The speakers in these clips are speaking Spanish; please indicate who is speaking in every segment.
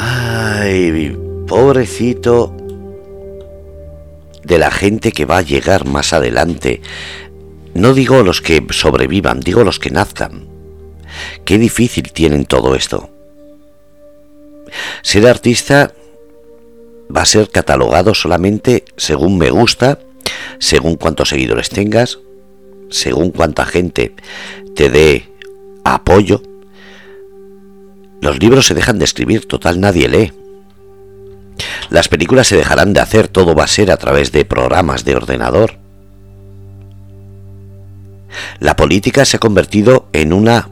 Speaker 1: Ay, pobrecito de la gente que va a llegar más adelante. No digo los que sobrevivan, digo los que nazcan. Qué difícil tienen todo esto. Ser artista va a ser catalogado solamente según me gusta, según cuántos seguidores tengas, según cuánta gente te dé apoyo. Los libros se dejan de escribir, total nadie lee. Las películas se dejarán de hacer, todo va a ser a través de programas de ordenador. La política se ha convertido en una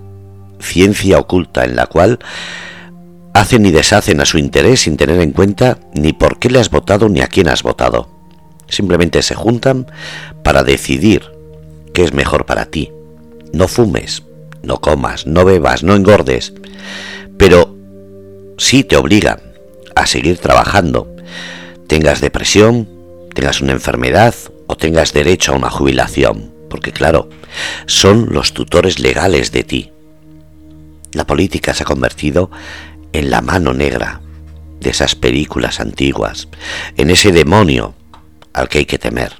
Speaker 1: ciencia oculta en la cual hacen y deshacen a su interés sin tener en cuenta ni por qué le has votado ni a quién has votado. Simplemente se juntan para decidir qué es mejor para ti. No fumes, no comas, no bebas, no engordes, pero sí te obligan a seguir trabajando, tengas depresión, tengas una enfermedad o tengas derecho a una jubilación, porque claro, son los tutores legales de ti. La política se ha convertido en la mano negra de esas películas antiguas, en ese demonio al que hay que temer.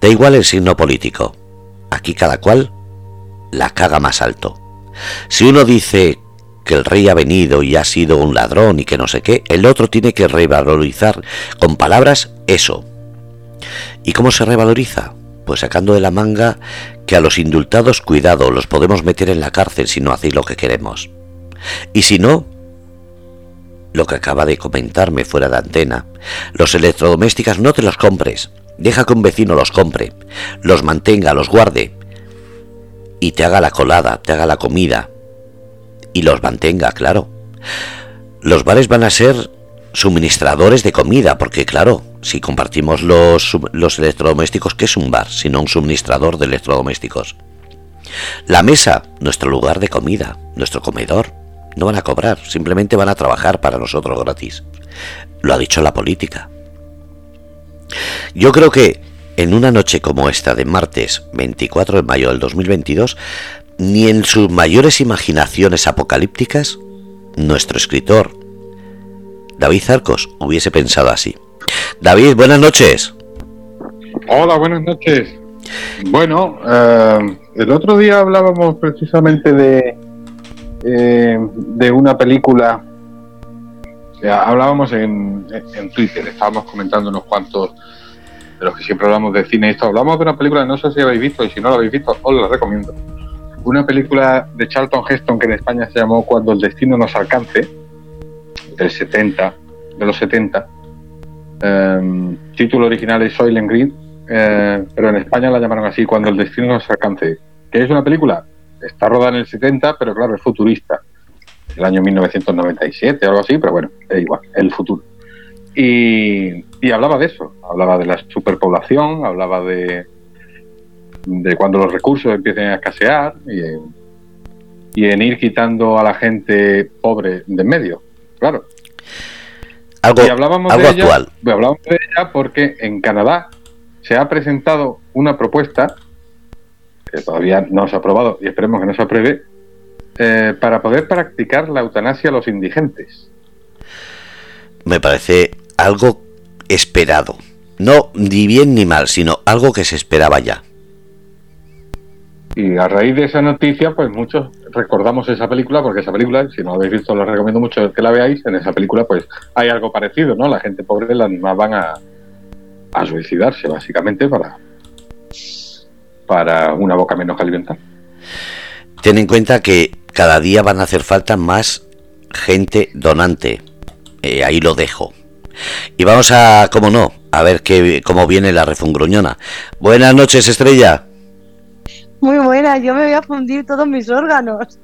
Speaker 1: Da igual el signo político, aquí cada cual la caga más alto. Si uno dice que el rey ha venido y ha sido un ladrón y que no sé qué, el otro tiene que revalorizar con palabras eso. ¿Y cómo se revaloriza? Pues sacando de la manga que a los indultados, cuidado, los podemos meter en la cárcel si no hacéis lo que queremos. Y si no, lo que acaba de comentarme fuera de antena, los electrodomésticos no te los compres, deja que un vecino los compre, los mantenga, los guarde y te haga la colada, te haga la comida, y los mantenga, claro. Los bares van a ser suministradores de comida, porque claro, si compartimos los, electrodomésticos, ¿qué es un bar? Sino un suministrador de electrodomésticos. La mesa, nuestro lugar de comida, nuestro comedor. No van a cobrar, simplemente van a trabajar para nosotros gratis. Lo ha dicho la política. Yo creo que en una noche como esta de martes 24 de mayo del 2022 ni en sus mayores imaginaciones apocalípticas, nuestro escritor, David Zarcos, hubiese pensado así. David, buenas noches.
Speaker 2: Hola, buenas noches. Bueno, eh, el otro día hablábamos precisamente de, eh, de una película. hablábamos en, en, Twitter, estábamos comentando unos cuantos de los que siempre hablamos de cine. Esto hablamos de una película, no sé si habéis visto, y si no la habéis visto, os la recomiendo una película de Charlton Heston que en España se llamó Cuando el destino nos alcance, del 70, de los 70. Em, título original es Soylent Green, eh, pero en España la llamaron así, Cuando el destino nos alcance. ¿Qué es una película? Está rodada en el 70, pero claro, es futurista. El año 1997 o algo así, pero bueno, es igual, el futuro. Y, y hablaba de eso, hablaba de la superpoblación, hablaba de, de cuando los recursos empiecen a escasear y en, ir quitando a la gente pobre de en medio, claro.
Speaker 1: Algo, y hablábamos de actual.
Speaker 2: Ella, hablábamos de ella porque en Canadá se ha presentado una propuesta que todavía no se ha aprobado y esperemos que no se apruebe eh, para poder practicar la eutanasia a los indigentes.
Speaker 1: Me parece algo esperado. No ni bien ni mal, sino algo que se esperaba ya.
Speaker 2: Y a raíz de esa noticia, pues muchos recordamos esa película, porque esa película, si no la habéis visto, la recomiendo mucho que la veáis. En esa película, pues hay algo parecido, ¿no? La gente pobre, más van a, a suicidarse, básicamente, para, para una boca menos que alimentar.
Speaker 1: Ten en cuenta que cada día van a hacer falta más gente donante. Eh, ahí lo dejo. Y vamos a, como no, a ver qué, cómo viene la refungruñona. Buenas noches, Estrella.
Speaker 3: Muy buena, yo me voy a fundir todos mis órganos.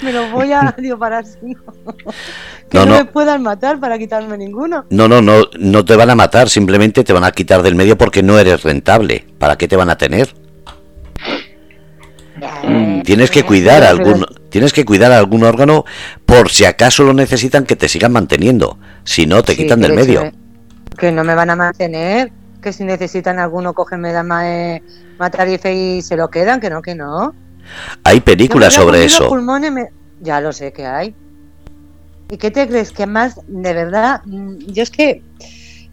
Speaker 3: Me los voy a para así. que no, me puedan matar para quitarme ninguno.
Speaker 1: No, no, no, no te van a matar, simplemente te van a quitar del medio porque no eres rentable. ¿Para qué te van a tener? Mm, tienes que cuidar algún tienes que cuidar algún órgano por si acaso lo necesitan que te sigan manteniendo si no te quitan del medio
Speaker 3: que no me van a mantener que si necesitan alguno cogen eh, matarife y se lo quedan, que no, que no.
Speaker 1: Hay películas sobre eso.
Speaker 3: Ya lo sé que hay. ¿Y qué te crees? Que más, de verdad, mm, yo es que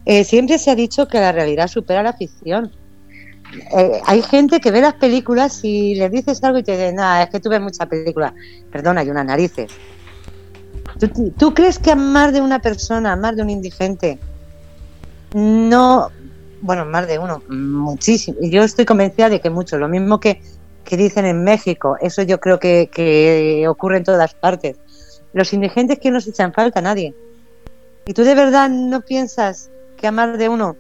Speaker 3: eh, siempre se ha dicho que la realidad supera la ficción. Eh, hay gente que ve las películas y les dices algo y te dice, nada, es que tú ves mucha película. Perdona, hay unas narices. ¿Tú, crees que a más de una persona, a más de un indigente, no, bueno, más de uno, muchísimo. Yo estoy convencida de que mucho, lo mismo que, que dicen en México, eso yo creo que, que ocurre en todas partes. Los indigentes que nos echan falta a nadie. ¿Y tú de verdad no piensas que a más de uno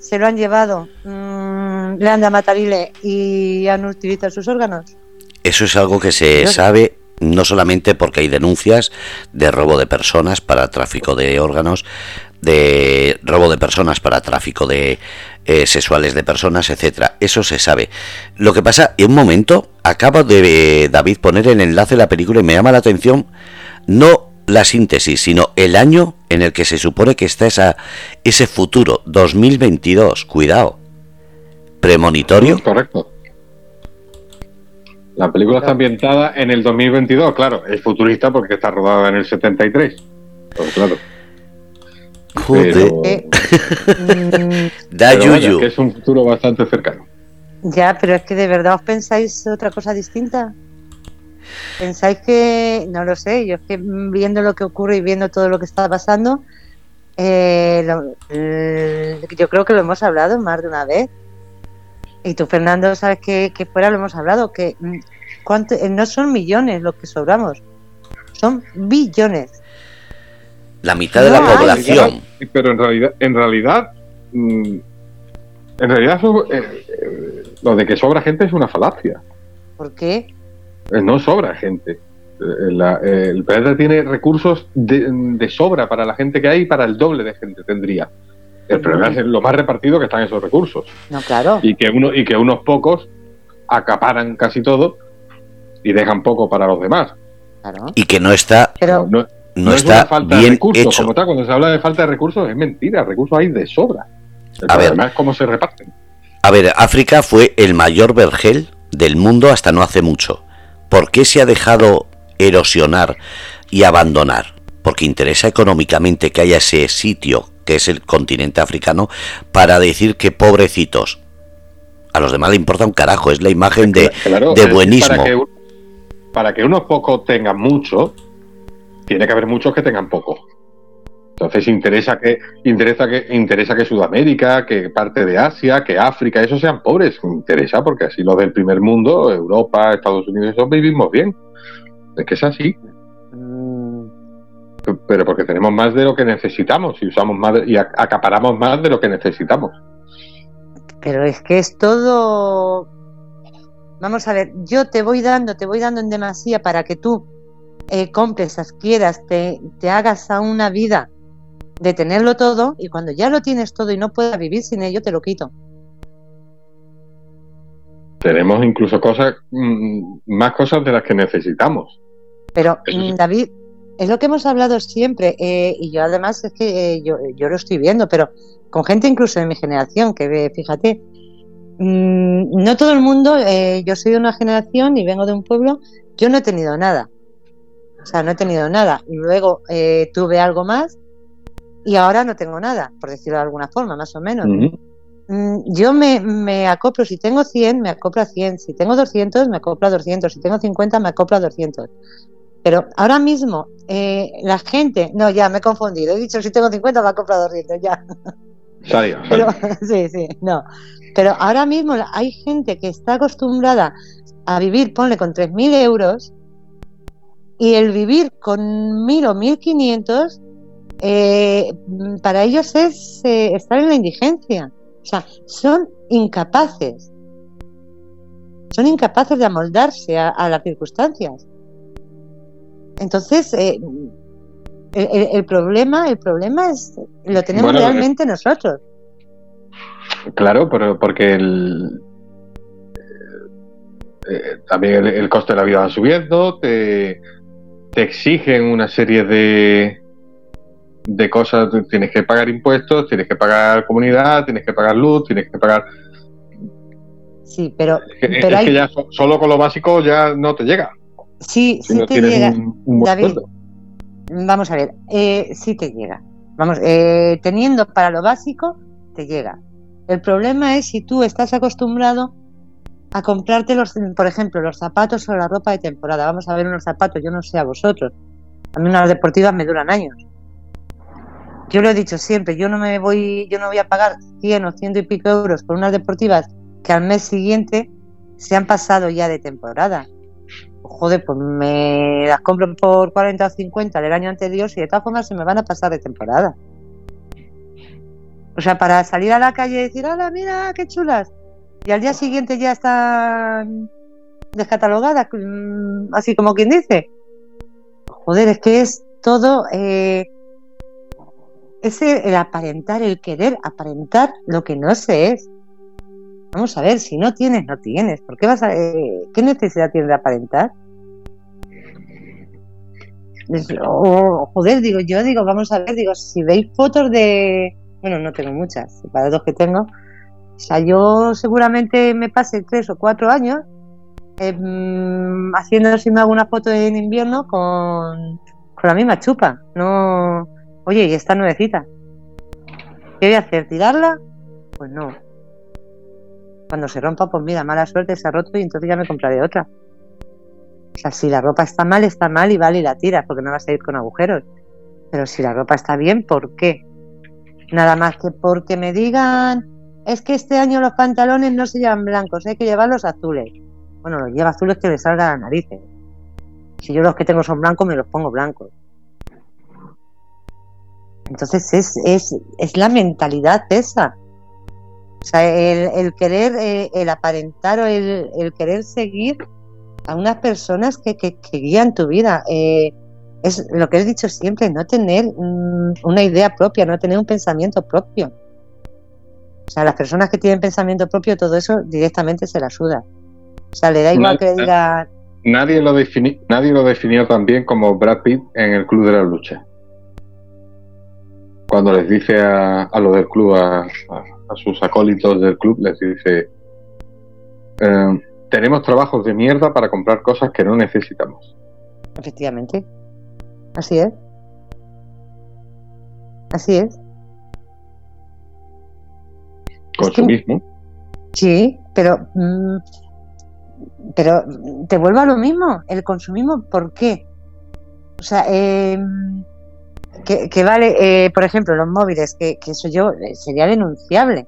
Speaker 3: se lo han llevado, mmm, le han de matarile y han utilizado sus órganos?
Speaker 1: Eso es algo que se sabe no solamente porque hay denuncias de robo de personas para tráfico de órganos, de robo de personas para tráfico de eh, sexuales de personas, etcétera. Eso se sabe. Lo que pasa, en un momento, acabo de David poner el enlace de la película y me llama la atención no la síntesis, sino el año en el que se supone que está esa, ese futuro, 2022. Cuidado. Premonitorio.
Speaker 2: Correcto. La película está ambientada en el 2022, claro, es futurista porque está rodada en el 73. Pues claro.
Speaker 1: Joder. da yuyu.
Speaker 2: que es un futuro bastante cercano.
Speaker 3: Ya, pero es que de verdad os pensáis otra cosa distinta. ¿Pensáis que, no lo sé, yo es que viendo lo que ocurre y viendo todo lo que está pasando, eh, yo creo que lo hemos hablado más de una vez. Y tú, Fernando, sabes que, fuera lo hemos hablado, que mm, cuánto, eh, no son millones los que sobramos, son billones.
Speaker 1: La mitad de la población.
Speaker 2: Pero en realidad, en realidad, mm, en realidad eh, lo de que sobra gente es una falacia.
Speaker 3: ¿Por qué?
Speaker 2: Eh, no sobra gente. el planeta tiene recursos de, sobra para la gente que hay y para el doble de gente tendría. El problema es lo más repartido que están esos recursos.
Speaker 3: No, claro.
Speaker 2: Y que, uno, y que unos pocos acaparan casi todo y dejan poco para los demás.
Speaker 1: Claro. Y que no está,
Speaker 2: no, está falta bien de recursos. Como tal, cuando se habla de falta de recursos es mentira, recursos hay de sobra. El problema es cómo se reparten.
Speaker 1: A ver, África fue el mayor vergel del mundo hasta no hace mucho. ¿Por qué se ha dejado erosionar y abandonar? Porque interesa económicamente que haya ese sitio que es el continente africano, para decir que pobrecitos. A los demás le importa un carajo, es la imagen de, de buenismo.
Speaker 2: Para que, para que unos pocos tengan mucho, tiene que haber muchos que tengan poco. Entonces interesa que interesa que interesa que Sudamérica, que parte de Asia, que África, esos sean pobres. Interesa porque así los del primer mundo, Europa, Estados Unidos, eso vivimos bien. Es que es así. Mm pero porque tenemos más de lo que necesitamos y usamos más y acaparamos más de lo que necesitamos.
Speaker 3: Pero es que es todo. Vamos a ver, yo te voy dando, te voy dando en demasía para que tú eh, compres, adquieras, te, te hagas a una vida de tenerlo todo y cuando ya lo tienes todo y no puedas vivir sin ello, te lo quito.
Speaker 2: Tenemos incluso cosas, mm, más cosas de las que necesitamos.
Speaker 3: Pero, mm, David, es lo que hemos hablado siempre, eh, y yo además es que eh, yo, lo estoy viendo, pero con gente incluso de mi generación, que ve, fíjate, mm, no todo el mundo, eh, yo soy de una generación y vengo de un pueblo, yo no he tenido nada, sea, no he tenido nada, y luego tuve algo más y ahora no tengo nada, por decirlo de alguna forma, más o menos. Mm, yo me, me, acoplo, si tengo 100, me acoplo a 100, si tengo 200, me acoplo a 200, si tengo 50, me acoplo a 200. Pero ahora mismo, eh, la gente, no, ya me he confundido, he dicho si tengo 50 me ha comprado 200, ya. Pero, sí, sí, no. Pero ahora mismo hay gente que está acostumbrada a vivir, ponle con 3.000 euros, y el vivir con 1.000 o 1.500, eh, para ellos es eh, estar en la indigencia. O sea, son incapaces. Son incapaces de amoldarse a las circunstancias. Entonces, eh, el, problema, el problema es lo tenemos realmente nosotros.
Speaker 2: Claro, pero porque el, eh, también el, coste de la vida va subiendo, te, te exigen una serie de, de cosas, tienes que pagar impuestos, tienes que pagar comunidad, tienes que pagar luz, tienes que pagar...
Speaker 3: Sí, pero...
Speaker 2: Es que, ya solo con lo básico ya no te llega.
Speaker 3: Sí, sí te llega. David, Vamos a ver, eh, sí te llega. Vamos, eh, teniendo para lo básico, te llega. El problema es si tú estás acostumbrado a comprarte los, por ejemplo, los zapatos o la ropa de temporada. Vamos a ver unos zapatos, yo no sé a vosotros. A mí unas deportivas me duran años. Yo lo he dicho siempre, yo no me voy, yo no voy a pagar 100 o 100 y pico euros por unas deportivas que al mes siguiente se han pasado ya de temporada. Joder, pues me las compro por 40 o 50 del año anterior y de todas formas se me van a pasar de temporada. O sea, para salir a la calle y decir, hola, mira, qué chulas. Y al día siguiente ya están descatalogadas, mm, así como quien dice. Joder, es que es todo... Eh, es el, aparentar, el querer aparentar lo que no se es. Vamos a ver, si no tienes, no tienes. ¿Por qué vas a, eh, qué necesidad tienes de aparentar? joder, digo, yo digo, vamos a ver, digo, si veis fotos de, bueno, no tengo muchas, para dos que tengo, o sea, yo seguramente me pase tres o cuatro años eh, haciendo si me hago una foto en invierno con, con la misma chupa, no, Oye, ¿y esta nuevecita? ¿Qué voy a hacer? ¿Tirarla? Pues no. Cuando se rompa, pues mira, mala suerte, se ha roto y entonces ya me compraré otra. O sea, si la ropa está mal, está mal y vale y la tiras, porque no vas a ir con agujeros. Pero si la ropa está bien, ¿por qué? Nada más que porque me digan, es que este año los pantalones no se llevan blancos, hay que llevarlos azules. Bueno, los lleva azules que me salga la narices. Si yo los que tengo son blancos, me los pongo blancos. Entonces es, es, es la mentalidad esa. O sea, el, querer, eh, el aparentar o el, querer seguir a unas personas que, que, guían tu vida. Eh, es lo que he dicho siempre, no tener mm, una idea propia, no tener un pensamiento propio. O sea, las personas que tienen pensamiento propio, todo eso directamente se la suda. O sea, le da igual que diga...
Speaker 2: Nadie lo, nadie lo definió tan bien como Brad Pitt en el Club de la Lucha cuando les dice a, a lo del club, a, sus acólitos del club, les dice, eh, tenemos trabajos de mierda para comprar cosas que no necesitamos.
Speaker 3: Efectivamente. Así es. Así es.
Speaker 2: Consumismo.
Speaker 3: sí, pero... Mm, pero te vuelvo a lo mismo. El consumismo, ¿por qué? O sea, eh, que, vale, eh, por ejemplo, los móviles, que, eso yo eh, sería denunciable.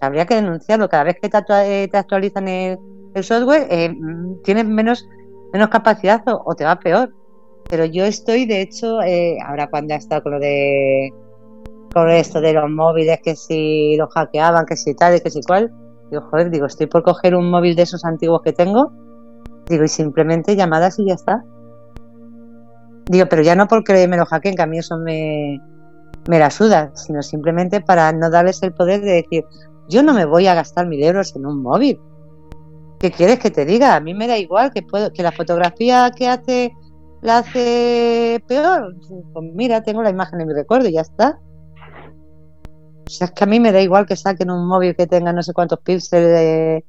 Speaker 3: habría que denunciarlo. Cada vez que te, eh, actualizan el, software, mm, tienes menos, menos capacidad o, te va peor. Pero yo estoy, de hecho, ahora cuando ha estado con lo de con esto de los móviles, que si los hackeaban, que si tal, y que si cual, digo, joder, digo, estoy por coger un móvil de esos antiguos que tengo, digo, y simplemente llamadas y ya está. Digo, pero ya no porque me lo hackeen, que a mí eso me, me la suda, sino simplemente para no darles el poder de decir, yo no me voy a gastar mil euros en un móvil. ¿Qué quieres que te diga? A mí me da igual que puedo, que la fotografía que hace la hace peor. Pues mira, tengo la imagen en mi recuerdo y ya está. O sea, es que a mí me da igual que saquen un móvil que tenga no sé cuántos píxeles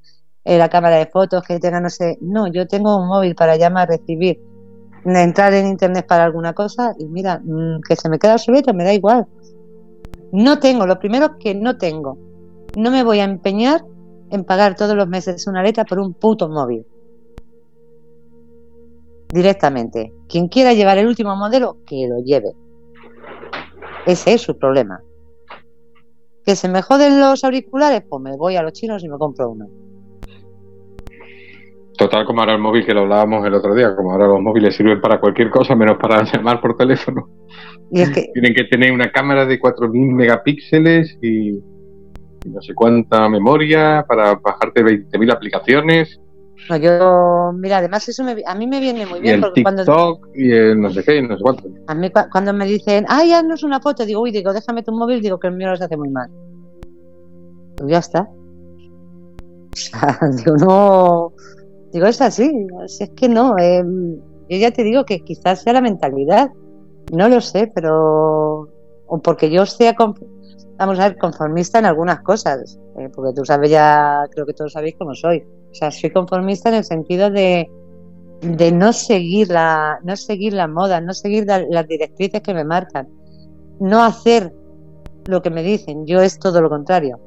Speaker 3: en la cámara de fotos, que tenga no sé. No, yo tengo un móvil para llamar, recibir entrar en internet para alguna cosa y mira, mm, que se me queda obsoleto, me da igual. No tengo, lo primero que no tengo. No me voy a empeñar en pagar todos los meses una letra por un puto móvil. Directamente. Quien quiera llevar el último modelo, que lo lleve. Ese es su problema. Que se me joden los auriculares, pues me voy a los chinos y me compro uno.
Speaker 2: Total, como ahora el móvil que lo hablábamos el otro día, como ahora los móviles sirven para cualquier cosa menos para llamar por teléfono. Tienen que tener una cámara de 4.000 megapíxeles y, no sé cuánta memoria para bajarte 20.000 aplicaciones.
Speaker 3: No, yo, mira, además eso a mí me viene muy bien.
Speaker 2: Y el TikTok y el no sé qué, no sé cuánto.
Speaker 3: A mí cuando me dicen, ay, haznos una foto, digo, uy, digo, déjame tu móvil, digo que el mío se hace muy mal. Pues ya está. O sea, digo, no Digo, es así, es que no. Eh, yo ya te digo que quizás sea la mentalidad, no lo sé, pero. O porque yo sea, vamos a ver, conformista en algunas cosas, eh, porque tú sabes ya, creo que todos sabéis cómo soy. O sea, soy conformista en el sentido de, de no seguir la, no seguir la moda, no seguir las directrices que me marcan, no hacer lo que me dicen. Yo es todo lo contrario.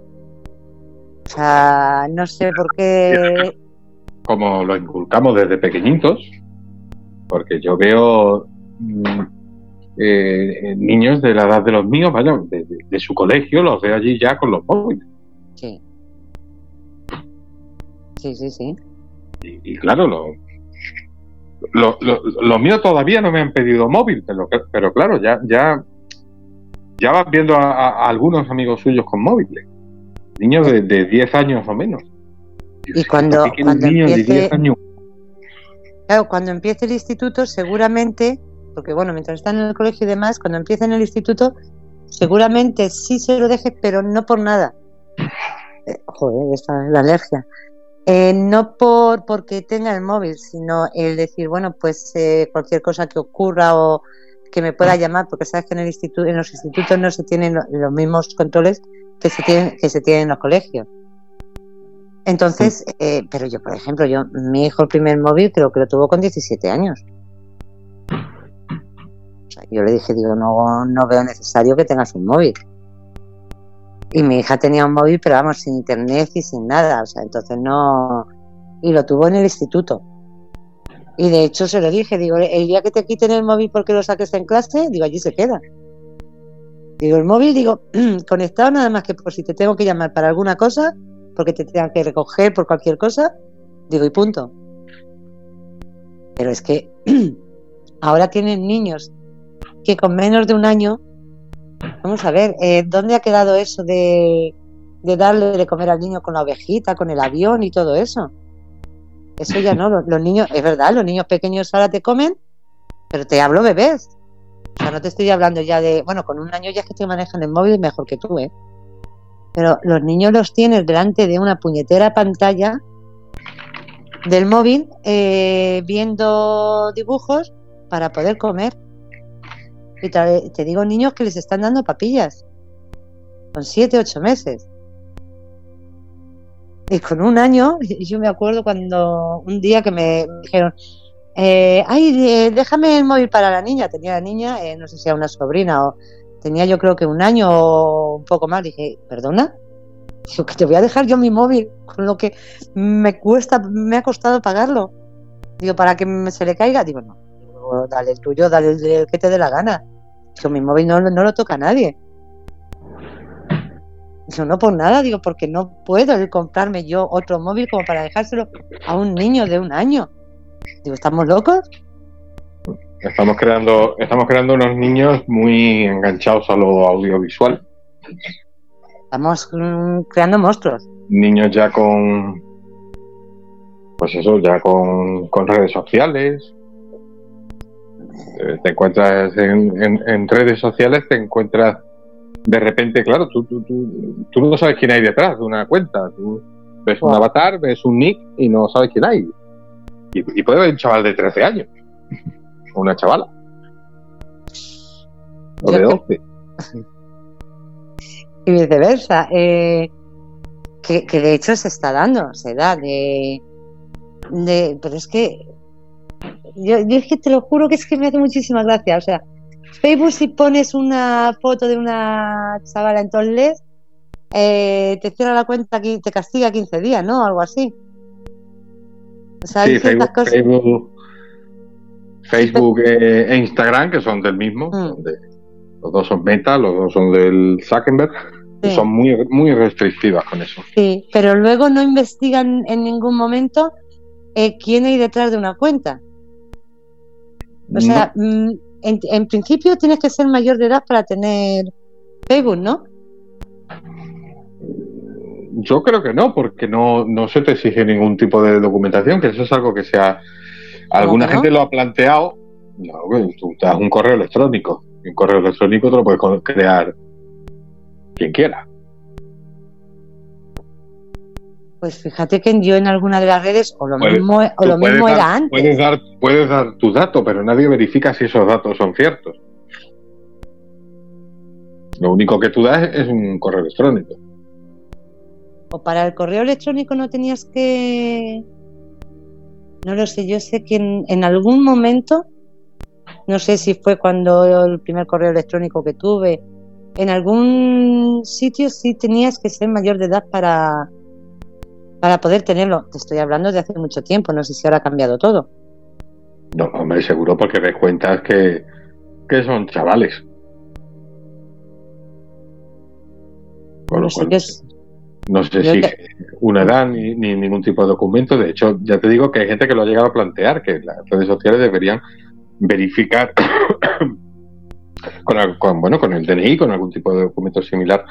Speaker 3: O sea, no sé por qué.
Speaker 2: Como lo inculcamos desde pequeñitos, porque yo veo mm, eh, niños de la edad de los míos, vaya, de, su colegio, los veo allí ya con los móviles.
Speaker 3: Sí. Sí, sí, sí.
Speaker 2: Y, claro, lo, los míos todavía no me han pedido móvil, pero, pero claro, ya, ya, ya vas viendo a, algunos amigos suyos con móviles. Niños de, de 10 años o menos.
Speaker 3: Y cuando, cuando empiece, Claro, cuando empiece el instituto, seguramente, porque bueno, mientras están en el colegio y demás, cuando empiecen el instituto, seguramente sí se lo deje, pero no por nada. Eh, joder, esta es la alergia. Eh, no por porque tenga el móvil, sino el decir, bueno, pues eh, cualquier cosa que ocurra o que me pueda llamar, porque sabes que en el instituto, en los institutos no se tienen los mismos controles que se tienen, que se tienen en los colegios. Entonces, eh, pero yo, por ejemplo, yo, mi hijo el primer móvil creo que lo tuvo con 17 años. yo le dije, digo, no, no veo necesario que tengas un móvil. Y mi hija tenía un móvil, pero vamos, sin internet y sin nada. O sea, entonces no. Y lo tuvo en el instituto. Y de hecho se lo dije, digo, el día que te quiten el móvil porque lo saques en clase, digo, allí se queda. Digo, el móvil, digo, conectado nada más que por si te tengo que llamar para alguna cosa, porque te tengan que recoger por cualquier cosa, digo, y punto. Pero es que ahora tienen niños que con menos de un año, vamos a ver, eh, ¿dónde ha quedado eso de, darle de comer al niño con la ovejita, con el avión y todo eso? Eso ya no, los, niños, es verdad, los niños pequeños ahora te comen, pero te hablo bebés. O sea, no te estoy hablando ya de, bueno, con un año ya es que te manejan el móvil mejor que tú, ¿eh? Pero los niños los tienes delante de una puñetera pantalla del móvil eh, viendo dibujos para poder comer. Y te, te, digo niños que les están dando papillas con siete, ocho meses. Y con un año, yo me acuerdo cuando un día que me dijeron, eh, ay, déjame el móvil para la niña. Tenía la niña, eh, no sé si era una sobrina o tenía yo creo que un año o un poco más. Dije, ¿perdona? Digo, que te voy a dejar yo mi móvil con lo que me cuesta, me ha costado pagarlo. Digo, para que se le caiga. Digo, no, dale el tuyo, dale el que te dé la gana. Digo, mi móvil no, no lo toca a nadie. Digo, no por nada, digo, porque no puedo comprarme yo otro móvil como para dejárselo a un niño de un año. Digo, ¿estamos locos?
Speaker 2: Estamos creando, estamos creando unos niños muy enganchados a lo audiovisual.
Speaker 3: Estamos mm, creando monstruos.
Speaker 2: Niños ya con, pues eso, ya con, redes sociales. Eh, te encuentras en, redes sociales, te encuentras de repente, claro, tú, tú, tú, tú no sabes quién hay detrás de una cuenta. Tú ves un avatar, ves un nick y no sabes quién hay. Y, puede haber un chaval de 13 años. O una chavala. O de 12.
Speaker 3: Y viceversa. Eh, que, de hecho se está dando, se da. De, de, pero es que. Yo, yo es que te lo juro que es que me hace muchísima gracia. O sea, Facebook si pones una foto de una chavala en Tonles, eh, te cierra la cuenta y te castiga 15 días, ¿no? Algo así.
Speaker 2: O sea, sí, Facebook, Facebook, e Instagram, que son del mismo. Mm. los dos son Meta, los dos son del Zuckerberg. Son muy, muy restrictivas con eso.
Speaker 3: Sí, pero luego no investigan en ningún momento eh, quién hay detrás de una cuenta. O sea, mm, en, principio tienes que ser mayor de edad para tener Facebook, ¿no?
Speaker 2: Yo creo que no, porque no, no se te exige ningún tipo de documentación, que eso es algo que sea. Alguna gente lo ha planteado. No, tú te das un correo electrónico. Un correo electrónico te lo puedes crear quien quiera.
Speaker 3: Pues fíjate que yo en alguna de las redes, o lo mismo, o lo mismo era antes.
Speaker 2: Puedes dar, puedes dar tu dato, pero nadie verifica si esos datos son ciertos. Lo único que tú das es un correo electrónico.
Speaker 3: O para el correo electrónico no tenías que No lo sé, yo sé que en, algún momento, no sé si fue cuando el primer correo electrónico que tuve, en algún sitio sí tenías que ser mayor de edad para, para poder tenerlo. Te estoy hablando de hace mucho tiempo, no sé si ahora ha cambiado todo.
Speaker 2: No, hombre, seguro porque ves cuentas que, que son chavales. No sé si una edad ni, ningún tipo de documento. De hecho, ya te digo que hay gente que lo ha llegado a plantear, que las redes sociales deberían verificar con, bueno, con el DNI, con algún tipo de documento similar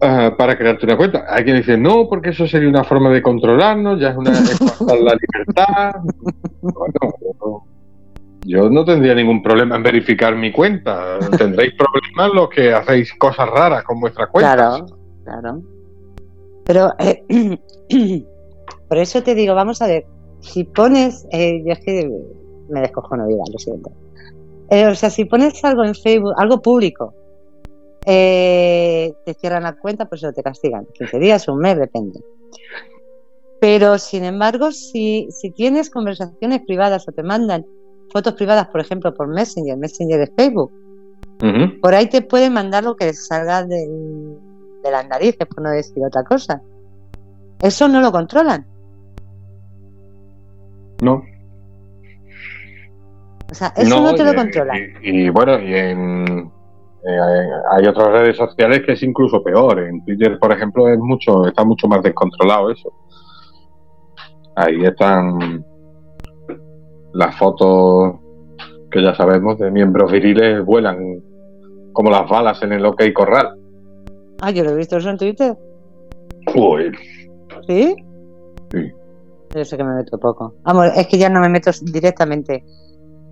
Speaker 2: ah, para crearte una cuenta. Hay quien dice, no, porque eso sería una forma de controlarnos, ya es una la libertad. Bueno, yo no tendría ningún problema en verificar mi cuenta. Tendréis problemas los que hacéis cosas raras con vuestra cuenta.
Speaker 3: Claro, claro. Pero eh, por eso te digo, vamos a ver, si pones, eh, yo es que me descojo no diga, lo siento. Eh, o sea, si pones algo en Facebook, algo público, te cierran la cuenta, pues eso te castigan. 15 días, un mes, depende. Pero, sin embargo, si, si tienes conversaciones privadas o te mandan fotos privadas, por ejemplo, por Messenger, Messenger de Facebook, por ahí te pueden mandar lo que salga del, de las narices, por no decir otra cosa. Eso no lo controlan.
Speaker 2: No.
Speaker 3: O sea, eso no, te lo controlan.
Speaker 2: Y, bueno, y en, eh, hay otras redes sociales que es incluso peor. En Twitter, por ejemplo, es mucho, está mucho más descontrolado eso. Ahí están las fotos que ya sabemos de miembros viriles vuelan como las balas en el OK Corral.
Speaker 3: Ah, yo lo he visto eso en Twitter.
Speaker 2: Uy.
Speaker 3: ¿Sí?
Speaker 2: Sí.
Speaker 3: Yo sé que me meto poco. Vamos, es que ya no me meto directamente.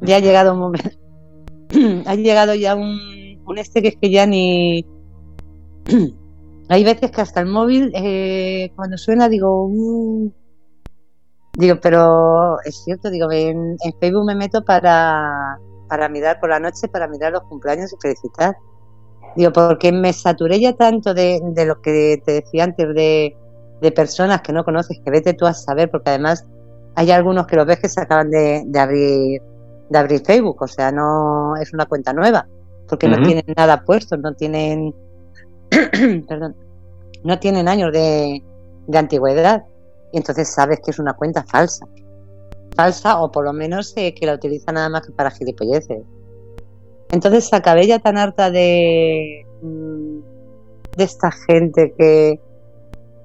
Speaker 3: Ya ha llegado un momento. ha llegado ya un, un este que es que ya ni. Hay veces que hasta el móvil, eh, cuando suena, digo. Mm". Digo, pero es cierto, digo, en, Facebook me meto para, para mirar por la noche, para mirar los cumpleaños y felicitar. Digo, porque me saturé ya tanto de, lo que te decía antes de, personas que no conoces, que vete tú a saber, porque además hay algunos que los ves que se acaban de, abrir de abrir Facebook, o sea, no es una cuenta nueva, porque no tienen nada puesto, no tienen, perdón, no tienen años de, de antigüedad, y entonces sabes que es una cuenta falsa, falsa o por lo menos eh, que la utiliza nada más que para gilipolleces. Entonces acabé ya tan harta de, mm, de esta gente que,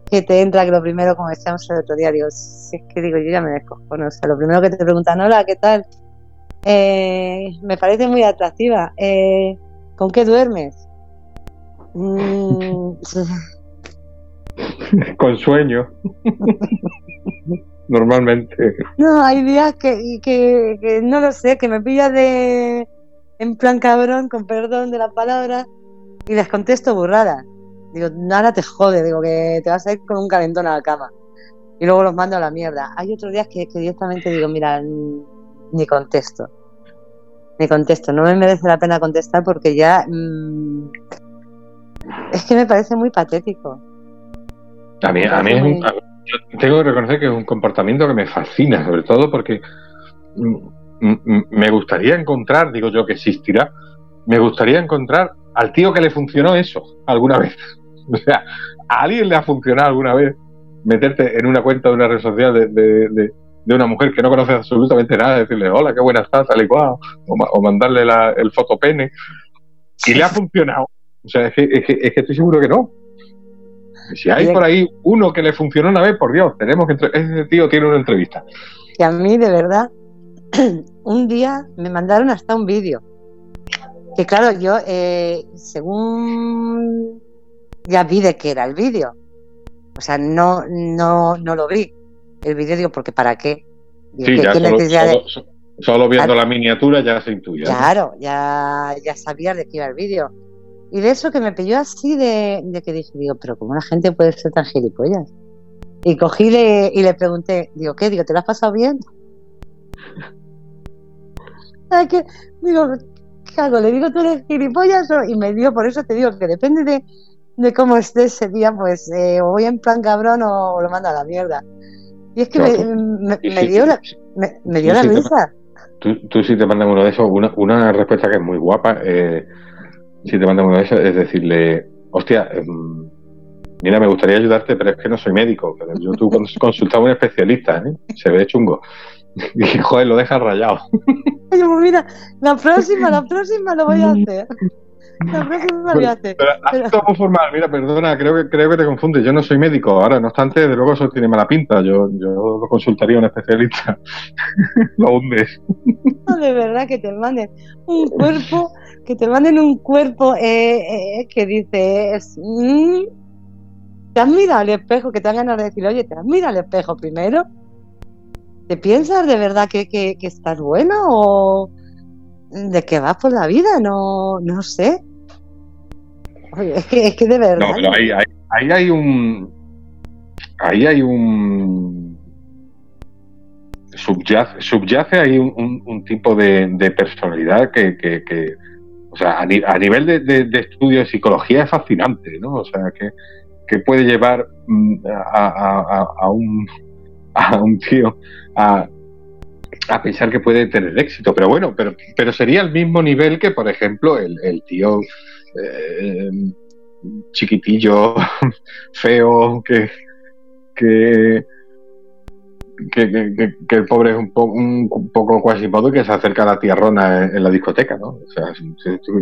Speaker 3: que te entra, que lo primero, como decíamos el otro día, digo, si es que digo, yo ya me descojo, o sea, lo primero que te preguntan, hola, ¿qué tal? Eh, me parece muy atractiva. Eh, ¿Con qué duermes?
Speaker 2: Mm, Con sueño. Normalmente.
Speaker 3: No, hay días que, que, que, no lo sé, que me pilla de, en plan cabrón, con perdón de la palabra, y les contesto burradas. Digo, nada te jode, digo que te vas a ir con un calentón a la cama. Y luego los mando a la mierda. Hay otros días que, directamente digo, mira, ni contesto. Ni contesto. No me merece la pena contestar porque ya. Mm, es que me parece muy patético.
Speaker 2: A mí, a mí, tengo que reconocer que es un comportamiento que me fascina, sobre todo porque mm, me gustaría encontrar, digo yo que existirá, me gustaría encontrar al tío que le funcionó eso alguna vez. O sea, a alguien le ha funcionado alguna vez meterte en una cuenta de una red social de, de, una mujer que no conoce absolutamente nada, decirle hola, qué buena estás, tal y cual, o, mandarle la, el fotopene. Y le ha funcionado. O sea, es que, es que, estoy seguro que no. Si hay por ahí uno que le funcionó una vez, por Dios, tenemos que. Ese tío tiene una entrevista.
Speaker 3: Y a mí, de verdad, un día me mandaron hasta un vídeo. Que claro, yo, eh, según ya vi de qué era el vídeo. O sea, no, no, no lo vi. El vídeo, digo, porque ¿para qué?
Speaker 2: sí, ya solo, viendo la miniatura ya se intuye.
Speaker 3: Claro, ya, ya sabía de qué iba el vídeo. Y de eso que me pilló así de, que dije, digo, pero ¿cómo la gente puede ser tan gilipollas? Y cogí y le pregunté, digo, ¿qué? Digo, ¿te lo has pasado bien? que, digo, ¿qué hago? ¿Le digo tú eres gilipollas? Y me dio, por eso te digo que depende de, cómo esté ese día, pues eh, o voy en plan cabrón o, lo mando a la mierda. Y es que me, dio la, me, dio la risa.
Speaker 2: tú, tú si te mandas uno de esos, una, una respuesta que es muy guapa, eh, si te mandan uno de esos, es decirle, hostia, em, mira, me gustaría ayudarte, pero es que no soy médico. Pero yo tú consultaba a un especialista, ¿eh? se ve chungo. Y joder, lo deja rayado.
Speaker 3: Pues mira, la próxima, la próxima lo voy a hacer. La próxima lo voy a hacer.
Speaker 2: Pero, pero... formal, mira, perdona, creo que creo que te confundes. Yo no soy médico. Ahora, no obstante, de luego eso tiene mala pinta. Yo, yo lo consultaría a un especialista. lo hundes.
Speaker 3: No, de verdad que te manden un cuerpo, que te manden un cuerpo eh, eh, que dices. Mm, ¿Te has mirado al espejo? Que te hagan ganas de decir, oye, ¿te has mirado al espejo primero? ¿Te piensas de verdad que, que, estás bueno o de qué vas por la vida? No, no sé. Es, que, es que de verdad.
Speaker 2: No, pero ahí, ahí, hay un. Ahí hay un. Subyace, subyace ahí un, un, tipo de, personalidad que, que, o sea, a, nivel de, de, estudio de psicología es fascinante, ¿no? O sea, que, que puede llevar mm, a, a, a, un, a un tío a, pensar que puede tener éxito. Pero bueno, pero, pero sería el mismo nivel que, por ejemplo, el, el tío eh, chiquitillo, feo, que, que, que, el pobre es un, poco un poco modo que se acerca a la tierrona en, la discoteca, ¿no? O sea,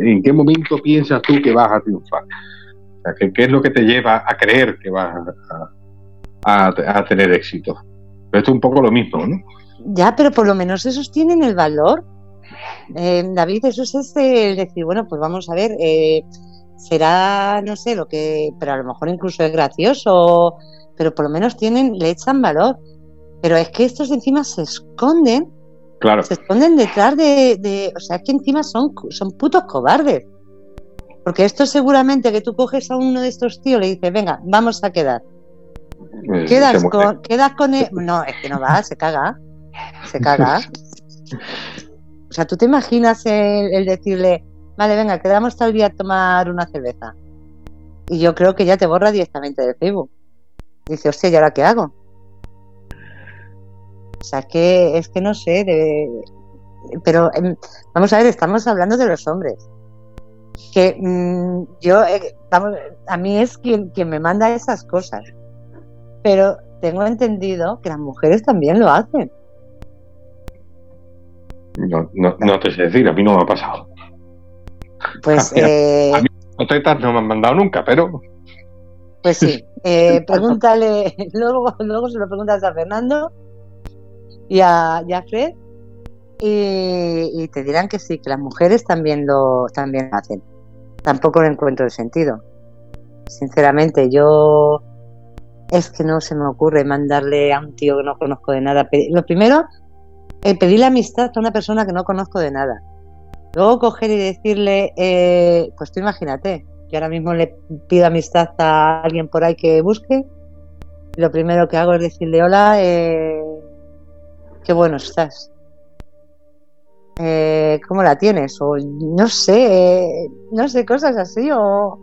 Speaker 2: ¿en qué momento piensas tú que vas a triunfar? O sea, ¿qué, es lo que te lleva a creer que vas a, a tener éxito? esto es un poco lo mismo, ¿no?
Speaker 3: Ya, pero por lo menos esos tienen el valor. Eh, David, eso es este, decir, bueno, pues vamos a ver, eh, será, no sé, lo que, pero a lo mejor incluso es gracioso, pero por lo menos tienen, le echan valor. Pero es que estos encima se esconden,
Speaker 2: claro.
Speaker 3: se esconden detrás de, de o sea, que encima son, son putos cobardes. Porque esto seguramente que tú coges a uno de estos tíos y le dices, venga, vamos a quedar. Quedas con, quedas con él. No, es que no va, se caga. Se caga. O sea, tú te imaginas el, decirle, vale, venga, quedamos tal día a tomar una cerveza. Y yo creo que ya te borra directamente de Facebook. Dice, hostia, ¿y ahora qué hago? O sea, que, es que no sé, pero em, vamos a ver, estamos hablando de los hombres. Que mm, yo, eh, a mí es quien, quien me manda esas cosas pero tengo entendido que las mujeres también lo hacen.
Speaker 2: No, no, no te sé decir, a mí no me ha pasado.
Speaker 3: Pues. Eh,
Speaker 2: a mí tetas no me han mandado nunca, pero.
Speaker 3: Pues sí, eh, pregúntale, luego, luego se lo preguntas a Fernando y a, Fred y, te dirán que sí, que las mujeres también lo también hacen. Tampoco lo encuentro el sentido. Sinceramente, yo es que no se me ocurre mandarle a un tío que no conozco de nada. Lo primero, eh, pedirle amistad a una persona que no conozco de nada. Luego coger y decirle, eh, pues tú imagínate, que ahora mismo le pido amistad a alguien por ahí que busque. Y lo primero que hago es decirle, hola, eh, qué bueno estás. Eh, ¿Cómo la tienes? O no sé, no sé, cosas así. O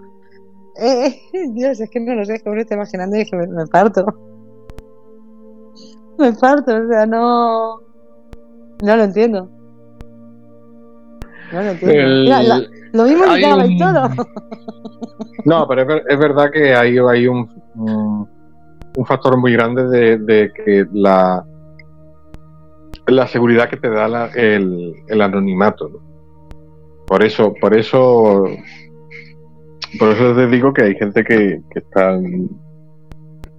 Speaker 3: eh, Dios, es que no lo sé, que me estoy imaginando y que me, parto. Me parto, o sea, no. No lo entiendo. No lo entiendo. lo mismo que y todo.
Speaker 2: No, pero es, verdad que hay, hay un, un, factor muy grande de, que la, la seguridad que te da el, el anonimato. Por eso, por eso por eso te digo que hay gente que, que está,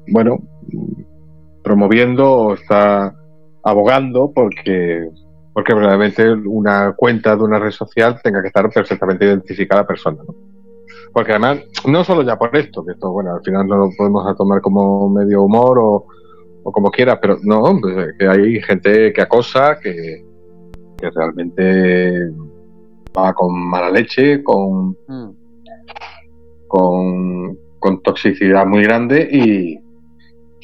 Speaker 2: bueno, promoviendo o está abogando porque porque realmente una cuenta de una red social tenga que estar perfectamente identificada la persona, ¿no? Porque además, no solo ya por esto, que esto, bueno, al final no lo podemos tomar como medio humor o, o como quiera, pero no, pues, que hay gente que acosa, que, que realmente va con mala leche, con, mm con, toxicidad muy grande y,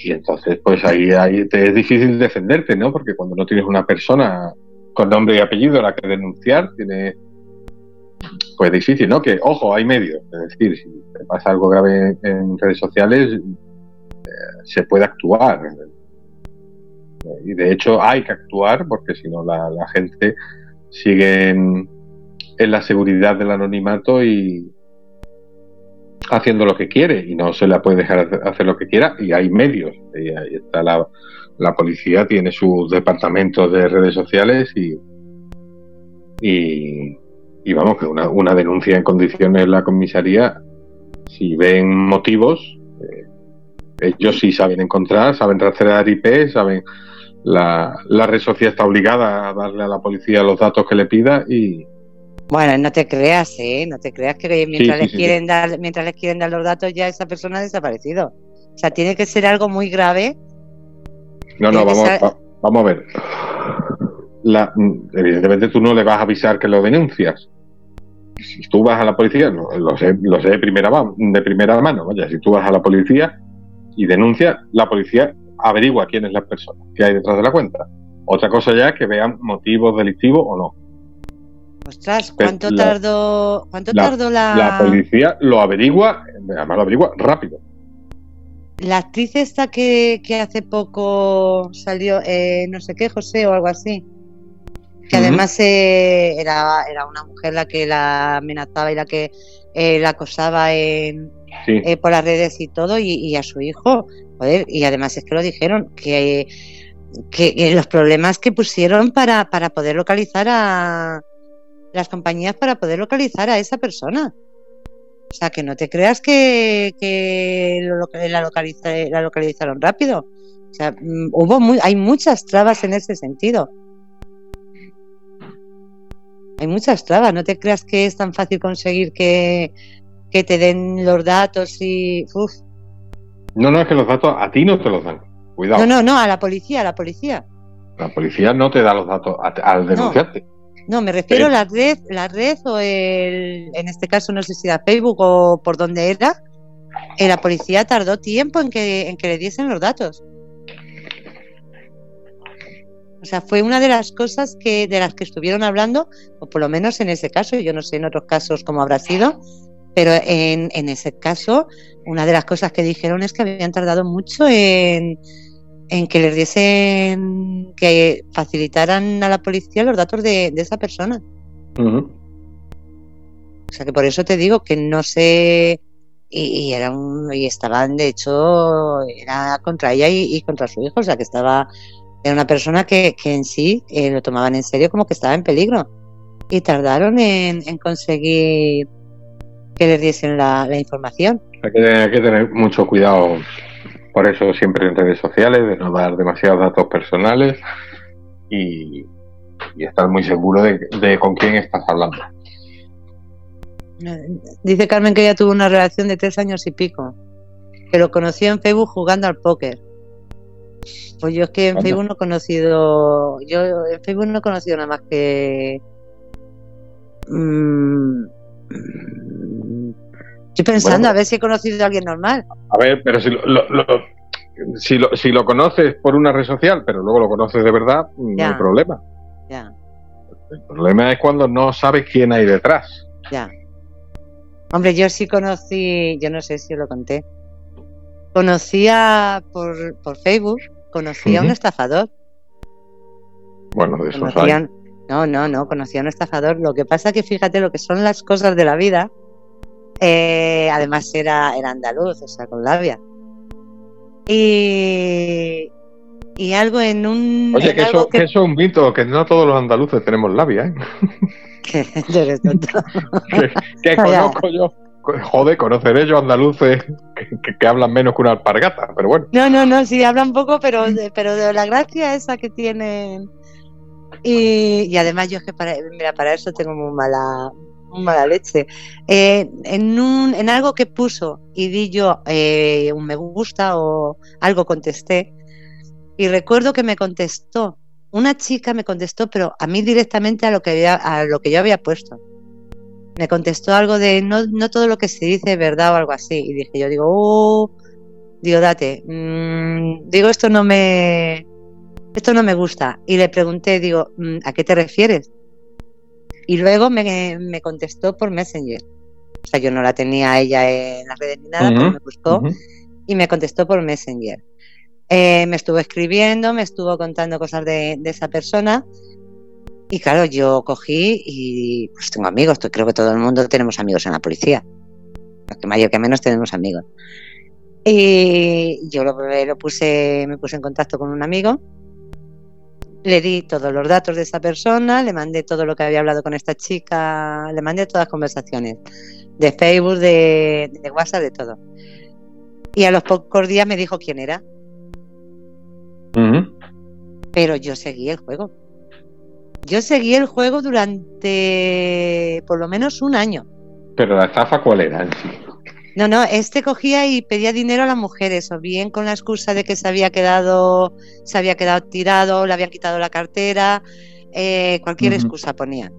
Speaker 2: y entonces pues ahí, ahí te es difícil defenderte, ¿no? Porque cuando no tienes una persona con nombre y apellido a la que denunciar, tiene pues difícil, ¿no? Que, ojo, hay medios. Es decir, si te pasa algo grave en redes sociales, eh, se puede actuar. Y de hecho hay que actuar porque si no la, la gente sigue en, en la seguridad del anonimato y haciendo lo que quiere y no se la puede dejar hacer lo que quiera y hay medios. Y ahí está la, la policía, tiene sus departamentos de redes sociales y, y, y vamos, que una, una denuncia en condiciones la comisaría, si ven motivos, eh, ellos sí saben encontrar, saben rastrear IP, saben la, la red social está obligada a darle a la policía los datos que le pida y,
Speaker 3: Bueno, no te creas, ¿eh? No te creas que mientras
Speaker 2: sí,
Speaker 3: les
Speaker 2: sí,
Speaker 3: quieren dar, mientras les quieren dar los datos ya esa persona ha desaparecido. O sea, tiene que ser algo muy grave.
Speaker 2: No, no, vamos, va- vamos a ver. La- evidentemente tú no le vas a avisar que lo denuncias. Si tú vas a la policía, lo, lo sé, lo sé de primera, de primera mano, vaya, si tú vas a la policía y denuncias, la policía averigua quién es la persona que hay detrás de la cuenta. Otra cosa ya es que vean motivos delictivos o no.
Speaker 3: Ostras, ¿cuánto
Speaker 2: la-
Speaker 3: tardó, cuánto
Speaker 2: la-
Speaker 3: tardó la,
Speaker 2: La policía lo averigua, además lo averigua rápido.
Speaker 3: la actriz esta que, que hace poco salió, eh, no sé qué, José o algo así? Que además eh, era, era una mujer la que la amenazaba y la que eh, la acosaba en,
Speaker 2: Sí.
Speaker 3: eh, por las redes y todo, y, y a su hijo, joder, y además es que lo dijeron, que, que, que los problemas que pusieron para, para poder localizar a las compañías para poder localizar a esa persona. O sea, que no te creas que, que la, localiza- la localizaron rápido. O sea, mm, hubo muy, hay muchas trabas en ese sentido. Hay muchas trabas. No te creas que es tan fácil conseguir que, que te den los datos y. Uf.
Speaker 2: No, no, es que los datos a ti no te los dan. Cuidado.
Speaker 3: No, no, no, a la policía, a la policía.
Speaker 2: La policía no te da los datos a- al denunciarte.
Speaker 3: No, me refiero a la red, la red o el, en este caso no sé si era Facebook o por dónde era. eh, la policía tardó tiempo en que, en que le diesen los datos. O sea, fue una de las cosas que de las que estuvieron hablando, o por lo menos en ese caso, yo no sé en otros casos cómo habrá sido, pero en, en ese caso, una de las cosas que dijeron es que habían tardado mucho en, en que les diesen, que facilitaran a la policía los datos de, de esa persona. O sea que por eso te digo que no sé. Y, y era un, y estaban, de hecho, era contra ella y, y contra su hijo. O sea que estaba. Era una persona que, que en sí eh, lo tomaban en serio como que estaba en peligro. Y tardaron en, en conseguir que les diesen la, la información.
Speaker 2: Hay que, hay que tener mucho cuidado, por eso siempre en redes sociales, de no dar demasiados datos personales y, y estar muy seguro de, de con quién estás hablando.
Speaker 3: Dice Carmen que ella tuvo una relación de tres años y pico. Que lo conoció en Facebook jugando al póker. Pues yo es que en
Speaker 2: Anda.
Speaker 3: Facebook no he conocido. Yo en Facebook no he conocido nada más que. Mm, mm, estoy pensando
Speaker 2: Bueno,
Speaker 3: a ver si he conocido a alguien normal.
Speaker 2: A ver, pero si lo, lo- lo- si lo, si lo conoces por una red social, pero luego lo conoces de verdad, no hay problema.
Speaker 3: Ya,
Speaker 2: El problema es cuando no sabes quién hay detrás.
Speaker 3: ya. Hombre, yo sí conocí, yo no sé si os lo conté. Conocía por, por Facebook, conocí a un estafador.
Speaker 2: Bueno, de esos hay.
Speaker 3: Conocían, no, no, no, conocía a un estafador. Lo que pasa que fíjate lo que son las cosas de la vida. Eh, además era, era andaluz, o sea, con labia. Y, y algo en un...
Speaker 2: Oye,
Speaker 3: en
Speaker 2: que eso, que eso es un mito, que no todos los andaluces tenemos labia, ¿eh?
Speaker 3: que-
Speaker 2: que, que conozco yo. Joder, conoceré yo andaluces que, que- hablan menos que una alpargata, pero bueno.
Speaker 3: No, no, no, sí, hablan poco, pero, pero de la gracia esa que tienen. Y, y además yo es que para, mira, para eso tengo muy mala, mala leche. Eh, en, un, en algo que puso y di yo eh, un me gusta o algo contesté, y recuerdo que me contestó, una chica me contestó, pero a mí directamente a lo que, había, a lo que yo había puesto. Me contestó algo de no, no todo lo que se dice verdad o algo así. Y dije, yo digo, oh, digo, date, mm, digo, esto no me, esto no me gusta. Y le pregunté, digo, mm, ¿a qué te refieres? Y luego me, me contestó por Messenger. O sea, yo no la tenía a ella en las redes ni nada, pero
Speaker 2: Ujú,
Speaker 3: me buscó
Speaker 2: Ujú.
Speaker 3: y me contestó por Messenger. Eh, me estuvo escribiendo, me estuvo contando cosas de, esa persona. Y claro, yo cogí y pues tengo amigos, creo que todo el mundo tenemos amigos en la policía. que mayor que menos tenemos amigos. Y yo lo, lo, puse, me puse en contacto con un amigo, le di todos los datos de esa persona, le mandé todo lo que había hablado con esta chica, le mandé todas las conversaciones, de Facebook, de, de WhatsApp, de todo. Y a los pocos días me dijo quién era. Pero yo seguí el juego. Yo seguí el juego durante por lo menos un año.
Speaker 2: ¿Pero la estafa cuál era
Speaker 3: No, no, este cogía y pedía dinero a las mujeres, o bien con la excusa de que se había quedado, se había quedado tirado, le habían quitado la cartera, eh, cualquier excusa ponía.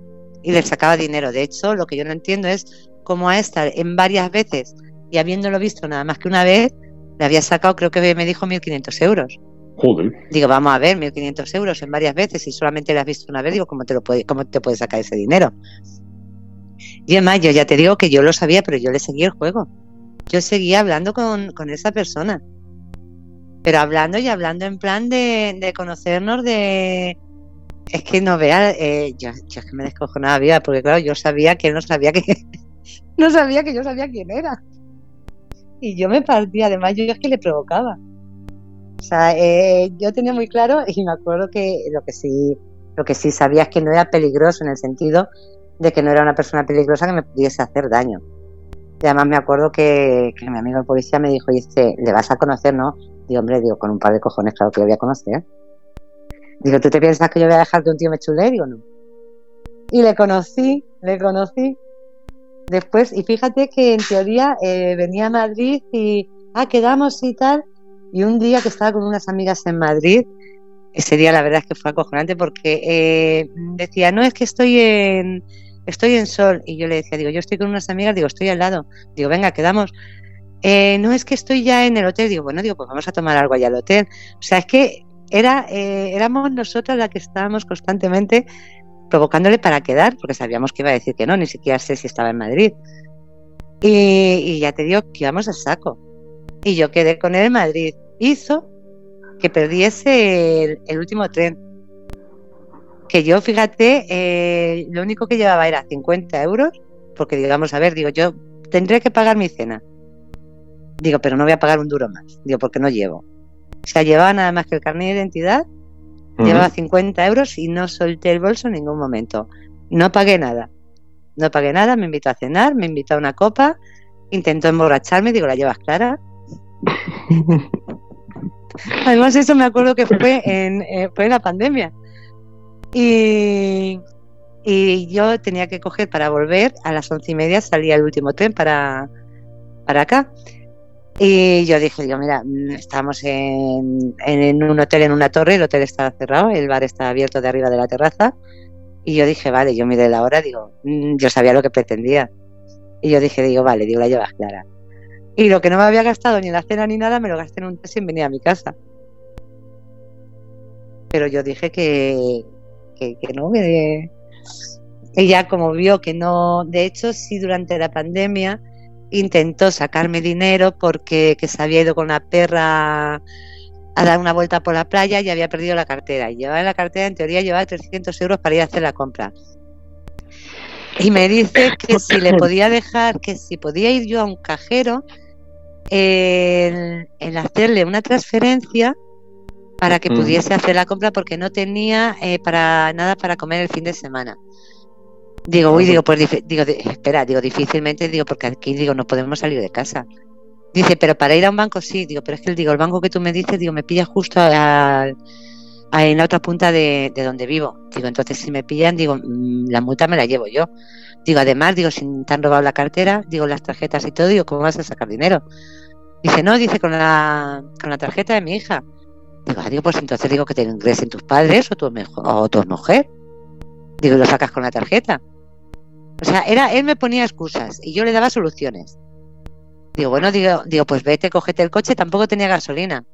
Speaker 3: Y le sacaba dinero. De hecho, lo que yo no entiendo es cómo a esta en varias veces y habiéndolo visto nada más que una vez, le había sacado, creo que me dijo 1.500 euros.
Speaker 2: Joder.
Speaker 3: Digo, vamos a ver, 1.500 euros en varias veces y solamente le has visto una vez, digo, ¿cómo te, lo puede, cómo te puede sacar ese dinero? Y además, yo ya te digo que yo lo sabía, pero yo le seguía el juego. Yo seguía hablando con, con esa persona. Pero hablando y hablando en plan de, de conocernos, de... Es que no vea, eh, yo, yo, es que me descojonaba vida, porque claro, yo sabía que él no sabía que... no sabía que yo sabía quién era y yo me partía, además yo es que le provocaba. O sea, eh, yo tenía muy claro y me acuerdo que lo que sí, lo que sí sabía es que no era peligroso en el sentido de que no era una persona peligrosa que me pudiese hacer daño. Y además me acuerdo que, mi amigo el policía me dijo, y este, ¿le vas a conocer, no? Digo, hombre, digo, con un par de cojones, claro que lo voy a conocer. Digo, ¿tú te piensas que yo voy a dejar que un tío me chule? no. Y le conocí, le conocí, después, y fíjate que en teoría eh, venía a Madrid y, ah, quedamos y tal, y un día que estaba con unas amigas en Madrid, ese día la verdad es que fue acojonante porque eh, decía, no, es que estoy en, estoy en Sol, y yo le decía, digo, yo estoy con unas amigas, digo, estoy al lado, digo, venga, quedamos. Eh, no es que estoy ya en el hotel, digo, bueno, digo, pues vamos a tomar algo allá al hotel. O sea, es que era, éramos nosotras las que estábamos constantemente provocándole para quedar, porque sabíamos que iba a decir que no, ni siquiera sé si estaba en Madrid. Y, ya te digo que íbamos a saco. Y yo quedé con él en Madrid. Hizo que perdiese el, último tren. Que yo, fíjate, eh, lo único que llevaba era 50 euros, porque digamos, a ver, digo, yo tendré que pagar mi cena. Digo, pero no voy a pagar un duro más. Digo, porque no llevo. O sea, llevaba nada más que el carnet de identidad Llevaba 50 euros y no solté el bolso en ningún momento. No pagué nada. No pagué nada, me invitó a cenar, me invitó a una copa, intentó emborracharme, digo, ¿la llevas clara? Además, eso me acuerdo que fue en, eh, fue en la pandemia. Y, y, yo tenía que coger para volver, a las once y media salía el último tren para, para acá. Y yo dije, digo, mira, mm, estamos en, en, un hotel, en una torre, el hotel estaba cerrado, el bar estaba abierto de arriba de la terraza. Y yo dije, vale, yo miré la hora, digo, mm, yo sabía lo que pretendía. Y yo dije, digo, vale, digo, la llevas clara. Y lo que no me había gastado ni en la cena ni nada, me lo gasté en un taxi y venía a mi casa. Pero yo dije que, que, que no, que... Ella como vio que no, de hecho, sí durante la pandemia intentó sacarme dinero porque que se había ido con una perra a dar una vuelta por la playa y había perdido la cartera. Y llevaba la cartera, en teoría, llevaba 300 euros para ir a hacer la compra. Y me dice que si le podía dejar, que si podía ir yo a un cajero en, hacerle una transferencia para que pudiese hacer la compra porque no tenía eh, para nada para comer el fin de semana. Digo, uy, digo, pues digo, espera, digo, difícilmente, digo, porque aquí digo, no podemos salir de casa. Dice, pero para ir a un banco sí, digo, pero es que digo, el banco que tú me dices, digo, me pilla justo en la otra punta de, donde vivo. Digo, entonces si me pillan, digo, mm, la multa me la llevo yo. Digo, además, digo, si te han robado la cartera, digo, las tarjetas y todo, digo, ¿cómo vas a sacar dinero? Dice, no, dice, con la, con la tarjeta de mi hija. Digo, ah, digo, pues entonces digo que te ingresen tus padres o tu, o tu mujer. Digo, lo sacas con la tarjeta. O sea, era, él me ponía excusas y yo le daba soluciones. Digo, bueno, digo, digo, pues vete, cógete el coche, tampoco tenía gasolina.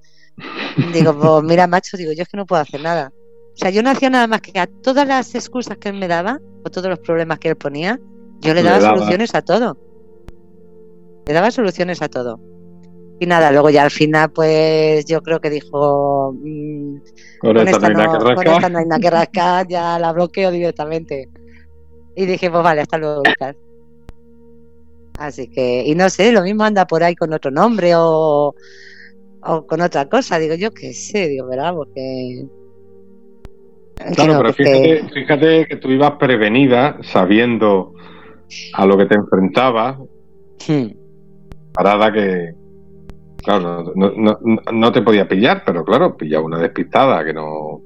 Speaker 3: Digo, pues mira, macho, digo, yo es que no puedo hacer nada. O sea, yo no hacía nada más que a todas las excusas que él me daba, o todos los problemas que él ponía, yo le daba, soluciones a todo. Le daba soluciones a todo. Y nada, luego ya al final, pues yo creo que dijo. mm,
Speaker 2: Con,
Speaker 3: con,
Speaker 2: esta no hay nada
Speaker 3: no,
Speaker 2: que
Speaker 3: con
Speaker 2: rascar.
Speaker 3: esta no hay nada que rascar, ya la bloqueo directamente. Y dije, pues vale, hasta luego, Lucas. Así que, y no sé, lo mismo anda por ahí con otro nombre o, o con otra cosa. Digo, yo qué sé, digo, ¿verdad? Porque.
Speaker 2: Claro, pero fíjate, fíjate que tú ibas prevenida, sabiendo a lo que te enfrentabas,
Speaker 3: Hmm.
Speaker 2: parada que, claro, no, no, no, te podía pillar, pero claro, pillaba una despistada que no,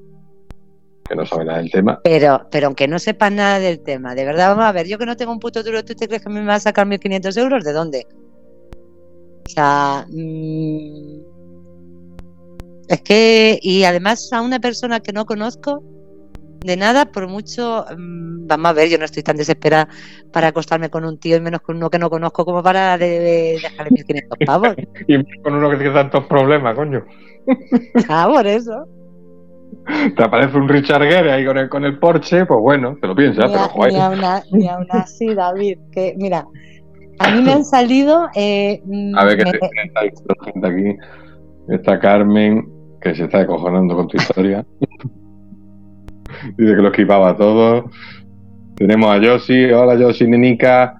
Speaker 2: que no sabe nada del tema.
Speaker 3: Pero, pero aunque no sepas nada del tema, de verdad, vamos a ver, yo que no tengo un puto duro, ¿tú te crees que me va a sacar 1.500 euros? ¿De dónde? O sea, mm, es que, y además a una persona que no conozco, de nada, por mucho, mm, vamos a ver, yo no estoy tan desesperada para acostarme con un tío y menos con uno que no conozco como para de- de- dejarle 1.500 pavos.
Speaker 2: Y con uno que tiene tantos problemas, coño.
Speaker 3: Ah, por eso.
Speaker 2: Te aparece un Richard Gere ahí con el, con el Porsche, pues bueno, te lo piensas,
Speaker 3: ni,
Speaker 2: pero
Speaker 3: a-
Speaker 2: joder.
Speaker 3: ni aún a- ni aún así, David, que mira, a mí me han salido... eh,
Speaker 2: A ver, que
Speaker 3: me-
Speaker 2: te- está gente aquí. Está Carmen, que se está acojonando con tu historia. Dice que lo esquivaba todo. Tenemos a Yossi, hola Yossi, Nenica.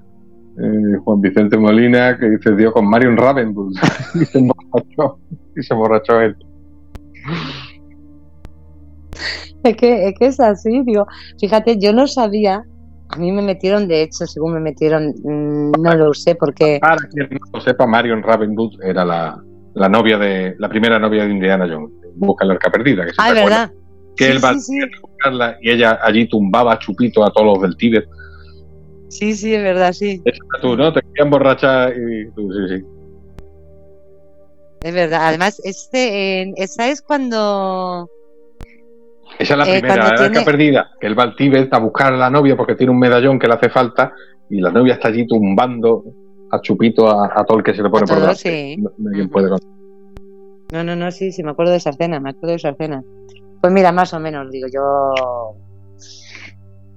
Speaker 2: Eh, Juan Vicente Molina, que dice dio con Marion Ravenbull. y se emborrachó. Y se emborrachó él.
Speaker 3: Es que, es que es así, digo, fíjate, yo no sabía, a mí me metieron, de hecho, según me metieron, mm, no lo usé porque,
Speaker 2: Para quien no lo sepa, Marion Ravenbull era la, la novia de la primera novia de Indiana Jones. Busca la arca perdida. Que se
Speaker 3: ah, verdad,
Speaker 2: Que
Speaker 3: Sí,
Speaker 2: él va
Speaker 3: sí.
Speaker 2: a buscarla y ella allí tumbaba a chupito a todos los del Tíbet.
Speaker 3: sí, sí, es verdad, sí,
Speaker 2: Esa tú, ¿no? Te querían borrachar y tú, sí, sí.
Speaker 3: es verdad, además, este, eh, esa es cuando,
Speaker 2: Esa es la
Speaker 3: Eh,
Speaker 2: primera, la
Speaker 3: tiene-
Speaker 2: perdida. Que él va al Tíbet a buscar a la novia porque tiene un medallón que le hace falta y la novia está allí tumbando a chupito a, a todo el que se le pone
Speaker 3: A
Speaker 2: por delante.
Speaker 3: sí.
Speaker 2: No, no puede
Speaker 3: no, no, no, sí, sí, me acuerdo de esa escena, me acuerdo de esa escena, pues mira, más o menos, digo, yo,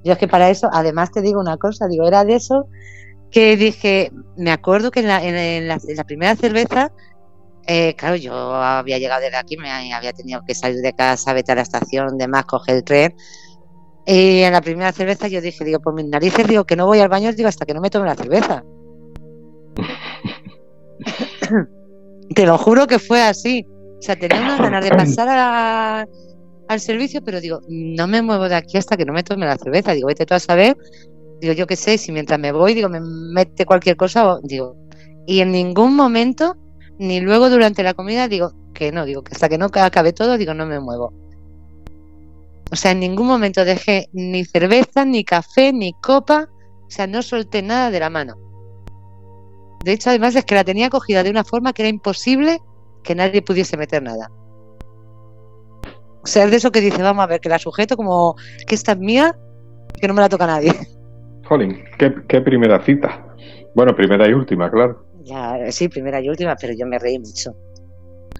Speaker 3: yo es que para eso, además te digo una cosa, digo, era de eso que dije, me acuerdo que en la, en en la- en la primera cerveza, eh, claro, yo había llegado desde aquí, me había tenido que salir de casa, vete a la estación, demás, coger el tren. Y en la primera cerveza yo dije, digo, por mis narices, digo que no voy al baño, digo, hasta que no me tome la cerveza. Te lo juro que fue así. O sea, tenía unas ganas de pasar a- al servicio, pero digo, no me muevo de aquí hasta que no me tome la cerveza. Digo, vete tú a saber. Digo, yo qué sé, si mientras me voy, digo, me mete cualquier cosa, o- digo. Y en ningún momento, ni luego durante la comida, digo que no, digo que hasta que no acabe todo, digo, no me muevo. O sea, en ningún momento dejé ni cerveza, ni café, ni copa. O sea, no solté nada de la mano. De hecho, además es que la tenía cogida de una forma que era imposible que nadie pudiese meter nada. Es de eso que dice, vamos a ver, que la sujeto como que esta es mía, que no me la toca nadie.
Speaker 2: Jolín, qué, qué primera cita. Bueno, primera y última, claro.
Speaker 3: Ya, sí, primera y última, pero yo me reí mucho.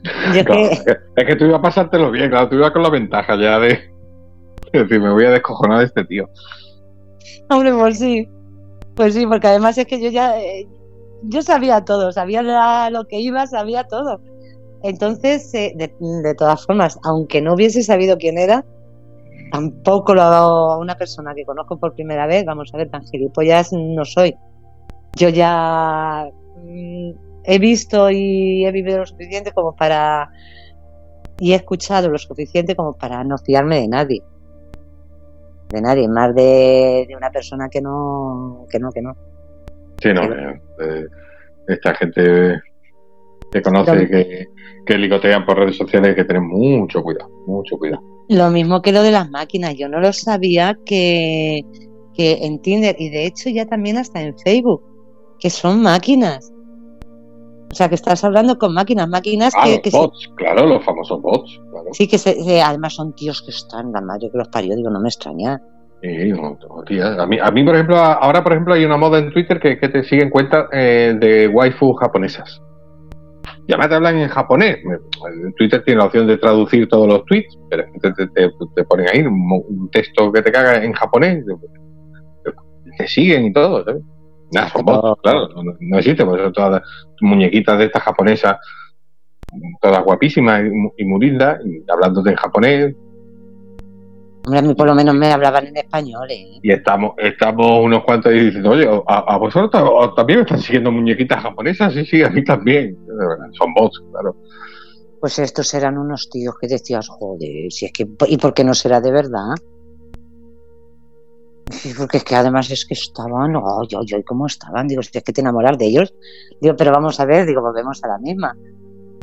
Speaker 3: Yo
Speaker 2: Claro,
Speaker 3: que,
Speaker 2: es que- es que tú ibas a pasártelo bien, claro, tú ibas con la ventaja ya de, de decir, me voy a descojonar de este tío.
Speaker 3: hombre, pues sí. Pues sí, porque además es que yo ya, eh, yo sabía todo, sabía la- lo que iba, sabía todo. Entonces, eh, de, de todas formas, aunque no hubiese sabido quién era, tampoco lo hago a una persona que conozco por primera vez, vamos a ver, tan gilipollas no soy. Yo ya mm, he visto y he vivido lo suficiente como para y he escuchado lo suficiente como para no fiarme de nadie. De nadie, más de, de una persona que no, que no, que no.
Speaker 2: Sí, no, eh, eh, esta gente que conoce, que, que ligotean por redes sociales, hay que tener mucho cuidado, mucho cuidado.
Speaker 3: Lo mismo que lo de las máquinas, yo no lo sabía que, que en Tinder y de hecho ya también hasta en Facebook, que son máquinas. O sea, que estás hablando con máquinas, máquinas
Speaker 2: Ah,
Speaker 3: que,
Speaker 2: los
Speaker 3: que se-
Speaker 2: bots, claro, los famosos bots, claro.
Speaker 3: sí que se- se- además son tíos que están, la madre que los parió, digo, no me extraña.
Speaker 2: Sí, no, no, tía. A mí, a mí, por ejemplo, ahora, por ejemplo, hay una moda en Twitter que, que te siguen cuentas eh, de waifu japonesas. Y además te hablan en japonés. Twitter tiene la opción de traducir todos los tweets, pero te, te- te- te ponen ahí un, un texto que te caga en japonés. Te siguen y todo, ¿sabes? Nada, son bots, claro, no, no existe, pues son todas muñequitas de estas japonesas todas guapísimas y, y hablando en japonés.
Speaker 3: Hombre, a mí por lo menos me hablaban en español. ¿eh?
Speaker 2: Y estamos, estamos unos cuantos ahí diciendo, oye, ¿a, vosotros también me están siguiendo muñequitas japonesas? Sí, sí, a mí también. Son bots, claro.
Speaker 3: Pues estos eran unos tíos que decías, joder, si es que, ¿y por qué no será de verdad? porque es que además es que estaban, ay, ay, ay, cómo estaban, digo, si es que te enamoras de ellos, digo, pero vamos a ver, digo, volvemos a la misma.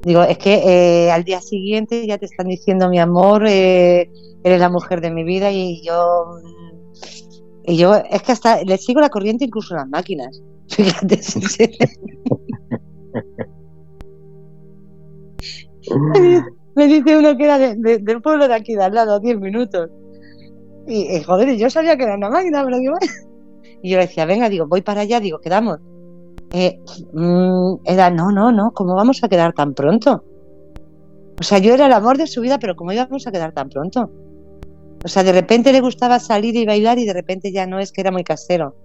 Speaker 3: Digo, es que eh, al día siguiente ya te están diciendo, mi amor, eh, eres la mujer de mi vida y yo, y yo, es que hasta le sigo la corriente incluso en las máquinas. Fíjate, me dice uno que era del pueblo de aquí de al lado, 10 minutos. Y, joder, yo sabía que era una máquina, pero digo, y yo le decía, venga, digo, voy para allá, digo, quedamos. Eh, mm, era, no, no, no, ¿cómo vamos a quedar tan pronto? O sea, yo era el amor de su vida, pero ¿cómo íbamos a quedar tan pronto? O sea, de repente le gustaba salir y bailar y de repente ya no es que era muy casero.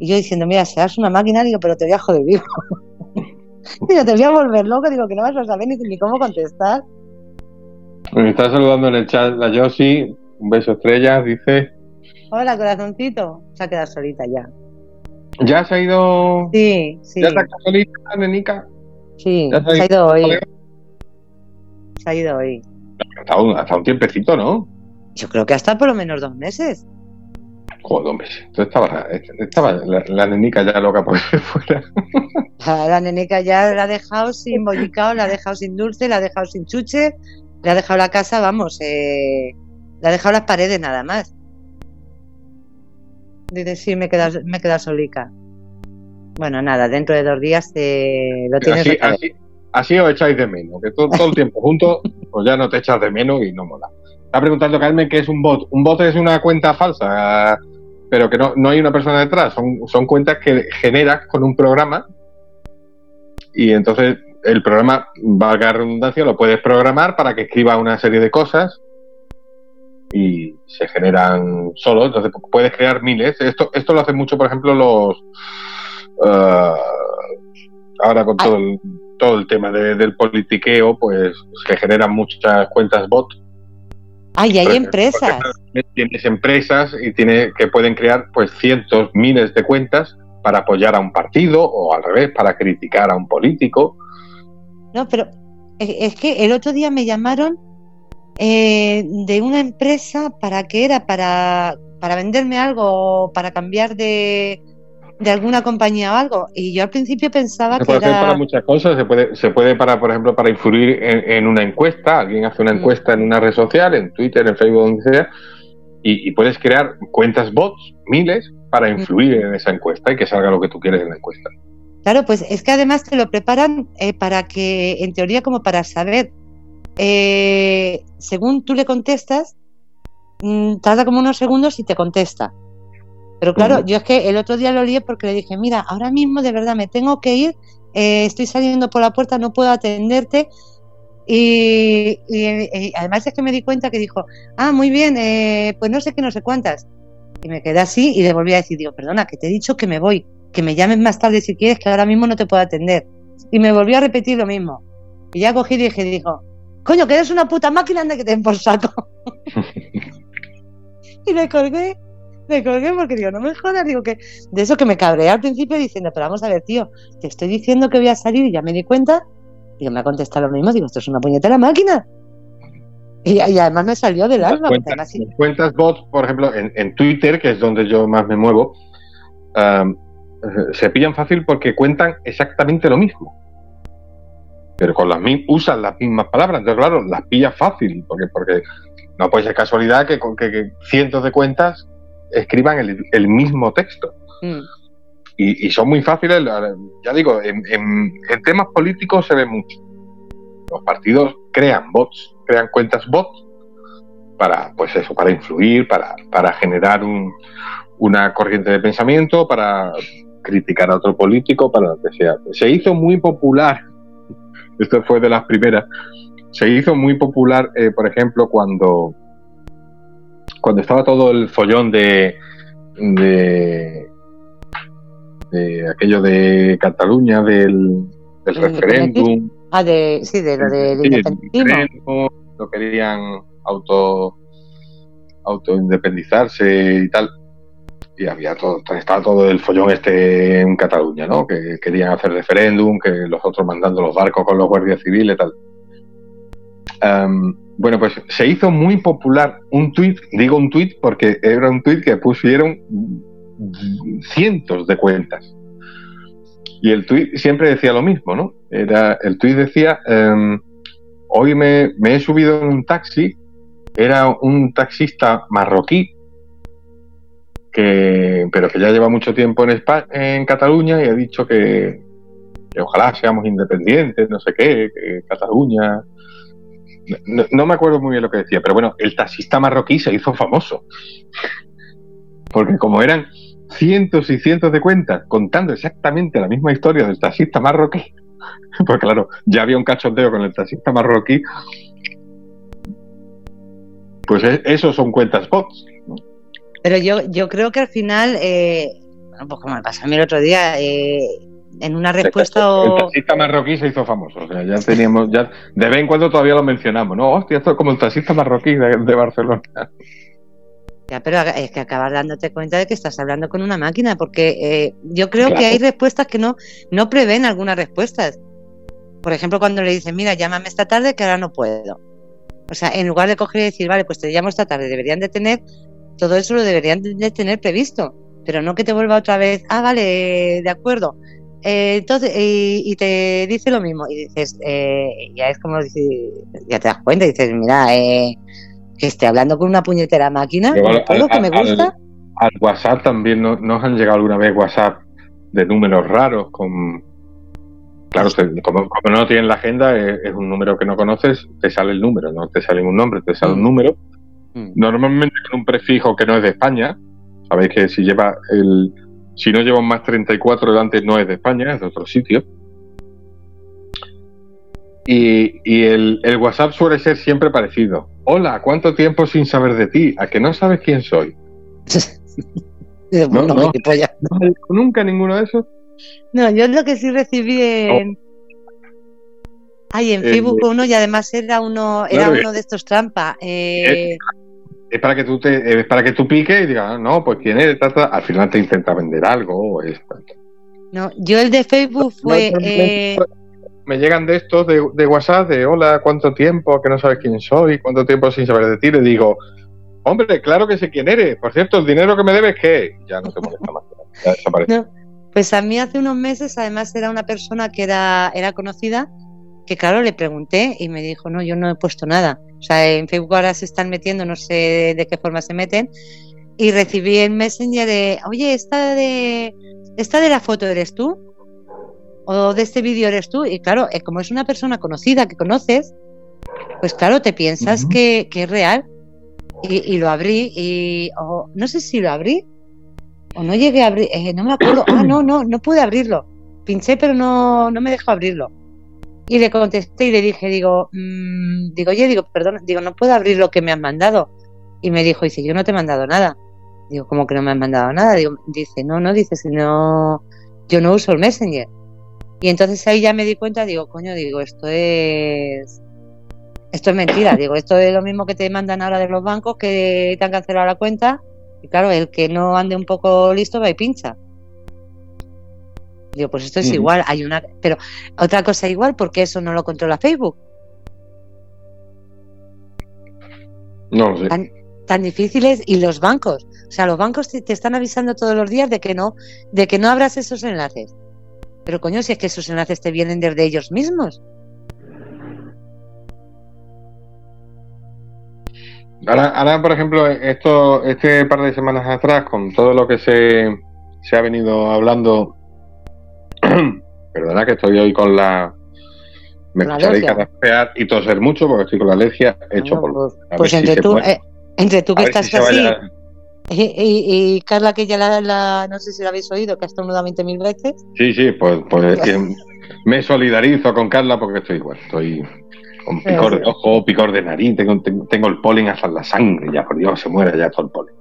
Speaker 3: Y yo diciendo, mira, seas una máquina, digo, pero te voy a joder vivo. digo, te voy a volver loco, digo, que no vas a saber ni, ni cómo contestar.
Speaker 2: Me está saludando en el chat la Josie, un beso estrella, dice.
Speaker 3: Hola, corazoncito. Se ha quedado solita ya.
Speaker 2: ¿Ya se ha ido?
Speaker 3: Sí, sí.
Speaker 2: ¿Ya está solita, nenica?
Speaker 3: Sí, se ha, ido hoy. Se ha ido hoy.
Speaker 2: Hasta un, hasta un tiempecito, ¿no?
Speaker 3: Yo creo que hasta por lo menos dos meses.
Speaker 2: Joder, dos meses. Entonces estaba, estaba la, nenica ya loca por fuera.
Speaker 3: La nenica ya la ha dejado sin bollicao, la ha dejado sin dulce, la ha dejado sin chuche, le ha dejado la casa, vamos, eh, le ha dejado las paredes nada más. Dice, sí, me queda, me queda solica. Bueno, nada, dentro de dos días lo tienes
Speaker 2: así, así, así, os echáis de menos, que todo, el tiempo juntos, pues ya no te echas de menos y no mola. Está preguntando Carmen qué es un bot. Un bot es una cuenta falsa, pero que no, no hay una persona detrás. Son, son cuentas que generas con un programa y entonces el programa, valga la redundancia, lo puedes programar para que escriba una serie de cosas y se generan solo, entonces puedes crear miles. Esto, esto lo hacen mucho, por ejemplo, los... Uh, ahora con todo el, todo el tema del politiqueo, pues se generan muchas cuentas bot.
Speaker 3: Ay, hay empresas.
Speaker 2: Tienes empresas y tiene, que pueden crear pues cientos, miles de cuentas para apoyar a un partido o al revés, para criticar a un político.
Speaker 3: No, pero es que el otro día me llamaron eh, de una empresa para qué era, para, para venderme algo, para cambiar de, de alguna compañía o algo. Y yo al principio pensaba
Speaker 2: se
Speaker 3: puede
Speaker 2: hacer para muchas cosas, se puede, se puede para, por ejemplo, para influir en, una encuesta, alguien hace una mm. encuesta en una red social, en Twitter, en Facebook, donde sea, y, puedes crear cuentas bots, miles, para mm. influir en esa encuesta y que salga lo que tú quieres en la encuesta.
Speaker 3: Claro, pues es que además te lo preparan eh, para que, en teoría, como para saber eh, según tú le contestas, mm, tarda como unos segundos y te contesta. Pero claro, yo es que el otro día lo lié porque le dije, mira, ahora mismo de verdad me tengo que ir, eh, estoy saliendo por la puerta, no puedo atenderte. Y, además es que me di cuenta que dijo, ah, muy bien, eh, pues no sé qué, no sé cuántas. Y me quedé así y le volví a decir, digo, perdona, que te he dicho que me voy, que me llames más tarde si quieres, que ahora mismo no te puedo atender. Y me volvió a repetir lo mismo. Y ya cogí y dije, dijo, coño, que eres una puta máquina, anda que te den por saco. y le colgué, le colgué porque digo, no me jodas, digo que de eso que me cabreé al principio diciendo, pero vamos a ver, tío, te estoy diciendo que voy a salir y ya me di cuenta, y me ha contestado lo mismo, digo, esto es una puñetera máquina. Y, además me salió del alma.
Speaker 2: Cuentas, cuentas bots, por ejemplo, en, Twitter, que es donde yo más me muevo, se pillan fácil porque cuentan exactamente lo mismo pero con las usan las mismas palabras, entonces claro, las pilla fácil, porque, porque no puede ser casualidad que, que, cientos de cuentas escriban el, mismo texto. Mm. Y, son muy fáciles, ya digo, en, temas políticos se ve mucho. Los partidos crean bots, crean cuentas bots para, pues eso, para influir, para, para generar un, una corriente de pensamiento, para criticar a otro político, para lo que sea. Se hizo muy popular esto fue de las primeras. Se hizo muy popular, eh, por ejemplo, cuando, cuando estaba todo el follón de, de, aquello de Cataluña, del, referéndum,
Speaker 3: Ah, de, sí, de lo de,
Speaker 2: Sí, el lo querían auto autoindependizarse y tal. Y había todo, estaba todo el follón este en Cataluña, ¿no? Que querían hacer referéndum, que los otros mandando los barcos con los guardias civiles tal. Em, bueno, pues se hizo muy popular un tuit, digo un tuit porque era un tuit que pusieron cientos de cuentas. Y el tuit siempre decía lo mismo, ¿no? Era, el tuit decía, em, hoy me, me, he subido en un taxi, era un taxista marroquí, que, pero que ya lleva mucho tiempo en, España, en Cataluña y ha dicho que, ojalá seamos independientes, no sé qué, que Cataluña no, me acuerdo muy bien lo que decía, pero bueno, el taxista marroquí se hizo famoso. Porque como eran cientos y cientos de cuentas contando exactamente la misma historia del taxista marroquí, pues claro, ya había un cachondeo con el taxista marroquí, pues e, esos son cuentas bots.
Speaker 3: Pero yo, yo creo que al final, eh, bueno, pues como me pasó a mí el otro día, eh, en una respuesta.
Speaker 2: El, taxista marroquí se hizo famoso. O sea, ya teníamos, ya de vez en cuando todavía lo mencionamos, ¿no? Hostia, esto es como el taxista marroquí de, Barcelona.
Speaker 3: Ya, pero es que acabas dándote cuenta de que estás hablando con una máquina, porque eh, yo creo que hay respuestas que no, no prevén algunas respuestas. Por ejemplo, cuando le dicen, mira, llámame esta tarde que ahora no puedo. O sea, en lugar de coger y decir, vale, pues te llamo esta tarde, deberían de tener, todo eso lo deberían de tener previsto, pero no que te vuelva otra vez, ah, vale, de acuerdo, eh, entonces, y, te dice lo mismo, y dices, eh, ya es como, ya te das cuenta, y dices, mira, eh, que esté hablando con una puñetera máquina,
Speaker 2: lo que me gusta. Al, WhatsApp también nos han llegado alguna vez WhatsApp de números raros, con. Claro, como, no tienen la agenda, es, un número que no conoces, te sale el número, no te sale un nombre, te sale un mm. número. Mm. Normalmente con un prefijo que no es de España. Sabéis que si lleva el, si no lleva más 34 delante, no es de España, es de otro sitio. Y, el, WhatsApp suele ser siempre parecido. Hola, ¿cuánto tiempo sin saber de ti? ¿A que no sabes quién soy? no, no, nunca ninguno de esos.
Speaker 3: No, yo lo que sí recibí en... Ay, en Facebook uno y además era uno, era uno de estos trampa. Eh,
Speaker 2: es para que tú te, es para que tú piques y digas, ah, no, pues quién es, al final te intenta vender algo o es...
Speaker 3: No, yo el de Facebook fue... Eh,
Speaker 2: me llegan de estos de, de, WhatsApp de hola, cuánto tiempo, que no sabes quién soy, cuánto tiempo sin saber de ti, le digo, hombre, claro que sé quién eres, por cierto, el dinero que me debes, ¿qué? Ya no te molesta más, ya desaparece.
Speaker 3: pues a mí hace unos meses, además, era una persona que era, era conocida, que claro, le pregunté y me dijo, no, yo no he puesto nada. O sea, en Facebook ahora se están metiendo, no sé de qué forma se meten, y recibí el Messenger de, oye, esta de, esta de la foto eres tú, o de este vídeo eres tú, y claro, eh, como es una persona conocida que conoces, pues claro, te piensas que, es real. Y, lo abrí, y no sé si lo abrí, o no llegué a abrir, eh, no me acuerdo, ah, no, no, no pude abrirlo. Pinché, pero no, no me dejó abrirlo. Y le contesté y le dije, digo, mmm, digo, oye, digo, perdón, digo, no puedo abrir lo que me han mandado. Y me dijo, dice, yo no te he mandado nada. Digo, ¿cómo que no me han mandado nada? Dice, no, no, dice, si no, yo no uso el Messenger. Y entonces ahí ya me di cuenta, digo, coño, digo, esto es, esto es mentira. digo, esto es lo mismo que te mandan ahora de los bancos que te han cancelado la cuenta. Y claro, el que no ande un poco listo va y pincha. Digo, pues esto es igual, hay una, pero otra cosa igual, porque eso no lo controla Facebook.
Speaker 2: No lo sé.
Speaker 3: Tan, difíciles y los bancos, o sea, los bancos te, están avisando todos los días de que no, de que no abras esos enlaces. Pero coño, si es que esos enlaces te vienen desde ellos mismos.
Speaker 2: Ahora, ahora, por ejemplo, esto, este par de semanas atrás, con todo lo que se, se ha venido hablando Perdona que estoy hoy con la. Me escucharéis carraspear y toser mucho porque estoy con la alergia hecho por.
Speaker 3: Pues, pues entre, tú, eh, entre tú que estás así. Y, Carla, que ya la, no sé si la habéis oído, que ha estornudado 20.000 veces.
Speaker 2: Sí, sí, pues, pues me solidarizo con Carla porque estoy igual. Estoy con picor de ojo, picor de nariz, tengo, tengo, el polen hasta en la sangre, ya por Dios, se muere ya todo el polen.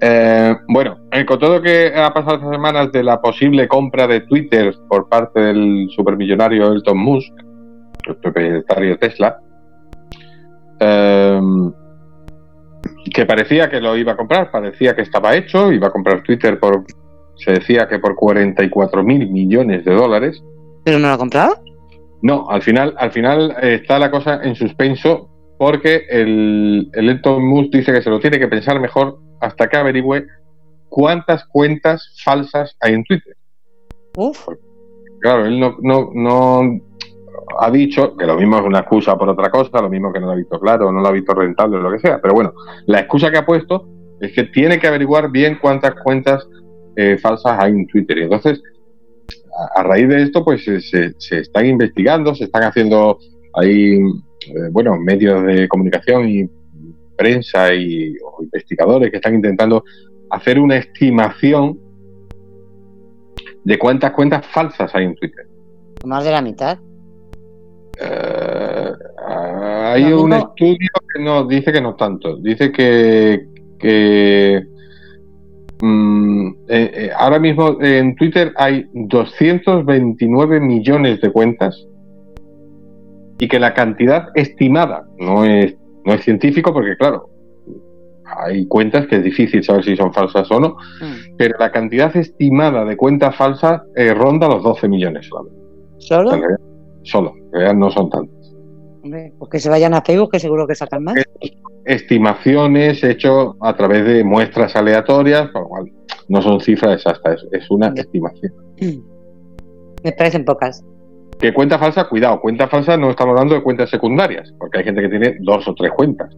Speaker 2: Eh, bueno, eh, con todo lo que ha pasado estas semanas de la posible compra de Twitter por parte del supermillonario Elton Musk, el propietario de Tesla, em, que parecía que lo iba a comprar, parecía que estaba hecho, iba a comprar Twitter por, se decía que por 44 mil millones de dólares.
Speaker 3: ¿Pero no lo ha comprado?
Speaker 2: No, al final, al final eh, está la cosa en suspenso porque el, el Elton Musk dice que se lo tiene que pensar mejor hasta que averigüe cuántas cuentas falsas hay en Twitter.
Speaker 3: Uf.
Speaker 2: Claro, él no, no, no ha dicho que lo mismo es una excusa por otra cosa, lo mismo que no lo ha visto claro, no lo ha visto rentable o lo que sea, pero bueno, la excusa que ha puesto es que tiene que averiguar bien cuántas cuentas eh, falsas hay en Twitter. Y entonces, a, raíz de esto, pues se, se, están investigando, se están haciendo ahí, eh, bueno, medios de comunicación y prensa y investigadores que están intentando hacer una estimación de cuántas cuentas falsas hay en Twitter.
Speaker 3: Más de la mitad.
Speaker 2: Eh, hay un estudio que no dice que no tanto. Dice que, que mm, eh, eh, ahora mismo en Twitter hay 229 millones de cuentas y que la cantidad estimada no es no es científico porque claro hay cuentas que es difícil saber si son falsas o no, mm. pero la cantidad estimada de cuentas falsas eh, ronda los 12 millones
Speaker 3: solamente. ¿Solo?
Speaker 2: solo, no son tantas.
Speaker 3: Hombre, pues que se vayan a Facebook, que seguro que sacan más.
Speaker 2: Estimaciones hechas a través de muestras aleatorias, por lo cual no son cifras exactas, es, una estimación.
Speaker 3: Me parecen pocas.
Speaker 2: ¿Qué cuenta falsa? Cuidado, cuenta falsa no estamos hablando de cuentas secundarias, porque hay gente que tiene dos o tres cuentas.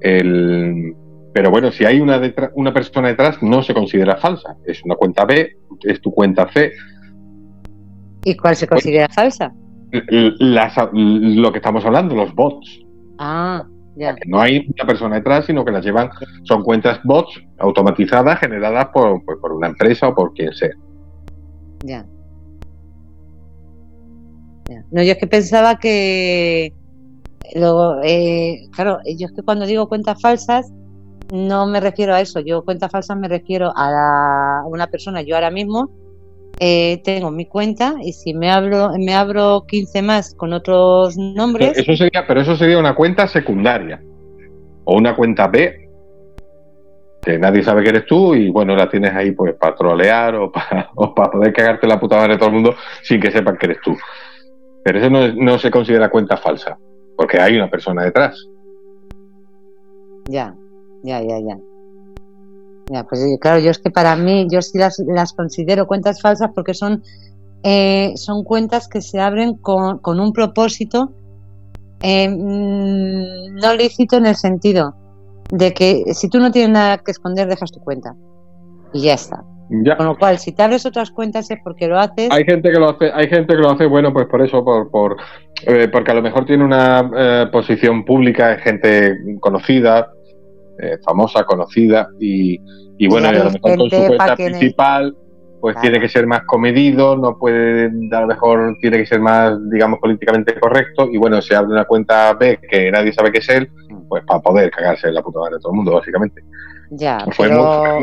Speaker 2: El, pero bueno, si hay una, una persona detrás, no se considera falsa. Es una cuenta B, es tu cuenta C.
Speaker 3: ¿Y cuál se considera falsa?
Speaker 2: lo que estamos hablando, los bots.
Speaker 3: Ah, ya.
Speaker 2: No hay una persona detrás, sino que las llevan, son cuentas bots automatizadas generadas por, pues, por una empresa o por quien sea.
Speaker 3: Ya. No, yo es que pensaba que Luego, eh, claro, yo es que cuando digo cuentas falsas, no me refiero a eso. Yo cuentas falsas me refiero a, una persona. Yo ahora mismo eh, tengo mi cuenta y si me abro, me abro 15 más con otros nombres.
Speaker 2: Eso sería, pero eso sería una cuenta secundaria o una cuenta B que nadie sabe que eres tú y bueno, la tienes ahí pues para trolear o para, poder cagarte la puta madre de todo el mundo sin que sepan que eres tú. Pero eso no, no se considera cuenta falsa porque hay una persona detrás.
Speaker 3: Ya, ya, ya, ya. Ya, pues claro, yo es que para mí, yo sí las, las considero cuentas falsas porque son, eh, son cuentas que se abren con, con un propósito eh, mm, no lícito en el sentido de que si tú no tienes nada que esconder, dejas tu cuenta. Y ya está. Con lo cual, si te abres otras cuentas es porque lo haces.
Speaker 2: Hay gente que lo hace, hay gente que lo hace, bueno, pues por eso, por, por eh, porque a lo mejor tiene una eh, posición pública, es gente conocida, eh, famosa, conocida, y, y bueno, a lo mejor con su cuenta principal, pues tiene que ser más comedido, no puede, a lo mejor tiene que ser más, digamos, políticamente correcto, y bueno, se abre una cuenta B que nadie sabe que es él, mm. pues para poder cagarse en la puta madre de todo el mundo, básicamente.
Speaker 3: Ya, pero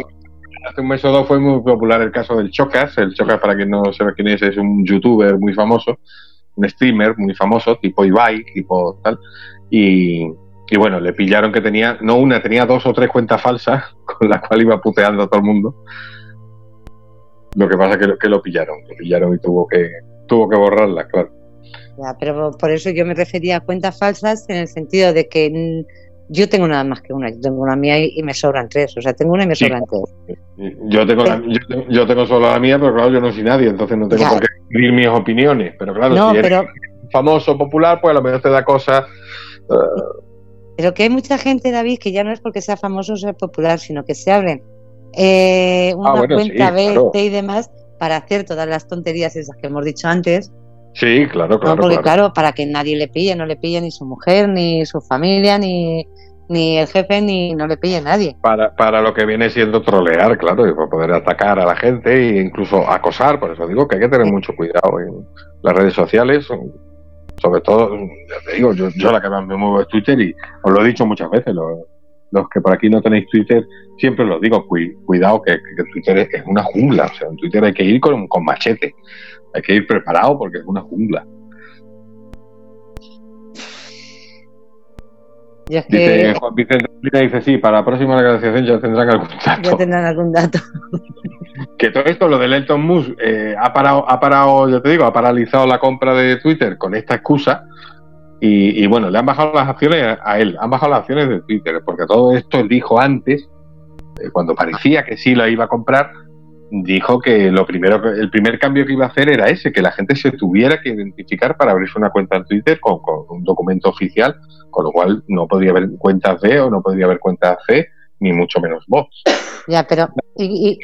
Speaker 2: hace un mes o dos fue muy popular el caso del Chocas. El Chocas, para quien no sepa quién es, es un youtuber muy famoso, un streamer muy famoso, tipo Ibai, tipo tal. Y, bueno, le pillaron que tenía, no una, tenía dos o tres cuentas falsas con las cuales iba puteando a todo el mundo. Lo que pasa es que, que lo pillaron, lo pillaron y tuvo que, tuvo que borrarlas, claro.
Speaker 3: Ya, pero por eso yo me refería a cuentas falsas en el sentido de que yo tengo nada más que una, yo tengo una mía y, me sobran tres, o sea, tengo una y me sobran tres.
Speaker 2: Yo tengo, yo, tengo solo la mía, pero claro, yo no soy nadie, entonces no tengo por qué escribir mis opiniones, pero claro, si eres famoso, popular, pues a lo mejor te da cosas...
Speaker 3: Eh, pero que hay mucha gente, David, que ya no es porque sea famoso o sea popular, sino que se abren eh, una ah, cuenta B, y demás para hacer todas las tonterías esas que hemos dicho antes,
Speaker 2: Sí, claro, claro.
Speaker 3: porque claro. para que nadie le pille, no le pille ni su mujer, ni su familia, ni, ni el jefe, ni no le pille nadie.
Speaker 2: Para, para lo que viene siendo trolear, claro, y para poder atacar a la gente e incluso acosar, por eso digo que hay que tener mucho cuidado en las redes sociales, sobre todo, ya te digo, yo, yo la que más me muevo es Twitter y os lo he dicho muchas veces, los que por aquí no tenéis Twitter, siempre os digo, cuidado que, Twitter es, una jungla, o sea, en Twitter hay que ir con, con machete hay que ir preparado porque es una jungla. Dice Juan Vicente dice, sí, para la próxima negociación ya tendrán algún dato.
Speaker 3: Ya tendrán algún dato.
Speaker 2: que todo esto, lo de Elton Musk, eh, ha parado, ha parado, yo te digo, ha paralizado la compra de Twitter con esta excusa. Y, bueno, le han bajado las acciones a él, han bajado las acciones de Twitter, porque todo esto él dijo antes, eh, cuando parecía que sí lo iba a comprar, dijo que lo primero el primer cambio que iba a hacer era ese, que la gente se tuviera que identificar para abrirse una cuenta en Twitter con, un documento oficial, con lo cual no podría haber cuentas B o no podría haber cuentas C, ni mucho menos bots.
Speaker 3: Ya, pero... Y,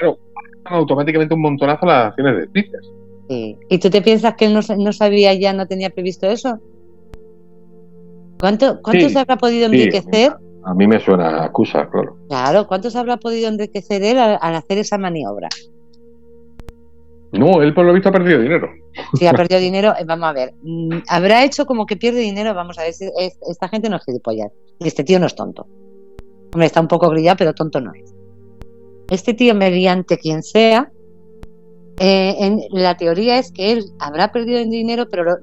Speaker 2: automáticamente un montonazo las acciones de Twitter.
Speaker 3: ¿Y tú te piensas que él no, sabía ya, no tenía previsto eso? ¿Cuánto, ¿Cuánto se habrá podido enriquecer?
Speaker 2: A mí me suena acusa, claro.
Speaker 3: Claro, ¿cuánto se habrá podido enriquecer él al hacer esa maniobra?
Speaker 2: No, él por lo visto ha perdido dinero.
Speaker 3: Sí, ha perdido dinero. Eh, vamos a ver. Mm, habrá hecho como que pierde dinero. Vamos a ver. Esta gente no es gilipollas. Y este tío no es tonto. Hombre, está un poco grillado, pero tonto no es. Este tío, mediante quien sea, eh, en, la teoría es que él habrá perdido dinero, pero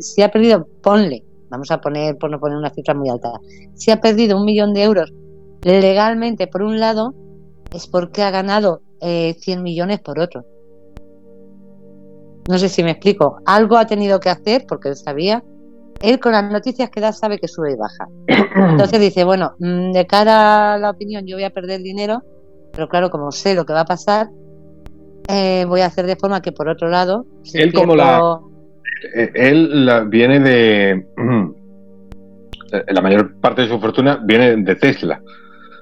Speaker 3: si ha perdido, ponle, vamos a poner, por no poner una cifra muy alta, si ha perdido un millón de euros legalmente por un lado, es porque ha ganado eh, 100 millones por otro. No sé si me explico. Algo ha tenido que hacer porque él sabía. Él con las noticias que da sabe que sube y baja. Entonces dice, bueno, mm, de cara a la opinión yo voy a perder dinero, pero claro, como sé lo que va a pasar, eh, voy a hacer de forma que por otro lado...
Speaker 2: él como la... Eh, él viene de... La mayor parte de su fortuna viene de Tesla.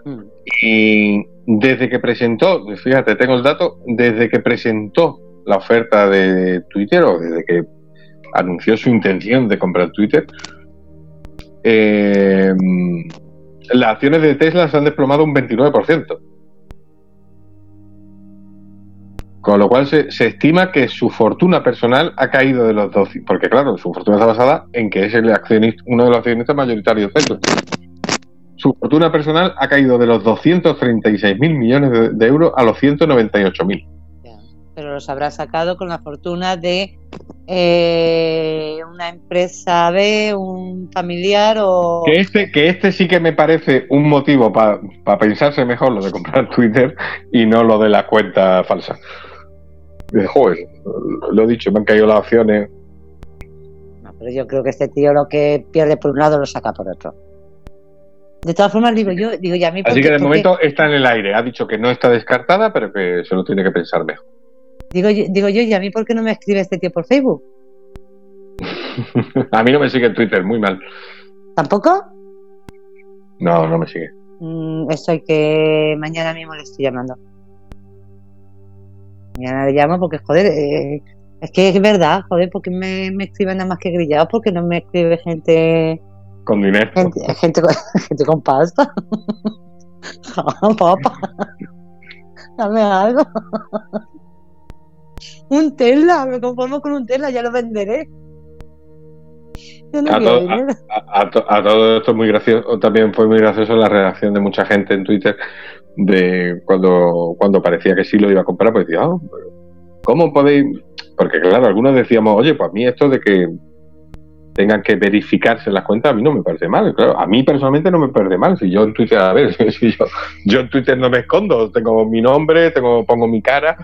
Speaker 2: Mm. Y desde que presentó, fíjate, tengo el dato, desde que presentó la oferta de Twitter o desde que anunció su intención de comprar Twitter, eh, las acciones de Tesla se han desplomado un 29%. Con lo cual se, estima que su fortuna personal ha caído de los 12, porque claro, su fortuna está basada en que es el accionista, uno de los accionistas mayoritarios de Tesla. Su fortuna personal ha caído de los 236 mil millones de, euros a los 198 mil
Speaker 3: pero los habrá sacado con la fortuna de eh, una empresa B, un familiar o...
Speaker 2: Que este, que este sí que me parece un motivo para pensarse mejor lo de comprar Twitter y no lo de la cuenta falsa. Joder, lo he dicho, me han caído las acciones.
Speaker 3: No, pero yo creo que este tío lo que pierde por un lado lo saca por otro. De todas formas, digo yo, digo ya a mí.
Speaker 2: Así que de momento está en el aire. Ha dicho que no está descartada, pero que se lo tiene que pensar mejor.
Speaker 3: Digo, digo yo, ¿y a mí por qué no me escribe este tío por Facebook?
Speaker 2: a mí no me sigue en Twitter, muy mal.
Speaker 3: ¿Tampoco?
Speaker 2: No, no me sigue.
Speaker 3: Mm, estoy que mañana mismo le estoy llamando. Mañana le llamo porque, joder, eh, es que es verdad, joder, porque me, me escriben nada más que grillados, porque no me escribe gente.
Speaker 2: Con dinero.
Speaker 3: Gente, gente, con, gente con pasta. Papá, dame algo un Tesla, me conformo con un Tesla, ya lo venderé.
Speaker 2: a, todo esto muy gracioso, también fue muy gracioso la reacción de mucha gente en Twitter de cuando, cuando parecía que sí lo iba a comprar, pues decía, oh, ¿cómo podéis? Porque claro, algunos decíamos, oye, pues a mí esto de que tengan que verificarse las cuentas, a mí no me parece mal. Claro, a mí personalmente no me parece mal. Si yo en Twitter, a ver, si yo, yo en Twitter no me escondo, tengo mi nombre, tengo pongo mi cara,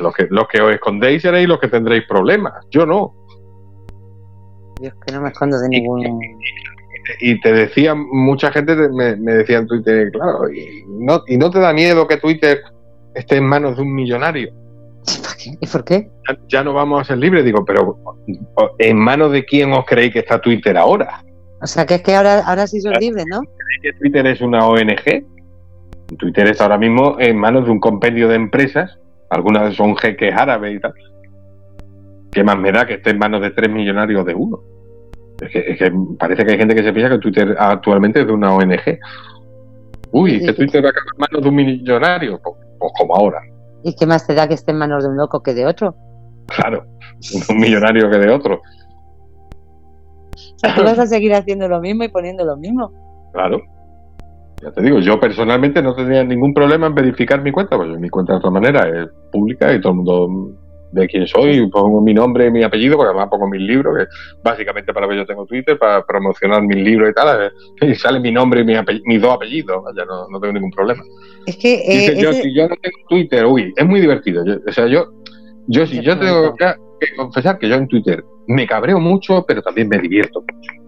Speaker 2: los que, los que os escondéis seréis los que tendréis problemas. Yo no.
Speaker 3: Es que no me escondo de ningún.
Speaker 2: Y, te decía, mucha gente me, decía en Twitter, claro, y no, y no te da miedo que Twitter esté en manos de un millonario.
Speaker 3: ¿Y por qué?
Speaker 2: Ya, no vamos a ser libres, digo, pero ¿en manos de quién os creéis que está Twitter ahora?
Speaker 3: O sea, que es que ahora, ahora sí son libres, ¿no?
Speaker 2: que Twitter es una ONG? Twitter está ahora mismo en manos de un compendio de empresas algunas son jeques árabes y tal. ¿Qué más me da que esté en manos de tres millonarios de uno? Es que, parece que hay gente que se piensa que Twitter actualmente es de una ONG. Uy, que Twitter va a caer en manos de un millonario. Pues, pues, como ahora.
Speaker 3: ¿Y qué más te da que esté en manos de un loco que de otro?
Speaker 2: Claro, un millonario que de otro.
Speaker 3: O sea, tú vas a seguir haciendo lo mismo y poniendo lo mismo.
Speaker 2: Claro. Ya te digo, yo personalmente no tendría ningún problema en verificar mi cuenta, porque mi cuenta de otra manera es pública y todo el mundo de quién soy, pongo mi nombre y mi apellido, porque además pongo mis libros, que básicamente para que yo tengo Twitter, para promocionar mis libros y tal, y sale mi nombre y mis dos apellidos, ya no, no, tengo ningún problema.
Speaker 3: Es que... Eh,
Speaker 2: yo, si yo no tengo Twitter, uy, es muy divertido. o sea, yo, yo si yo tengo que, confesar que yo en Twitter me cabreo mucho, pero también me divierto mucho.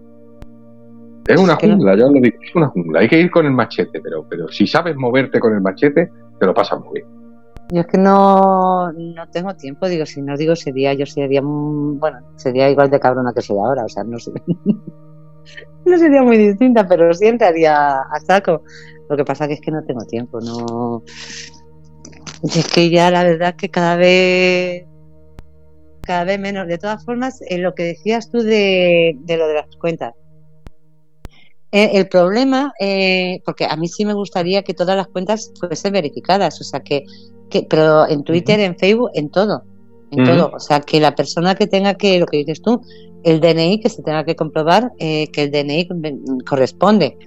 Speaker 2: Es una jungla, yo lo digo, es una jungla. Hay que ir con el machete, pero, pero si sabes moverte con el machete, te lo pasas muy bien.
Speaker 3: Yo es que no, no tengo tiempo, digo, si no digo sería, yo sería, bueno, sería igual de cabrona que soy ahora, o sea, no sé. no sería muy distinta, pero sí entraría a saco. Lo que pasa que es que no tengo tiempo, no. es que ya la verdad que cada vez cada vez menos. De todas formas, en lo que decías tú de, de lo de las cuentas, el problema, eh, porque a mí sí me gustaría que todas las cuentas fuesen verificadas, o sea que, que pero en Twitter, en Facebook, en todo, en todo, o sea que la persona que tenga que, lo que dices tú, el DNI que se tenga que comprobar eh, que el DNI corresponde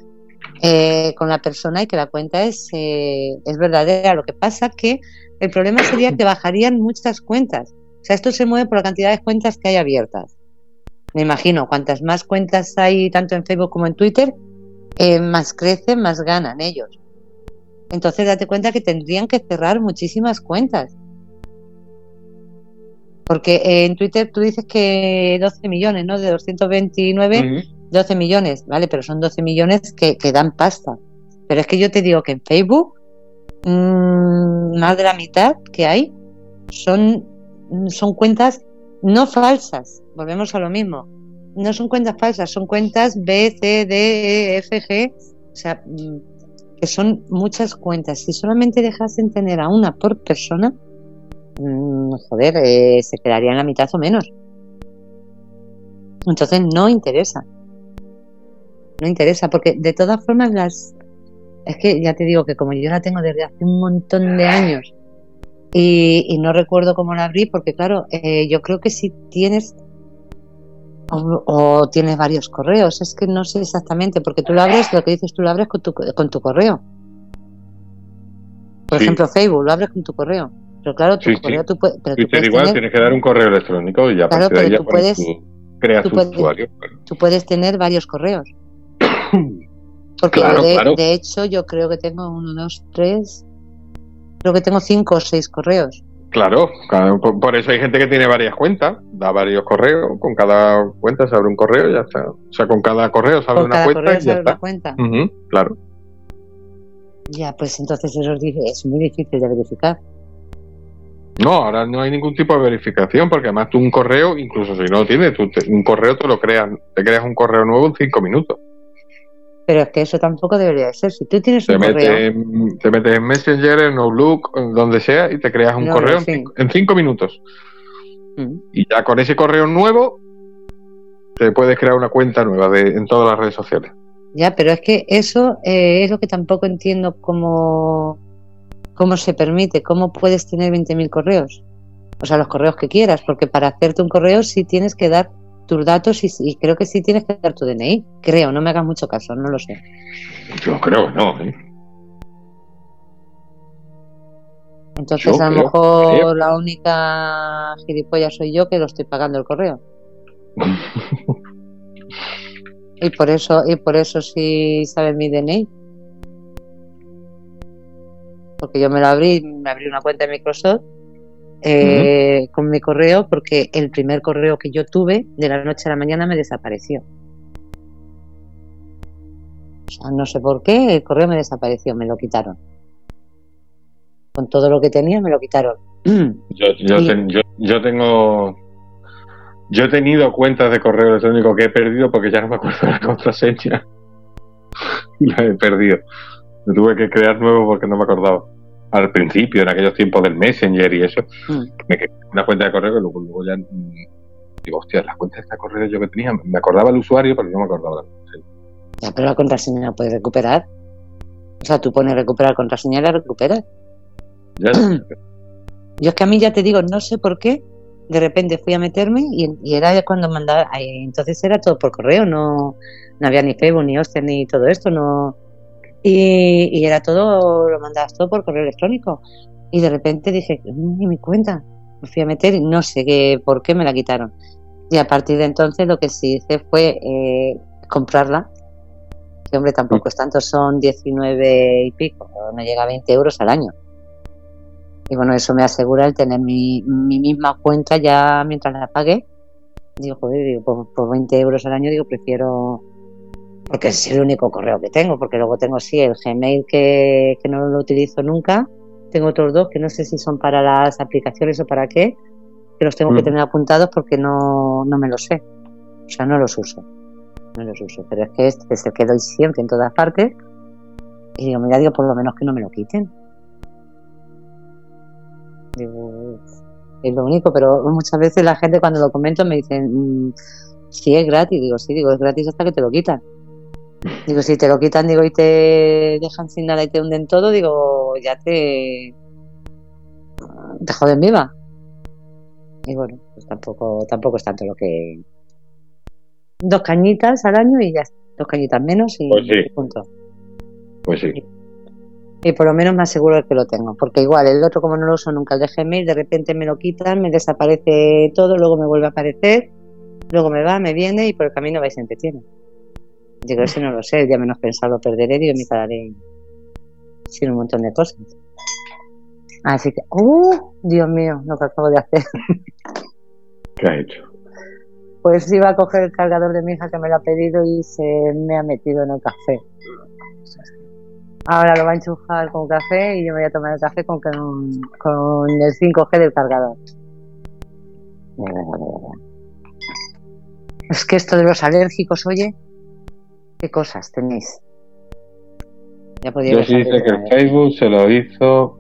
Speaker 3: con la persona y que la cuenta es, es verdadera. Lo que pasa que el problema sería que bajarían muchas cuentas. O sea, esto se mueve por la cantidad de cuentas que hay abiertas me imagino, cuantas más cuentas hay tanto en Facebook como en Twitter, eh, más crecen, más ganan ellos. Entonces date cuenta que tendrían que cerrar muchísimas cuentas. Porque eh, en Twitter tú dices que 12 millones, ¿no? De 229, 12 millones, ¿vale? Pero son 12 millones que, dan pasta. Pero es que yo te digo que en Facebook, mmm, más de la mitad que hay son, son cuentas no falsas, volvemos a lo mismo. No son cuentas falsas, son cuentas B, C, D, E, F, G, o sea, mm, que son muchas cuentas. Si solamente dejasen tener a una por persona, mm, joder, eh, se quedaría en la mitad o menos. Entonces no interesa. No interesa, porque de todas formas las... Es que ya te digo que como yo la tengo desde hace un montón de años y, no recuerdo cómo la abrí porque claro, eh, yo creo que si tienes o, tienes varios correos, es que no sé exactamente, porque tú lo abres, lo que dices tú lo abres con tu, con tu correo. Por ejemplo, Facebook, lo abres con tu correo. Pero claro, tu correo tú, puedes, pero
Speaker 2: igual tienes que dar un correo electrónico y ya
Speaker 3: claro, pero tú puedes,
Speaker 2: creas
Speaker 3: tú puedes,
Speaker 2: usuario.
Speaker 3: Tú puedes tener varios correos. Porque de, hecho yo creo que tengo uno, dos, tres, creo que tengo cinco o seis correos.
Speaker 2: Claro, por eso hay gente que tiene varias cuentas, da varios correos, con cada cuenta se abre un correo y ya está. O sea, con cada correo se abre una cuenta y ya está.
Speaker 3: cuenta.
Speaker 2: claro.
Speaker 3: Ya, pues entonces eso es muy difícil de verificar.
Speaker 2: No, ahora no hay ningún tipo de verificación porque además tú un correo, incluso si no lo tienes, tú un correo te lo creas, te creas un correo nuevo en cinco minutos.
Speaker 3: Pero es que eso tampoco debería ser. Si tú tienes un correo.
Speaker 2: te metes en Messenger, en Outlook, donde sea, y te creas un correo en, cinco, minutos. Mm. Y ya con ese correo nuevo, te puedes crear una cuenta nueva de, en todas las redes sociales.
Speaker 3: Ya, pero es que eso eh, es lo que tampoco entiendo cómo, cómo se permite, cómo puedes tener 20.000 correos. O sea, los correos que quieras, porque para hacerte un correo sí tienes que dar tus datos y, creo que sí tienes que dar tu DNI. Creo, no me hagas mucho caso, no lo sé.
Speaker 2: Yo creo que no. ¿eh?
Speaker 3: Entonces, a lo mejor la única gilipollas soy yo que lo estoy pagando el correo. y por eso, y por eso sí sabe mi DNI. Porque yo me lo abrí, me abrí una cuenta de Microsoft eh, con mi correo porque el primer correo que yo tuve de la noche a la mañana me desapareció. O sea, no sé por qué, el correo me desapareció, me lo quitaron. Con todo lo que tenía me lo quitaron.
Speaker 2: Yo, yo, tengo... Yo he tenido cuentas de correo electrónico que he perdido porque ya no me acuerdo de la contraseña. la he perdido. Me tuve que crear nuevo porque no me acordaba al principio, en aquellos tiempos del Messenger y eso, mm. me quedé una cuenta de correo que luego, ya mm, digo, hostia, las cuentas de correo yo que tenía, me acordaba el usuario, pero no me acordaba la contraseña.
Speaker 3: Ya, pero la contraseña la puedes recuperar. O sea, tú pones recuperar contraseña y la recuperas. Ya, yo es que a mí ya te digo, no sé por qué, de repente fui a meterme y, era ya cuando mandaba, entonces era todo por correo, no, no había ni Facebook, ni hostia, ni todo esto, no y, era todo, lo mandabas todo por correo electrónico. Y de repente dije, ni mi cuenta. me fui a meter y no sé qué, por qué me la quitaron. Y a partir de entonces lo que sí hice fue eh, comprarla. Que hombre, tampoco es tanto, son 19 y pico, no llega a 20 euros al año. Y bueno, eso me asegura el tener mi, mi misma cuenta ya mientras la pague. Digo, joder, digo, por, por 20 euros al año, digo, prefiero porque es el único correo que tengo, porque luego tengo sí el Gmail que, que, no lo utilizo nunca, tengo otros dos que no sé si son para las aplicaciones o para qué, que los tengo mm. que tener apuntados porque no, no me lo sé, o sea, no los uso, no los uso, pero es que este es el que doy siempre en todas partes y digo, mira, digo, por lo menos que no me lo quiten. Digo, es lo único, pero muchas veces la gente cuando lo comento me dicen, mm, sí, es gratis, digo, sí, digo, es gratis hasta que te lo quitan. Digo, si te lo quitan, digo, y te dejan sin nada y te hunden todo, digo, ya te. te joden viva. Y bueno, pues tampoco, tampoco es tanto lo que. Dos cañitas al año y ya Dos cañitas menos y
Speaker 2: pues sí.
Speaker 3: punto.
Speaker 2: Pues sí.
Speaker 3: Y por lo menos me aseguro de que lo tengo. Porque igual, el otro, como no lo uso nunca, el de Gmail, de repente me lo quitan, me desaparece todo, luego me vuelve a aparecer, luego me va, me viene y por el camino vais se entretiene. Digo, si no lo sé, ya menos pensado lo perderé, y me quedaré sin un montón de cosas. Así que, ¡uh! Dios mío, lo que acabo de hacer.
Speaker 2: ¿Qué ha hecho?
Speaker 3: Pues iba a coger el cargador de mi hija que me lo ha pedido y se me ha metido en el café. Ahora lo va a enchufar con café y yo me voy a tomar el café con, con el 5G del cargador. Es que esto de los alérgicos, oye, ¿Qué cosas tenéis?
Speaker 2: Ya Yo sí dice que el Facebook se lo hizo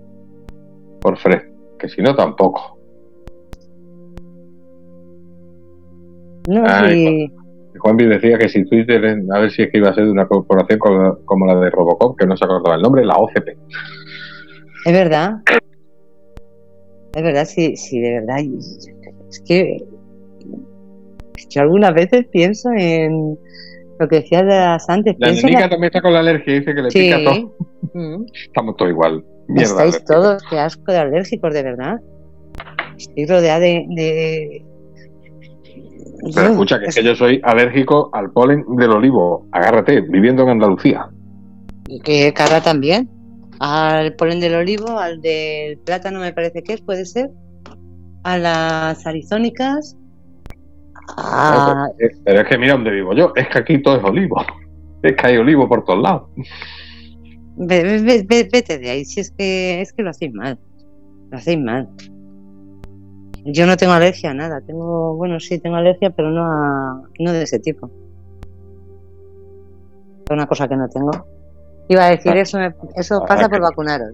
Speaker 2: por Fred, que si no tampoco.
Speaker 3: No,
Speaker 2: Ay, Juanvi decía que si Twitter, a ver si es que iba a ser de una corporación como la de Robocop, que no se acordaba el nombre, la OCP.
Speaker 3: Es verdad. Es verdad, sí, sí, de verdad. Es que yo algunas veces pienso en, lo que decías antes.
Speaker 2: La nenica también está con la alergia, dice que le pica todo. Mm. Estamos todos igual.
Speaker 3: Mierda, Estáis todos, qué asco de alérgicos, de verdad. Estoy rodeada de. de...
Speaker 2: Pero escucha, que es que yo soy alérgico al polen del olivo. Agárrate, viviendo en Andalucía.
Speaker 3: Y que cara también. Al polen del olivo, al del plátano, me parece que es, puede ser. A las arizónicas
Speaker 2: Ah. Pero es que mira donde vivo yo, es que aquí todo es olivo. Es que hay olivo por todos lados.
Speaker 3: Vete de ahí, si es que es que lo hacéis mal. Lo hacéis mal. Yo no tengo alergia a nada. Tengo, bueno, sí tengo alergia, pero no a, no de ese tipo. Es una cosa que no tengo. Iba a decir, ah. eso, eso pasa por vacunaros.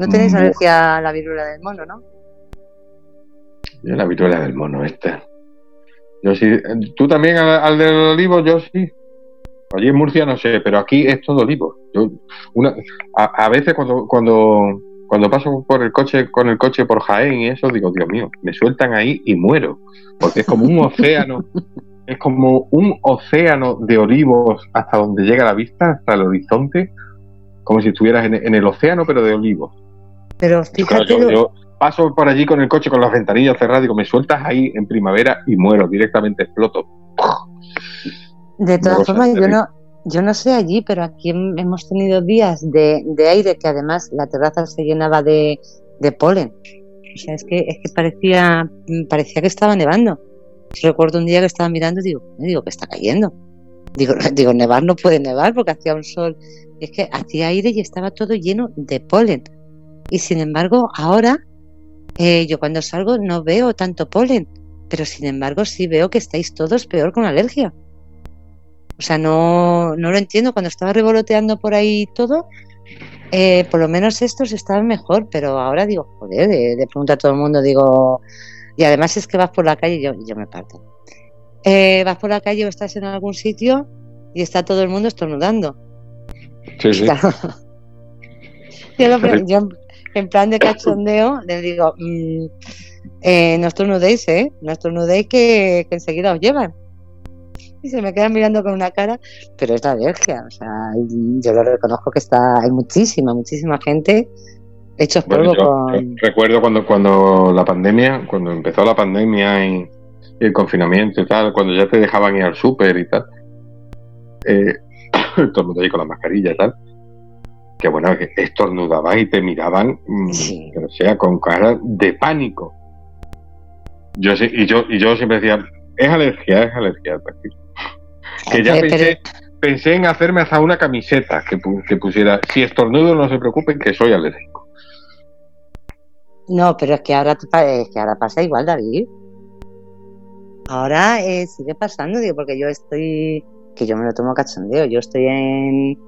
Speaker 3: No tenéis mm. alergia a la viruela del mono, ¿no?
Speaker 2: Yo la viruela del mono este. Yo sí. ¿Tú también al, del olivo? Yo sí. Allí en Murcia no sé, pero aquí es todo olivo. Yo, una, a, veces cuando, cuando, cuando paso por el coche, con el coche por Jaén y eso, digo, Dios mío, me sueltan ahí y muero. Porque es como un océano, es como un océano de olivos hasta donde llega la vista, hasta el horizonte, como si estuvieras en, el océano, pero de olivos.
Speaker 3: Pero fíjate,
Speaker 2: paso por allí con el coche con las ventanillas cerradas, digo, me sueltas ahí en primavera y muero, directamente exploto.
Speaker 3: De todas formas, yo no, yo no sé allí, pero aquí hemos tenido días de, aire que además la terraza se llenaba de, polen. O sea, es que, es que parecía, parecía que estaba nevando. recuerdo un día que estaba mirando y digo, digo que está cayendo. Digo, digo, nevar no puede nevar porque hacía un sol. Es que hacía aire y estaba todo lleno de polen. Y sin embargo, ahora eh, yo cuando salgo no veo tanto polen, pero sin embargo sí veo que estáis todos peor con alergia. O sea, no, no lo entiendo. Cuando estaba revoloteando por ahí todo, eh, por lo menos estos estaban mejor, pero ahora digo, joder, de, pregunta a todo el mundo, digo, y además es que vas por la calle y yo, yo me parto. Eh, vas por la calle o estás en algún sitio y está todo el mundo estornudando.
Speaker 2: Sí, sí.
Speaker 3: yo, en plan de cachondeo, les digo, mmm, eh, no estornudéis, ¿eh? No estornudéis que, que enseguida os llevan. Y se me quedan mirando con una cara, pero es la alergia, o sea, yo lo reconozco que está, hay muchísima, muchísima gente Hechos
Speaker 2: Bueno,
Speaker 3: polvo
Speaker 2: yo-
Speaker 3: con...
Speaker 2: recuerdo cuando, cuando la pandemia, cuando empezó la pandemia y, y el confinamiento y tal, cuando ya te dejaban ir al súper y tal, eh, todo el mundo ahí con la mascarilla y tal, que bueno, que estornudabas y te miraban, mm,
Speaker 3: Sí.
Speaker 2: sea, con cara de pánico. Yo sí- y yo y yo siempre decía, es alergia, es alergia, tranquilo. Que ya
Speaker 3: Pero-
Speaker 2: pensé, pensé en hacerme hasta una camiseta que, que pusiera, si estornudo no se preocupen que soy alérgico.
Speaker 3: No, pero es que ahora, es que ahora pasa igual, David. Ahora eh, sigue pasando, digo, porque yo estoy, que yo me lo tomo cachondeo, yo estoy en,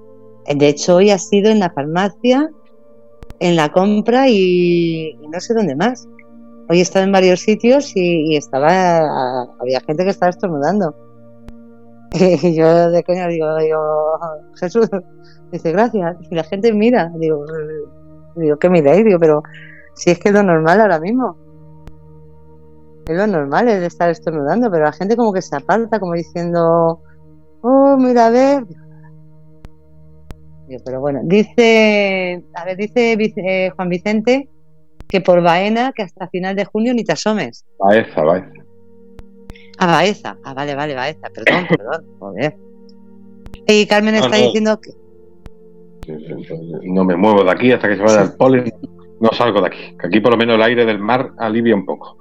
Speaker 3: de hecho hoy ha sido en la farmacia, en la compra y, no sé dónde más. Hoy he estado en varios sitios y, estaba, había gente que estaba estornudando. Y yo de coña digo, digo, Jesús, dice gracias, y la gente mira, digo, digo, ¿qué miráis? Digo, pero si es que es lo normal ahora mismo. Es lo normal de estar estornudando, pero la gente como que se aparta, como diciendo, oh, mira, a ver. Pero bueno, dice, a ver, dice eh, Juan Vicente que por Baena, que hasta final de junio ni te asomes.
Speaker 2: Baeza, Baeza.
Speaker 3: A Baeza. Ah, vale, vale, Baeza. Perdón, perdón. Joder. Y Carmen
Speaker 2: No,
Speaker 3: está
Speaker 2: no.
Speaker 3: diciendo que,
Speaker 2: No me muevo de aquí hasta que se vaya el polen. No salgo de aquí. Que aquí por lo menos el aire del mar alivia un poco.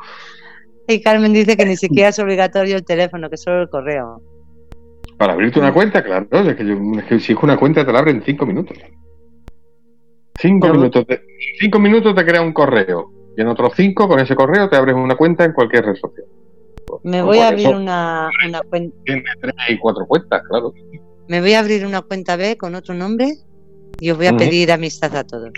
Speaker 3: y Carmen dice que ni siquiera es obligatorio el teléfono, que solo el correo.
Speaker 2: Para abrirte una cuenta, claro. Es que, yo- es que si es una cuenta te la abren en cinco minutos. Cinco minutos. Te, cinco minutos te crea un correo. Y en otros cinco, con ese correo, te abres una cuenta en cualquier red social.
Speaker 3: Me voy a abrir una, una cuenta.
Speaker 2: Tiene tres y cuatro cuentas, claro.
Speaker 3: Me voy a abrir una cuenta B con otro nombre y os voy a pedir amistad a todos.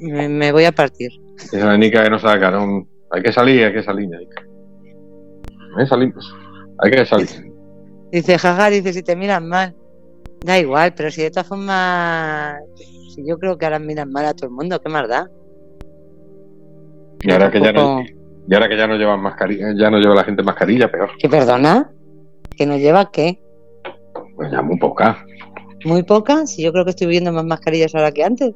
Speaker 3: Me, me voy a partir.
Speaker 2: Esa Nica que no saca, no. Hay que salir, hay que salir, Nica. Salir, pues. Hay que salir.
Speaker 3: Dice, jaja, dice, si te miran mal. Da igual, pero si de todas formas, si yo creo que ahora miran mal a todo el mundo, ¿qué más da?
Speaker 2: Y ahora que ya no, y ahora que ya no llevan mascarilla, ya no lleva la gente mascarilla, peor.
Speaker 3: ¿Que perdona? ¿Que no lleva qué?
Speaker 2: Pues ya muy poca.
Speaker 3: ¿Muy poca? Si yo creo que estoy viendo más mascarillas ahora que antes.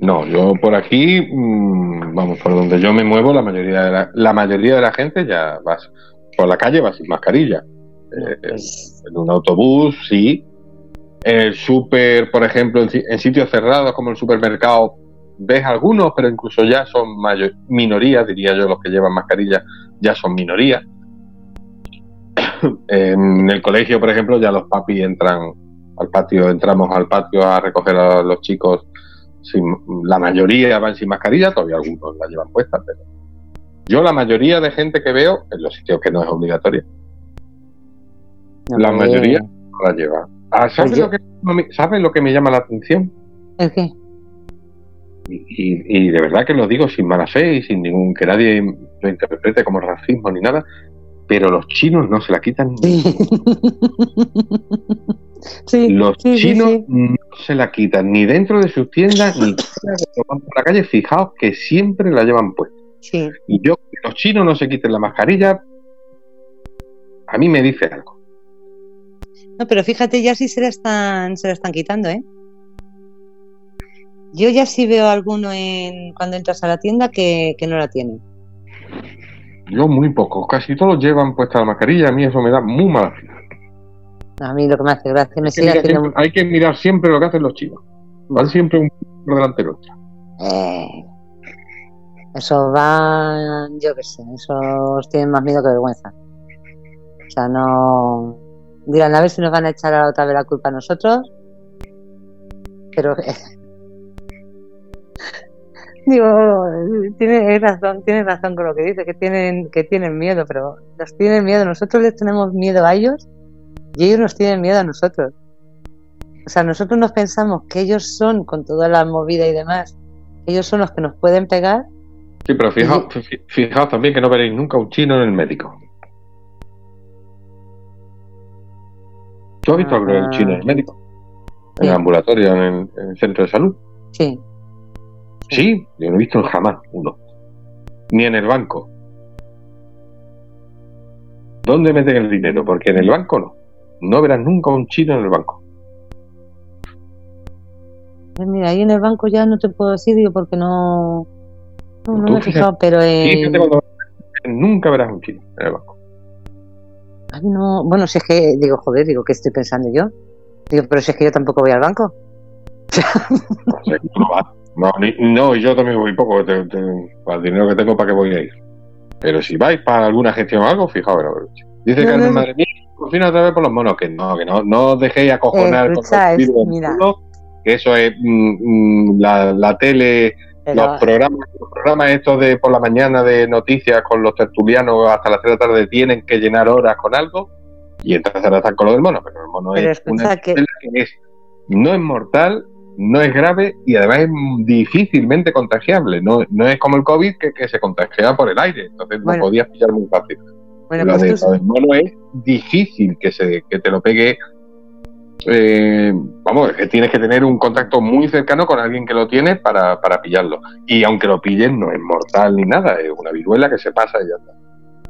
Speaker 2: No, yo por aquí, mm, vamos, por donde yo me muevo, la mayoría de la, la mayoría de la gente ya va por la calle va sin mascarilla. Eh,
Speaker 3: Pues,
Speaker 2: en un autobús, sí. En el súper, por ejemplo, en, si- en sitios cerrados como el supermercado, ves algunos, pero incluso ya son minorías, diría yo, los que llevan mascarilla ya son minorías. en el colegio, por ejemplo, ya los papis entran al patio, entramos al patio a recoger a los chicos. Sin, la mayoría van sin mascarilla, todavía algunos la llevan puesta, pero yo la mayoría de gente que veo, en los sitios que no es obligatoria, la mayoría no la lleva. Ah, ¿sabes,
Speaker 3: Pues yo-
Speaker 2: lo que, ¿Sabes lo que me llama la atención?
Speaker 3: ¿El qué?
Speaker 2: Y, y- y de verdad que lo digo sin mala fe y sin ningún que nadie lo interprete como racismo ni nada, pero los chinos no se la quitan.
Speaker 3: Sí.
Speaker 2: Los
Speaker 3: sí,
Speaker 2: chinos
Speaker 3: sí.
Speaker 2: no se la quitan ni dentro de sus tiendas ni cuando por la calle. Fijaos que siempre la llevan puesta. Y yo, que los chinos no se quiten la mascarilla, a mí me dice algo.
Speaker 3: No, pero fíjate, ya sí se la están, se la están quitando, ¿eh? Yo ya sí veo alguno en cuando entras a la tienda que, que no la tiene.
Speaker 2: Yo muy pocos, casi todos llevan puesta la mascarilla. A mí eso me da muy mala fe.
Speaker 3: A mí lo que me hace gracia me
Speaker 2: Hay que,
Speaker 3: sigue
Speaker 2: mirar
Speaker 3: haciendo.
Speaker 2: siempre, hay que mirar siempre lo que hacen los chinos. Van siempre un por delante del otro.
Speaker 3: Eh, esos van, yo qué sé, esos tienen más miedo que vergüenza. O sea, no. Dirán, a ver si nos van a echar a otra vez la culpa a nosotros. Pero. Digo, tiene razón, tiene razón con lo que dice, que tienen, que tienen miedo, pero nos tienen miedo. Nosotros les tenemos miedo a ellos y ellos nos tienen miedo a nosotros. O sea, nosotros nos pensamos que ellos son, con toda la movida y demás, ellos son los que nos pueden pegar.
Speaker 2: Sí, pero fijaos, fi- fijaos también que no veréis nunca un chino en el médico. ¿Tú has visto algo del
Speaker 3: Ah.
Speaker 2: chino en el médico? En
Speaker 3: Sí.
Speaker 2: el ambulatorio, en el, en el centro de salud.
Speaker 3: Sí,
Speaker 2: Sí, yo no he visto jamás uno. Ni en el banco. ¿Dónde meten el dinero? Porque en el banco no. No verás nunca un chino en el banco.
Speaker 3: Pues mira, ahí en el banco ya no te puedo decir, digo, porque no, no, me he fijado, pero
Speaker 2: cuando- nunca verás un chino en el banco.
Speaker 3: Ay, no, bueno, si es que, digo, joder, digo, ¿qué estoy pensando yo? Digo, pero si es que yo tampoco voy al banco.
Speaker 2: No ni- no, y yo también voy poco. te- te- para el dinero que tengo, ¿para qué voy a ir? Pero si vais para alguna gestión o algo, fijaos. Dice
Speaker 3: No,
Speaker 2: Carmen,
Speaker 3: no, no.
Speaker 2: madre mía, por fin otra vez por los monos. Que no, que no, no os dejéis acojonar
Speaker 3: Eh,
Speaker 2: con los
Speaker 3: es- mira.
Speaker 2: que eso es mm, mm, la, la tele,
Speaker 3: Pero,
Speaker 2: los programas, los programas estos de por la mañana de noticias con los tertulianos hasta las 3 de la tarde tienen que llenar horas con algo y entonces ahora están con lo del mono, pero el mono
Speaker 3: Pero
Speaker 2: es una
Speaker 3: que-
Speaker 2: es, no es mortal, no es grave y además es difícilmente contagiable. No, no es como el COVID que, que se contagia por el aire, entonces
Speaker 3: Bueno.
Speaker 2: lo podías pillar muy fácil.
Speaker 3: Bueno,
Speaker 2: lo,
Speaker 3: pues
Speaker 2: de- del mono es difícil que, se, que te lo pegue. eh, vamos, que tienes que tener un contacto muy cercano con alguien que lo tiene para, para pillarlo. Y aunque lo pillen, no es mortal ni nada, es una viruela que se pasa y ya está.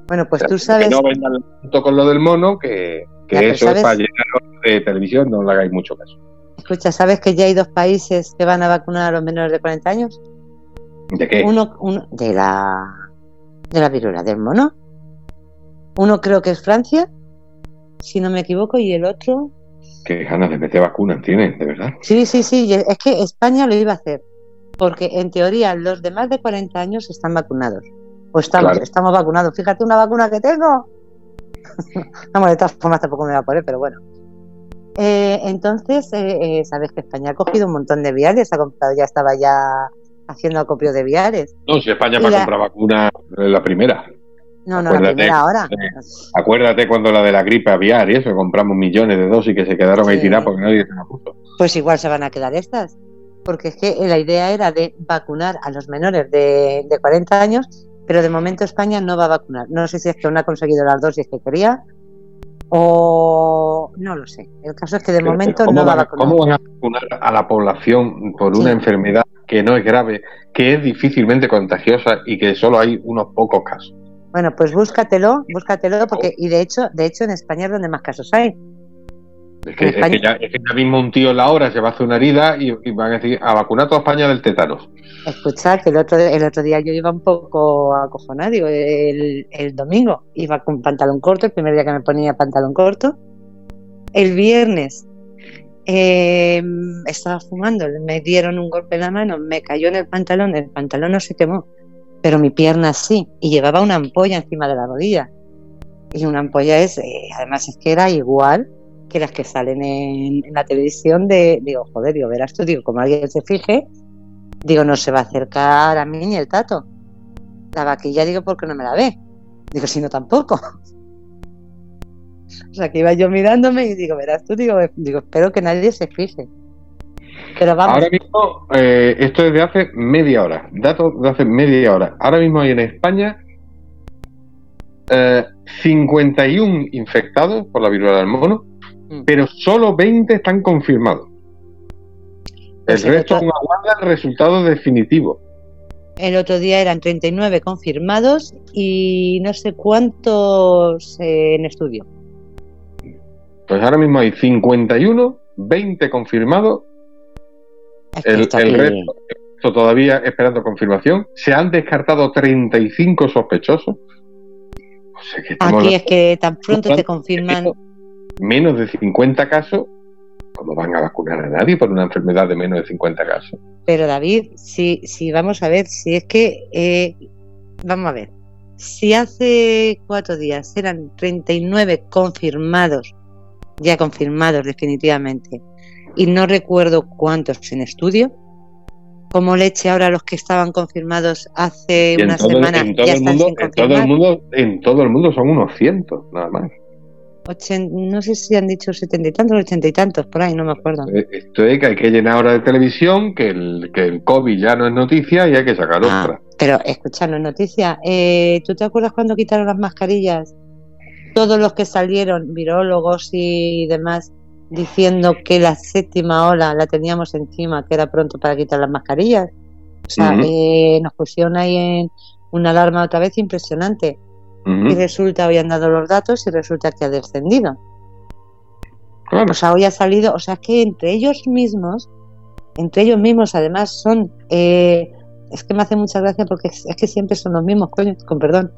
Speaker 3: bueno, pues
Speaker 2: O sea,
Speaker 3: tú sabes,
Speaker 2: Que no vendan tanto con lo del mono, que, que
Speaker 3: Ya,
Speaker 2: eso
Speaker 3: ¿sabes?
Speaker 2: es para llenar de televisión, no le hagáis mucho caso.
Speaker 3: escucha, ¿sabes que ya hay dos países que van a vacunar a los menores de 40 años?
Speaker 2: ¿De qué?
Speaker 3: Uno, uno de la de la viruela del mono. Uno creo que es Francia, si no me equivoco, y el otro,
Speaker 2: ¿Qué ganas de meter vacunas tienen, de verdad?
Speaker 3: sí, sí, sí, es que España lo iba a hacer, porque en teoría los de más de 40 años están vacunados. O estamos,
Speaker 2: Claro.
Speaker 3: estamos vacunados. Fíjate una vacuna que tengo. Vamos, de todas formas tampoco me va a poner, pero bueno. Eh, entonces, eh, eh, sabes que España ha cogido un montón de viales, ha comprado, ya estaba ya haciendo acopio de viales.
Speaker 2: No, si España para
Speaker 3: la-
Speaker 2: comprar vacunas es la primera.
Speaker 3: No, no, la
Speaker 2: Acuérdate,
Speaker 3: primera ahora.
Speaker 2: Acuérdate cuando la de la gripe aviar y eso, compramos millones de dosis que se quedaron ahí
Speaker 3: Sí.
Speaker 2: tiradas porque nadie se la puso.
Speaker 3: Pues igual se van a quedar estas. Porque es que la idea era de vacunar a los menores de, de 40 años, pero de momento España no va a vacunar. No sé si es que no ha conseguido las dosis que quería o no lo sé. El caso es que de
Speaker 2: Pero,
Speaker 3: momento
Speaker 2: ¿cómo
Speaker 3: no va a vacunar.
Speaker 2: ¿Cómo van a vacunar a la población por
Speaker 3: Sí.
Speaker 2: una enfermedad que no es grave, que es difícilmente contagiosa y que solo hay unos pocos casos?
Speaker 3: Bueno, pues búscatelo, búscatelo, porque y de hecho, de hecho en España es donde más casos hay.
Speaker 2: Es que, es ya, es que ya mismo un tío en la hora se va a hacer una herida y, y van a decir a vacunar toda España del tétanos.
Speaker 3: Escucha, que el otro, el otro día yo iba un poco acojonada, digo, el, el domingo iba con pantalón corto, el primer día que me ponía pantalón corto. El viernes eh, estaba fumando, me dieron un golpe en la mano, me cayó en el pantalón, el pantalón no se quemó, pero mi pierna sí, y llevaba una ampolla encima de la rodilla. Y una ampolla es, eh, además es que era igual que las que salen en, la televisión de, digo, joder, digo, verás tú, digo, como alguien se fije, Digo, no se va a acercar a mí ni el tato. La vaquilla, digo, porque no me la ve. Digo, si no, tampoco. O sea, que iba yo mirándome y digo, verás tú, digo, digo espero que nadie se fije. Pero vamos,
Speaker 2: Ahora mismo, eh, esto es de hace media hora, datos de hace media hora. Ahora mismo hay en España eh, 51 infectados por la viruela del mono,
Speaker 3: Mm.
Speaker 2: pero solo 20 están confirmados. El
Speaker 3: Pues
Speaker 2: resto aún aguarda el resultado definitivo.
Speaker 3: el otro día eran 39 confirmados y no sé cuántos eh, en estudio.
Speaker 2: Pues ahora mismo hay 51, 20 confirmados,
Speaker 3: Es que
Speaker 2: el, resto esto todavía esperando confirmación. Se han descartado 35 sospechosos. O sea que
Speaker 3: aquí es que tan pronto te confirman.
Speaker 2: menos de 50 casos. ¿Cómo van a vacunar a nadie por una enfermedad de menos de 50 casos?
Speaker 3: Pero David, si, si vamos a ver, si es que, eh, vamos a ver, si hace cuatro días eran 39 confirmados, ya confirmados definitivamente, y no recuerdo cuántos en estudio, como leche ahora los que estaban confirmados hace una
Speaker 2: todo,
Speaker 3: semana
Speaker 2: en todo
Speaker 3: ya
Speaker 2: el
Speaker 3: están
Speaker 2: mundo,
Speaker 3: sin
Speaker 2: en todo el mundo, en todo el mundo son unos cientos, nada más.
Speaker 3: Ochen- no sé si han dicho setenta y tantos ochenta y tantos, por ahí, no me acuerdo.
Speaker 2: Eh, Esto es que hay que llenar ahora de televisión, que el, que el COVID ya no es noticia y hay que sacar
Speaker 3: Ah,
Speaker 2: otra.
Speaker 3: pero escuchando noticia, eh, ¿tú te acuerdas cuando quitaron las mascarillas? Todos los que salieron, virólogos y demás, diciendo que la séptima ola la teníamos encima, que era pronto para quitar las mascarillas. O sea, eh, nos pusieron ahí en una alarma otra vez impresionante. Y resulta, hoy han dado los datos y resulta que ha descendido.
Speaker 2: claro.
Speaker 3: O sea, hoy ha salido, o sea, que entre ellos mismos, entre ellos mismos además son, eh, es que me hace mucha gracia porque es, que siempre son los mismos, con perdón,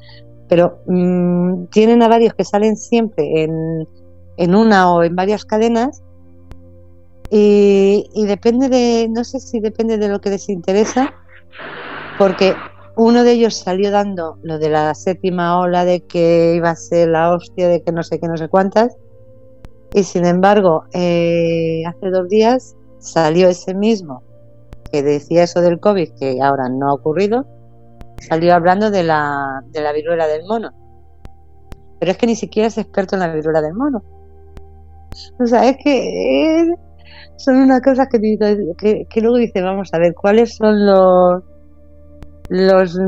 Speaker 3: pero mm, tienen a varios que salen siempre en, en una o en varias cadenas y, depende de, no sé si depende de lo que les interesa, porque uno de ellos salió dando lo de la séptima ola de que iba a ser la hostia, de que no sé qué, no sé cuántas, y sin embargo, eh, hace dos días salió ese mismo que decía eso del COVID, que ahora no ha ocurrido, salió hablando de la, de la viruela del mono. Pero es que ni siquiera es experto en la viruela del mono. O sea, es que eh, son unas cosas que, luego dice, vamos a ver, ¿cuáles son los los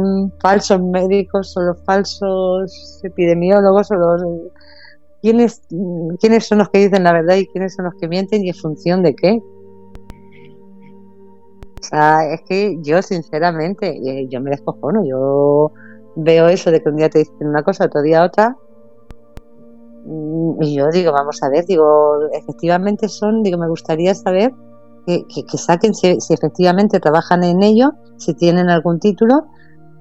Speaker 3: falsos médicos o los falsos epidemiólogos o los quiénes quiénes son los que dicen la verdad y quiénes son los que mienten y en función de qué o sea es que yo sinceramente eh, yo me descojono yo veo eso de que un día te dicen una cosa otro día otra mm, y yo digo vamos a ver digo efectivamente son digo me gustaría saber que, saquen si, efectivamente trabajan en ello, si tienen algún título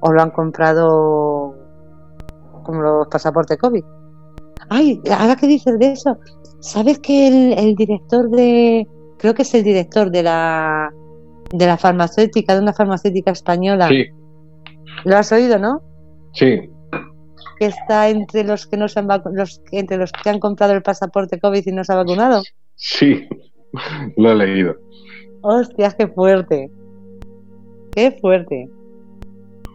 Speaker 3: o lo han comprado como los pasaportes COVID. Ay, ahora que dices de eso, ¿sabes que el, director de, creo que es el director de la de la farmacéutica, de una farmacéutica española?
Speaker 2: Sí.
Speaker 3: ¿Lo has oído, no?
Speaker 2: Sí.
Speaker 3: Que está entre los que no se han los entre los que han comprado el pasaporte COVID y no se ha vacunado.
Speaker 2: Sí, lo he leído.
Speaker 3: Hostias, qué fuerte. Qué fuerte.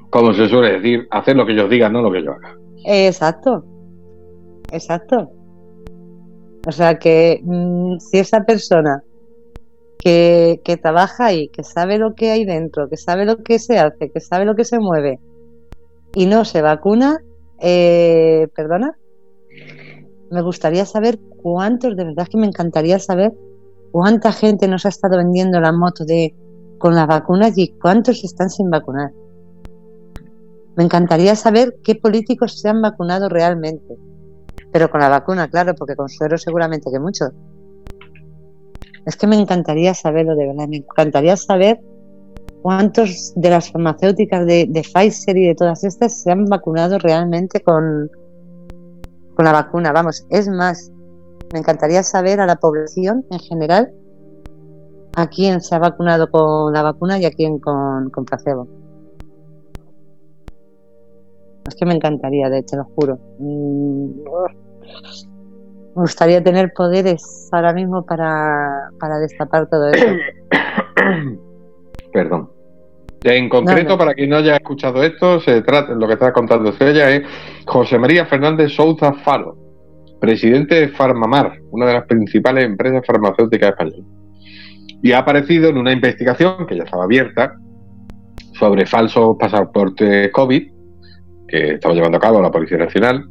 Speaker 2: Como se suele decir, hacer lo que ellos digan, no lo que yo haga.
Speaker 3: Exacto. Exacto. O sea que mm, si esa persona que, que trabaja ahí, que sabe lo que hay dentro, que sabe lo que se hace, que sabe lo que se mueve y no se vacuna, eh, perdona, me gustaría saber cuántos, de verdad que me encantaría saber cuánta gente nos ha estado vendiendo la moto de con las vacunas y cuántos están sin vacunar. Me encantaría saber qué políticos se han vacunado realmente. Pero con la vacuna, claro, porque con suero seguramente que muchos. Es que me encantaría saberlo de verdad. Me encantaría saber cuántos de las farmacéuticas de, Pfizer y de todas estas se han vacunado realmente con, con la vacuna. Vamos, es más, me encantaría saber a la población en general a quién se ha vacunado con la vacuna y a quién con, placebo. Es que me encantaría, de hecho, lo juro. Mm, me gustaría tener poderes ahora mismo para, para destapar todo eso.
Speaker 2: Perdón. En concreto, para quien no haya escuchado esto, se trata, lo que está contando ella es José María Fernández Souza Faro, presidente de Farmamar, una de las principales empresas farmacéuticas españolas. Y ha aparecido en una investigación que ya estaba abierta sobre falsos pasaportes COVID que estaba llevando a cabo la Policía Nacional.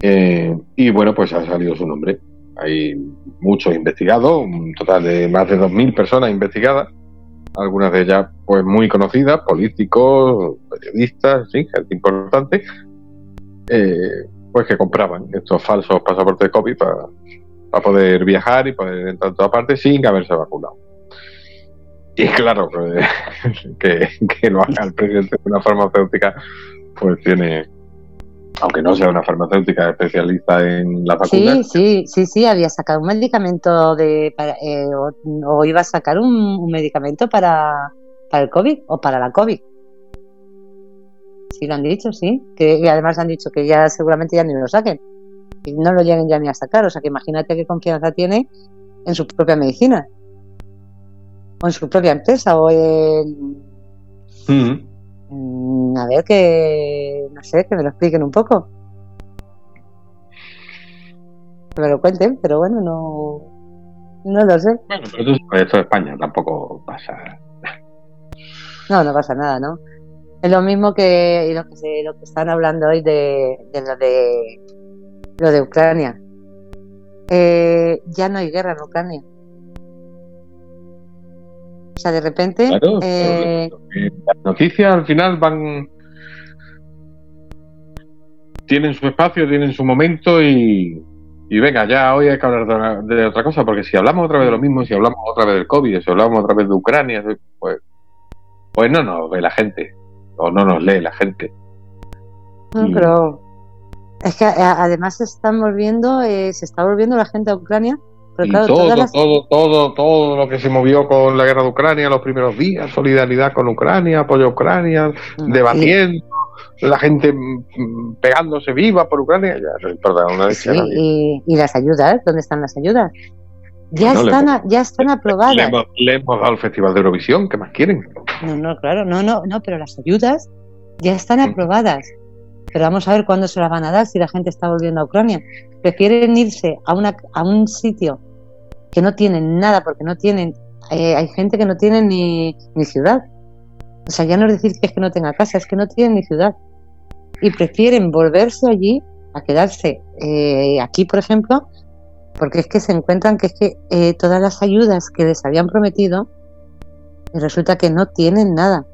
Speaker 2: Eh, y bueno, pues ha salido su nombre. Hay muchos investigados, un total de más de 2.000 personas investigadas, algunas de ellas pues muy conocidas, políticos, periodistas, sí, gente importante. Eh, pues que compraban estos falsos pasaportes de COVID para, poder viajar y poder entrar a toda parte sin haberse vacunado. Y claro, pues, que, lo haga el presidente de una farmacéutica, pues tiene, aunque no sea una farmacéutica especialista en la vacuna.
Speaker 3: Sí, sí, sí, sí, había sacado un medicamento de, eh, o, iba a sacar un, un medicamento para, para el COVID o para la COVID. Sí, lo han dicho, sí. Que, y además han dicho que ya seguramente ya ni lo saquen. Y no lo lleguen ya ni a sacar. O sea, que imagínate qué confianza tiene en su propia medicina. O en su propia empresa. O en. Mm, a ver, que. No sé, que me lo expliquen un poco. Que me lo cuenten, pero bueno, no. No lo sé.
Speaker 2: Bueno, pero esto es España, tampoco pasa.
Speaker 3: No, no pasa nada, ¿no? Es lo mismo que lo que, lo que están hablando hoy de, lo de lo de Ucrania. Eh, ya no hay guerra en Ucrania. O sea, de repente.
Speaker 2: Eh, las noticias al final van. Tienen su espacio, tienen su momento y, Y venga, ya hoy hay que hablar de, otra cosa, porque si hablamos otra vez de lo mismo, si hablamos otra vez del COVID, si hablamos otra vez de Ucrania, pues, pues no nos ve la gente, o no nos lee la gente.
Speaker 3: No, pero es que además se están volviendo, eh, se está volviendo la gente a Ucrania.
Speaker 2: Pero todo, todo, todo, todo lo que se movió con la guerra de Ucrania los primeros días, solidaridad con Ucrania, apoyo a Ucrania, mm, debatiendo, la gente mm, pegándose viva por Ucrania. Ya,
Speaker 3: perdón, y, y, las ayudas, ¿dónde están las ayudas? Ya están, ya están aprobadas.
Speaker 2: Le hemos, dado el Festival de Eurovisión, ¿qué más quieren?
Speaker 3: No, no, claro, no, no, no, pero las ayudas ya están mm. aprobadas. Pero vamos a ver cuándo se las van a dar si la gente está volviendo a Ucrania. Prefieren irse a, una, a un sitio que no tienen nada, porque no tienen, eh, hay gente que no tiene ni, ni ciudad. O sea, ya no es decir que es que no tenga casa, es que no tienen ni ciudad. Y prefieren volverse allí a quedarse eh, aquí, por ejemplo, porque es que se encuentran que es que eh, todas las ayudas que les habían prometido, resulta que no tienen nada.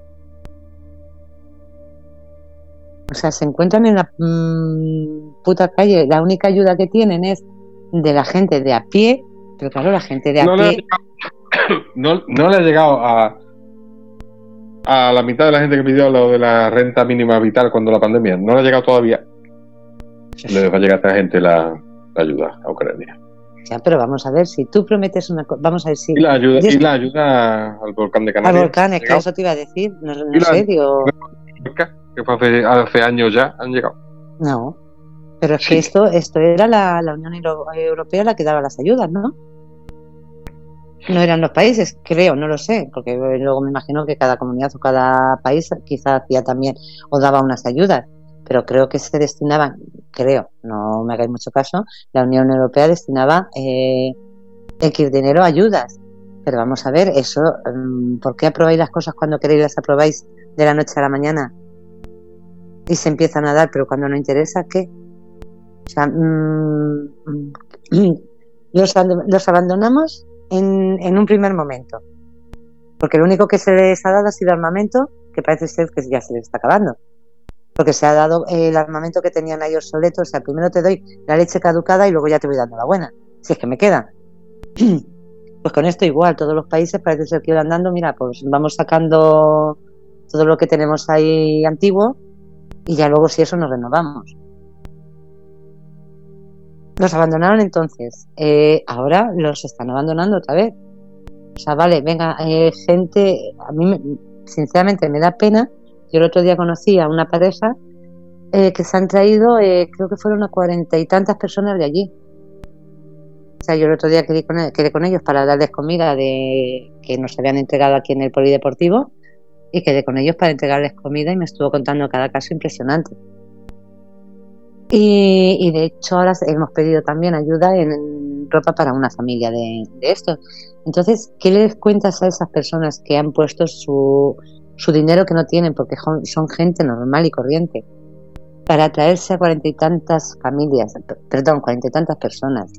Speaker 3: O sea, se encuentran en la mm, puta calle. La única ayuda que tienen es de la gente de a pie, pero claro, la gente de a pie.
Speaker 2: no, no, le ha llegado a, a la mitad de la gente que pidió lo de la renta mínima vital cuando la pandemia. No le ha llegado todavía. Le va a llegar a esta gente la, ayuda a Ucrania.
Speaker 3: Ya, pero vamos a ver, si tú prometes una cosa, vamos a ver si...
Speaker 2: Y la ayuda, y la ayuda al volcán de Canarias.
Speaker 3: Al volcán, es que eso te iba a decir, no, sé, digo
Speaker 2: que fue hace, hace años ya, han llegado.
Speaker 3: No, pero es que esto, esto era la, la, Unión Europea la que daba las ayudas, ¿no? No eran los países, creo, no lo sé, porque luego me imagino que cada comunidad o cada país quizá hacía también o daba unas ayudas, pero creo que se destinaban, creo, no me hagáis mucho caso, la Unión Europea destinaba eh, X dinero a ayudas. Pero vamos a ver, eso, mm, ¿por qué aprobáis las cosas cuando queréis las aprobáis de la noche a la mañana? y se empiezan a dar, pero cuando no interesa, ¿qué? O sea, mm, mm, los, abandonamos en, en, un primer momento, porque lo único que se les ha dado ha sido armamento, que parece ser que ya se les está acabando, porque se ha dado el armamento que tenían ellos soletos, o sea, primero te doy la leche caducada y luego ya te voy dando la buena, si es que me queda. Pues con esto igual, todos los países parece ser que van dando, mira, pues vamos sacando todo lo que tenemos ahí antiguo y ya luego si eso nos renovamos. Los abandonaron entonces, eh, ahora los están abandonando otra vez. O sea, vale, venga, eh, gente, a mí sinceramente me da pena. Yo el otro día conocí a una pareja eh, que se han traído, creo que fueron a cuarenta y tantas personas de allí. O sea, yo el otro día quedé con, quedé con ellos para darles comida de que nos habían entregado aquí en el polideportivo y quedé con ellos para entregarles comida y me estuvo contando cada caso impresionante. Y, de hecho ahora hemos pedido también ayuda en ropa para una familia de, esto. Entonces, ¿qué les cuentas a esas personas que han puesto su, su dinero que no tienen porque son gente normal y corriente para traerse a cuarenta y tantas familias, perdón, cuarenta y tantas personas?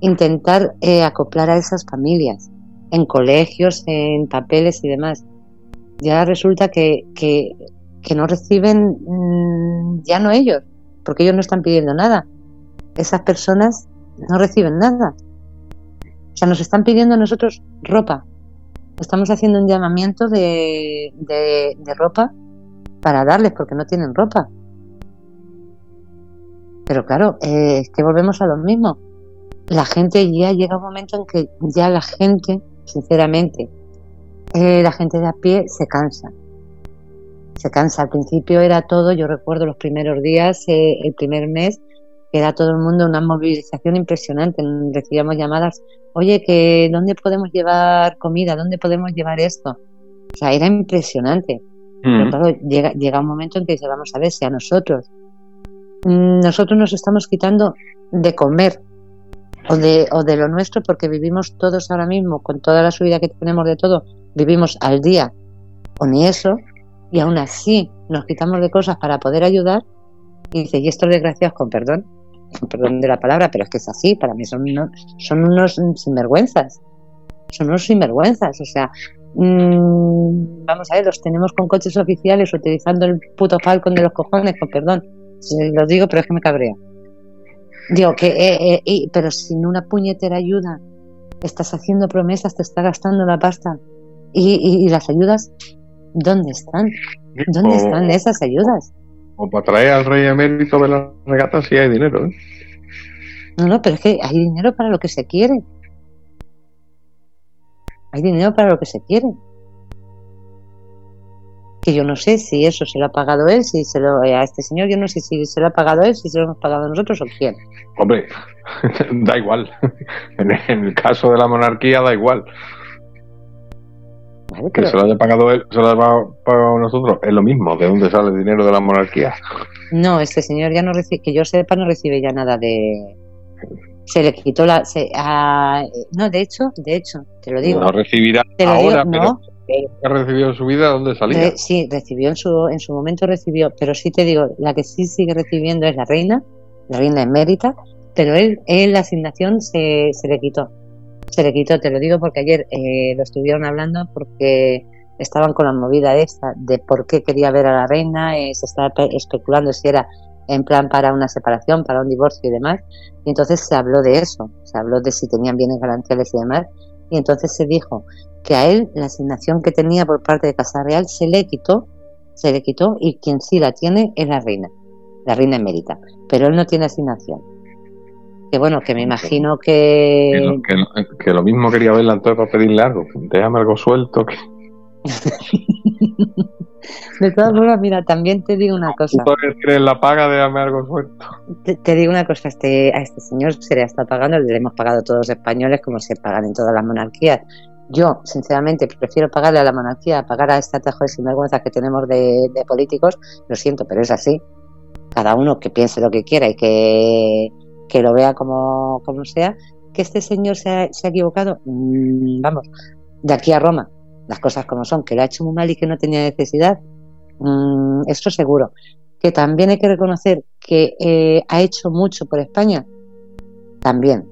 Speaker 3: Intentar eh, acoplar a esas familias en colegios, en papeles y demás ya resulta que, que, no reciben mm, ya no ellos, porque ellos no están pidiendo nada. Esas personas no reciben nada. O sea, nos están pidiendo a nosotros ropa. Estamos haciendo un llamamiento de, de, ropa para darles, porque no tienen ropa. Pero claro, eh, es que volvemos a lo mismo. La gente ya llega un momento en que ya la gente, sinceramente, eh, la gente de a pie se cansa. Se cansa. Al principio era todo, yo recuerdo los primeros días, eh, el primer mes, era todo el mundo una movilización impresionante. Recibíamos llamadas, oye, que ¿dónde podemos llevar comida? ¿Dónde podemos llevar esto? O sea, era impresionante. Pero mm. claro, llega, llega un momento en que dice, vamos a ver, si a nosotros, mm, nosotros nos estamos quitando de comer o de, o de lo nuestro porque vivimos todos ahora mismo con toda la subida que tenemos de todo vivimos al día o ni eso, y aún así nos quitamos de cosas para poder ayudar, y dice, y estos desgraciados, con perdón, con perdón de la palabra, pero es que es así, para mí son unos, son unos sinvergüenzas, son unos sinvergüenzas, o sea, mmm, vamos a ver, los tenemos con coches oficiales utilizando el puto Falcon de los cojones, con perdón, lo digo, pero es que me cabrea. Digo, que, eh, eh, pero sin una puñetera ayuda, estás haciendo promesas, te está gastando la pasta. ¿Y, y, las ayudas dónde están? ¿Dónde están esas ayudas?
Speaker 2: O para traer al rey emérito de las regatas si hay dinero. ¿eh?
Speaker 3: No, no, pero es que hay dinero para lo que se quiere. Hay dinero para lo que se quiere. Que yo no sé si eso se lo ha pagado él, si se lo a este señor, yo no sé si se lo ha pagado él, si se lo hemos pagado nosotros o quién.
Speaker 2: Hombre, da igual. En el caso de la monarquía da igual. Que se lo haya pagado él, se lo haya pagado nosotros, es lo mismo. ¿De dónde sale el dinero de la monarquía?
Speaker 3: No, este señor ya no recibe, que yo sepa, no recibe ya nada de, se le quitó la no de hecho de hecho te lo digo
Speaker 2: no recibirá ahora pero ha recibido en su vida dónde salía
Speaker 3: sí recibió en su en su momento recibió pero sí te digo la que sí sigue recibiendo es la reina la reina emérita pero él él la asignación se, se le quitó se le quitó te lo digo porque ayer eh, lo estuvieron hablando porque estaban con la movida esta de por qué quería ver a la reina eh, se estaba especulando si era en plan para una separación, para un divorcio y demás. Y entonces se habló de eso, se habló de si tenían bienes garantiales y demás. Y entonces se dijo que a él la asignación que tenía por parte de Casa Real se le quitó, se le quitó y quien sí la tiene es la reina, la reina emérita. Pero él no tiene asignación. Que bueno, que me imagino
Speaker 2: que... Que, lo mismo quería verla entonces para pedirle algo. Déjame algo suelto. Que...
Speaker 3: De todas formas, mira, también te digo una cosa.
Speaker 2: la paga de algo suelto.
Speaker 3: Te, digo una cosa, este, a este señor se le está pagando, le hemos pagado todos los españoles como se pagan en todas las monarquías. Yo, sinceramente, prefiero pagarle a la monarquía a pagar a este atajo de sinvergüenza que tenemos de, políticos. Lo siento, pero es así. Cada uno que piense lo que quiera y que, que lo vea como, como sea. Que este señor se ha, se ha equivocado, mm, vamos, de aquí a Roma las cosas como son, que lo ha hecho muy mal y que no tenía necesidad, mm, esto seguro. Que también hay que reconocer que eh, ha hecho mucho por España, también.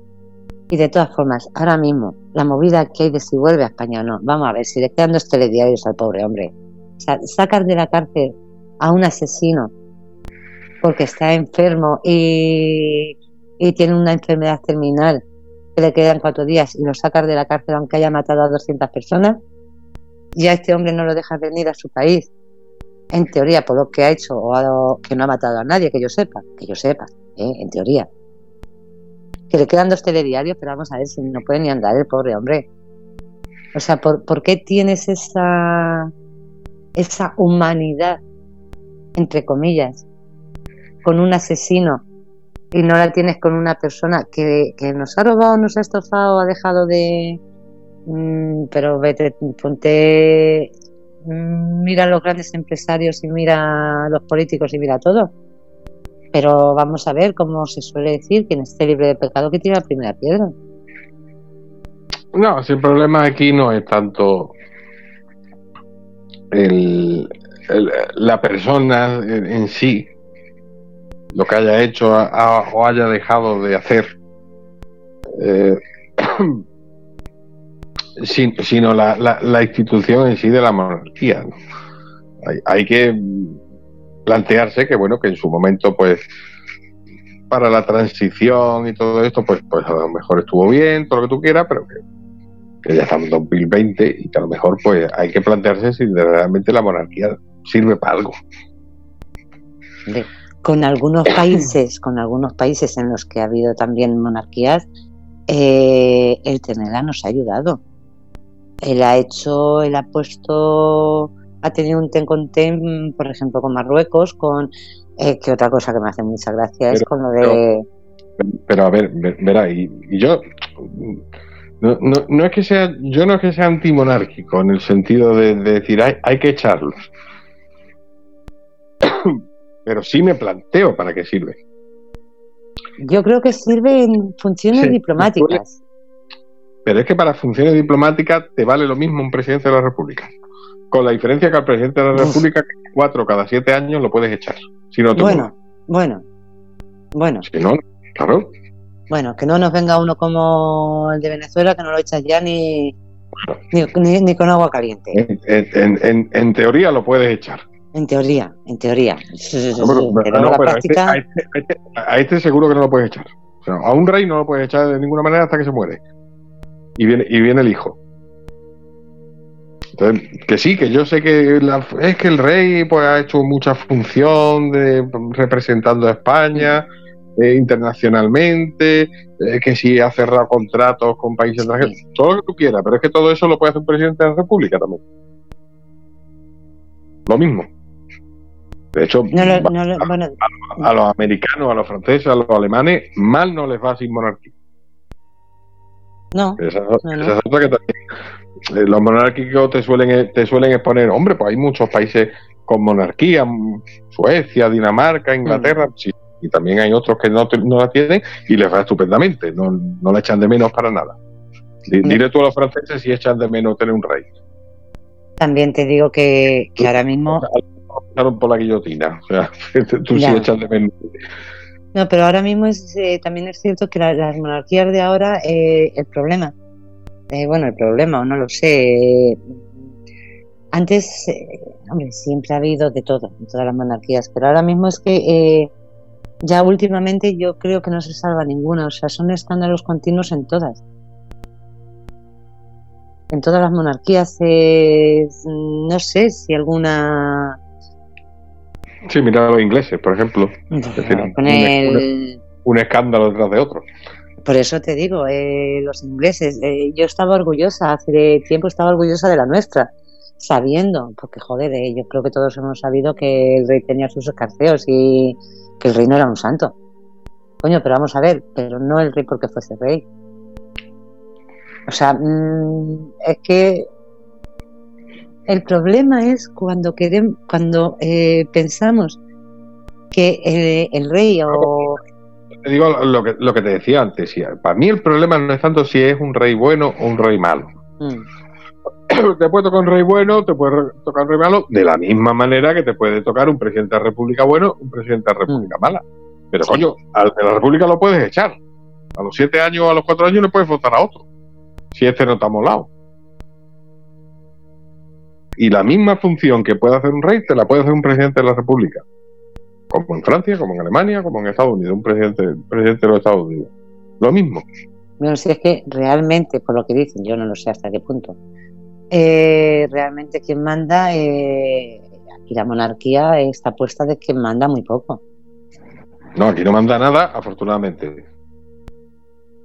Speaker 3: Y de todas formas, ahora mismo, la movida que hay de si vuelve a España o no, vamos a ver, si le quedan dos telediarios al pobre hombre, sacar de la cárcel a un asesino porque está enfermo y, y tiene una enfermedad terminal que le quedan cuatro días y lo sacar de la cárcel aunque haya matado a 200 personas, ya este hombre no lo deja venir a su país, en teoría por lo que ha hecho o que no ha matado a nadie, que yo sepa, que yo sepa, ¿eh? en teoría. Que le quedan dos telediarios, pero vamos a ver si no puede ni andar el pobre hombre. O sea, ¿por, ¿por qué tienes esa, esa humanidad, entre comillas, con un asesino y no la tienes con una persona que, que nos ha robado, nos ha estofado, ha dejado de, Mm, pero vete, ponte, mm, mira a los grandes empresarios y mira a los políticos y mira todo. Pero vamos a ver, como se suele decir, quien esté libre de pecado que tira la primera piedra.
Speaker 2: No, si el problema aquí no es tanto el, la persona en, sí, lo que haya hecho o haya dejado de hacer. Eh, sino la, la, institución en sí de la monarquía. Hay, que plantearse que, bueno, que en su momento, pues, para la transición y todo esto, pues, pues a lo mejor estuvo bien, todo lo que tú quieras, pero que, ya estamos en 2020 y que a lo mejor, pues, hay que plantearse si realmente la monarquía sirve para algo.
Speaker 3: Con algunos países, con algunos países en los que ha habido también monarquías, eh, el tenerla nos ha ayudado. Él ha hecho, él ha puesto, ha tenido un ten con ten, por ejemplo, con Marruecos, con, eh, que otra cosa que me hace mucha gracia es con lo de...
Speaker 2: Pero, a ver, verá, y, yo, no, no, no, es que sea, yo no es que sea antimonárquico en el sentido de, decir hay, hay que echarlos, pero sí me planteo para qué sirve.
Speaker 3: Yo creo que sirve en funciones diplomáticas.
Speaker 2: Pero es que para funciones diplomáticas te vale lo mismo un presidente de la República. Con la diferencia que al presidente de la República, cuatro cada siete años lo puedes echar. Si no
Speaker 3: bueno, bueno, bueno.
Speaker 2: Si no, claro.
Speaker 3: Bueno, que no nos venga uno como el de Venezuela, que no lo echas ya ni, ni, con agua caliente.
Speaker 2: En, en, teoría lo puedes echar.
Speaker 3: En teoría, en teoría.
Speaker 2: No, pero- no,
Speaker 3: la
Speaker 2: pero este-
Speaker 3: práctica,
Speaker 2: a, este, a este- a este seguro que no lo puedes echar. O sea, a un rey no lo puedes echar de ninguna manera hasta que se muere. Y viene, y viene el hijo. Entonces, que sí, que yo sé que la- es que el rey pues ha hecho mucha función de representando a España eh, internacionalmente, eh, que sí ha cerrado contratos con países extranjeros, todo lo que tú quieras, pero es que todo eso lo puede hacer un presidente de la República también. Lo mismo. De hecho,
Speaker 3: no lo- no lo- bueno,
Speaker 2: a los americanos, a los franceses, a los alemanes, mal no les va sin monarquía.
Speaker 3: no,
Speaker 2: Esa, esa es otra que también. eh, Los monárquicos te suelen, te suelen exponer, hombre, pues hay muchos países con monarquía, mm, Suecia, Dinamarca, Inglaterra,
Speaker 3: Mm.
Speaker 2: sí, y también hay otros que no, te- no la tienen y les va estupendamente, no, no la echan de menos para nada.
Speaker 3: No.
Speaker 2: Dile tú a los franceses si echan de menos tener un rey.
Speaker 3: también te digo que, que ahora mismo,
Speaker 2: Pasaron por la guillotina, o sea, tú sí
Speaker 3: Ya.
Speaker 2: echas de menos.
Speaker 3: no, pero ahora mismo es, eh, también es cierto que la- las monarquías de ahora, eh, el problema, eh, bueno, el problema, o no lo sé, antes, hombre, siempre ha habido de todo en todas las monarquías, pero ahora mismo es que ya últimamente yo creo que no se salva ninguna, o sea, son escándalos continuos en todas. En todas las monarquías, no sé si alguna
Speaker 2: Sí, mira a los ingleses, por ejemplo, decir, un-
Speaker 3: el,
Speaker 2: un escándalo detrás de otro.
Speaker 3: Por eso te digo, eh, los ingleses, eh, yo estaba orgullosa, hace tiempo estaba orgullosa de la nuestra, sabiendo, porque joder, eh, yo creo que todos hemos sabido que el rey tenía sus escarceos y que el rey no era un santo. Coño, pero vamos a ver, pero no el rey porque fuese rey. O sea, mm, es que el problema es cuando queremos, cuando eh, pensamos que eh, el rey o
Speaker 2: Te digo lo que, lo que te decía antes. para mí el problema no es tanto si es un rey bueno o un rey malo.
Speaker 3: Mm,
Speaker 2: te puede tocar un rey bueno, te puede tocar un rey malo, de la misma manera que te puede tocar un presidente de la República bueno, un presidente de la República mala. Pero
Speaker 3: Sí.
Speaker 2: coño, al de la República lo puedes echar. A los siete años o a los cuatro años le puedes votar a otro. Si este no está molado. Y la misma función que puede hacer un rey, te la puede hacer un presidente de la República. Como en Francia, como en Alemania, como en Estados Unidos, un presidente, presidente de los Estados Unidos. Lo mismo.
Speaker 3: Bueno, si es que realmente, por lo que dicen, yo no lo sé hasta qué punto, eh, realmente quien manda, eh, aquí la monarquía está puesta de quien manda muy poco.
Speaker 2: No, aquí no manda nada, afortunadamente.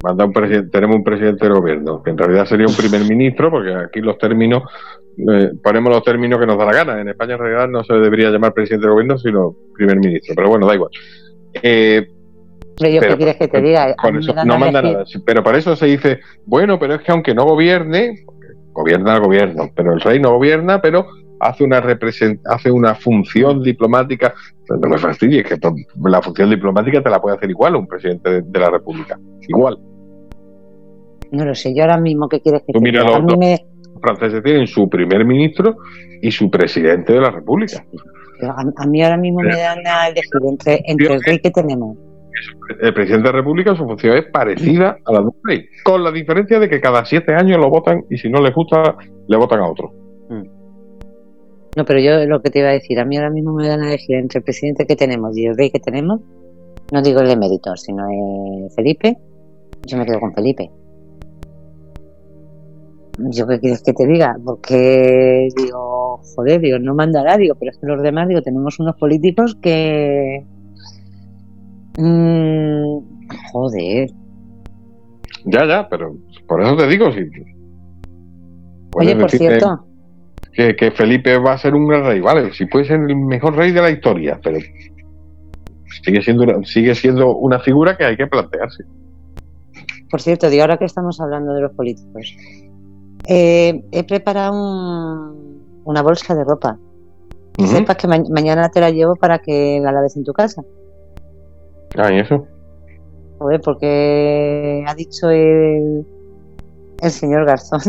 Speaker 2: Manda un presidente, tenemos un presidente de gobierno, que en realidad sería un primer ministro, porque aquí los términos, eh, ponemos los términos que nos da la gana. En España en realidad no se debería llamar presidente de gobierno, sino primer ministro. Pero bueno, da igual. Eh,
Speaker 3: Pero yo,
Speaker 2: Pero,
Speaker 3: ¿qué quieres que te diga?
Speaker 2: Por eso no manda
Speaker 3: elegir-
Speaker 2: nada. Pero para eso se dice, bueno, pero es que aunque no gobierne, gobierna el gobierno, pero el rey no gobierna, pero hace una hace una función diplomática. No me fastidies, que la función diplomática te la puede hacer igual un presidente de, de la República. Igual.
Speaker 3: No lo sé, yo ahora mismo, ¿qué quieres que
Speaker 2: Tú
Speaker 3: te diga? A mí me-
Speaker 2: franceses tienen su primer ministro y su presidente de la República.
Speaker 3: a, a mí ahora mismo me dan a elegir entre, entre el rey que tenemos.
Speaker 2: El presidente de la República, su función es parecida a la de un rey, con la diferencia de que cada siete años lo votan y si no les gusta, le votan a otro.
Speaker 3: No, pero yo lo que te iba a decir, a mí ahora mismo me dan a elegir entre el presidente que tenemos y el rey que tenemos. No digo el emérito, sino eh, Felipe. Yo me quedo con Felipe. ¿Yo qué quieres que te diga? Porque digo, joder, digo, no mandará, digo, pero es que los demás, digo, tenemos unos políticos que. Mm, joder.
Speaker 2: Ya, ya, pero por eso te digo, si puedes
Speaker 3: Oye, por cierto,
Speaker 2: que, que Felipe va a ser un gran rey, vale, si puede ser el mejor rey de la historia, pero sigue siendo una, sigue siendo una figura que hay que plantearse.
Speaker 3: por cierto, digo, ahora que estamos hablando de los políticos, eh, he preparado un- una bolsa de ropa.
Speaker 2: Ujú.
Speaker 3: Sepas que ma- mañana te la llevo para que la laves en tu casa.
Speaker 2: Ah, y eso.
Speaker 3: Joder, porque ha dicho el, el señor Garzón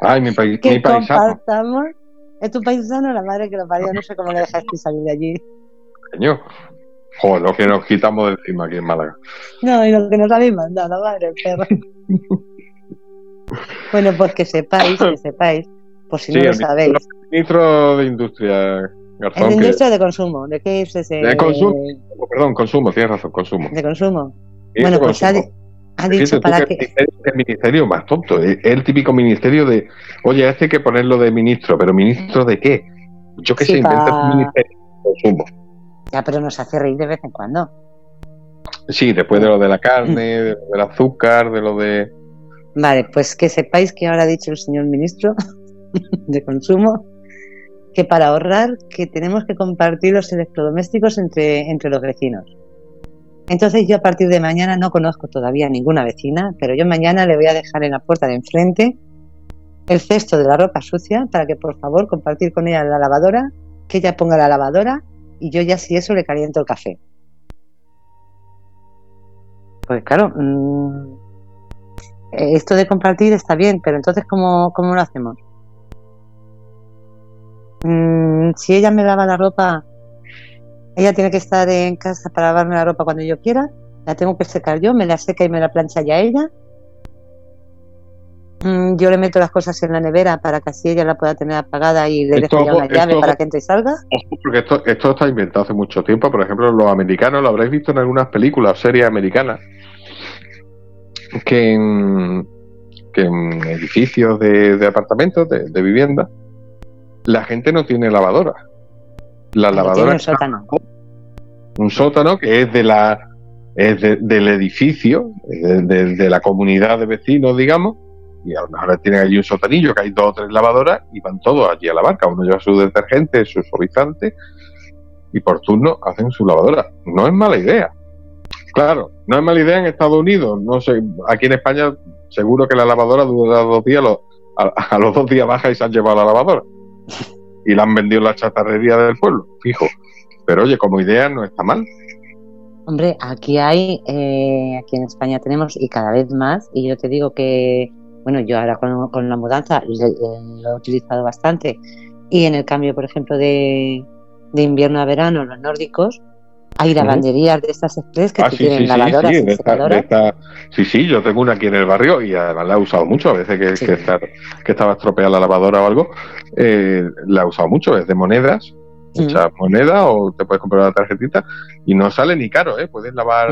Speaker 2: Ay, mi, país,
Speaker 3: que
Speaker 2: mi paisano.
Speaker 3: ¿Es tu paisano? La madre que lo parió. No sé cómo le dejaste salir de allí.
Speaker 2: señor. Joder, lo que nos quitamos de encima aquí en Málaga.
Speaker 3: No, y lo que nos habéis mandado, madre perro. bueno, pues que sepáis, que sepáis por si no lo sabéis.
Speaker 2: El ministro de Industria,
Speaker 3: Garzón. El ministro de Consumo, ¿de qué es ese?
Speaker 2: De consumo, perdón, consumo, tienes razón, consumo.
Speaker 3: De consumo. bueno, pues ha, dicho para que...
Speaker 2: El ministerio más tonto, es el típico ministerio de, oye, este hay que ponerlo de ministro, pero ¿ministro de qué? Yo que sé, inventa un ministerio de consumo.
Speaker 3: Ya, pero nos hace reír de vez en cuando.
Speaker 2: Sí, después de lo de la carne, de lo del azúcar, de lo de...
Speaker 3: Vale, pues que sepáis que ahora ha dicho el señor ministro de consumo que para ahorrar que tenemos que compartir los electrodomésticos entre, entre los vecinos. Entonces yo a partir de mañana no conozco todavía ninguna vecina, pero yo mañana le voy a dejar en la puerta de enfrente el cesto de la ropa sucia para que por favor compartir con ella la lavadora, que ella ponga la lavadora y yo ya si eso le caliento el café. Pues claro, mm, esto de compartir está bien, pero entonces ¿cómo, cómo lo hacemos? Mm, si ella me lava la ropa, ella tiene que estar en casa para lavarme la ropa cuando yo quiera, la tengo que secar yo, me la seca y me la plancha ya ella. Mm, yo le meto las cosas en la nevera para que así ella la pueda tener apagada y le dejo ya una llave para que entre y salga.
Speaker 2: Porque esto, esto está inventado hace mucho tiempo. Por ejemplo, los americanos lo habréis visto en algunas películas o series americanas que en, que en edificios de, apartamentos, de, de vivienda, la gente no tiene lavadora. La lavadora
Speaker 3: un sótano.
Speaker 2: Un sótano que es de la es del edificio, de, de, la comunidad de vecinos, digamos, y a lo mejor tienen allí un sotanillo que hay dos o tres lavadoras y van todos allí a la barca. Uno lleva su detergente, su suavizante y por turno hacen su lavadora. No es mala idea. Claro, no es mala idea en Estados Unidos. No sé, aquí en España seguro que la lavadora dura dos días, a los dos días baja y se han llevado la lavadora y la han vendido en la chatarrería del pueblo, fijo. Pero oye, como idea no está mal.
Speaker 3: Hombre, aquí hay, eh, aquí en España tenemos y cada vez más, y yo te digo que, bueno, yo ahora con, la mudanza lo he utilizado bastante, y en el cambio, por ejemplo, de, de invierno a verano, los nórdicos, hay lavanderías de estas express que ah, tienen lavadoras sí,
Speaker 2: sí, sí, yo tengo una aquí en el barrio y además la he usado mucho. A veces que, que, estaba estropeada la lavadora o algo, eh, la he usado mucho. Es de monedas, mucha moneda o te puedes comprar una tarjetita y no sale ni caro, ¿eh? Puedes lavar,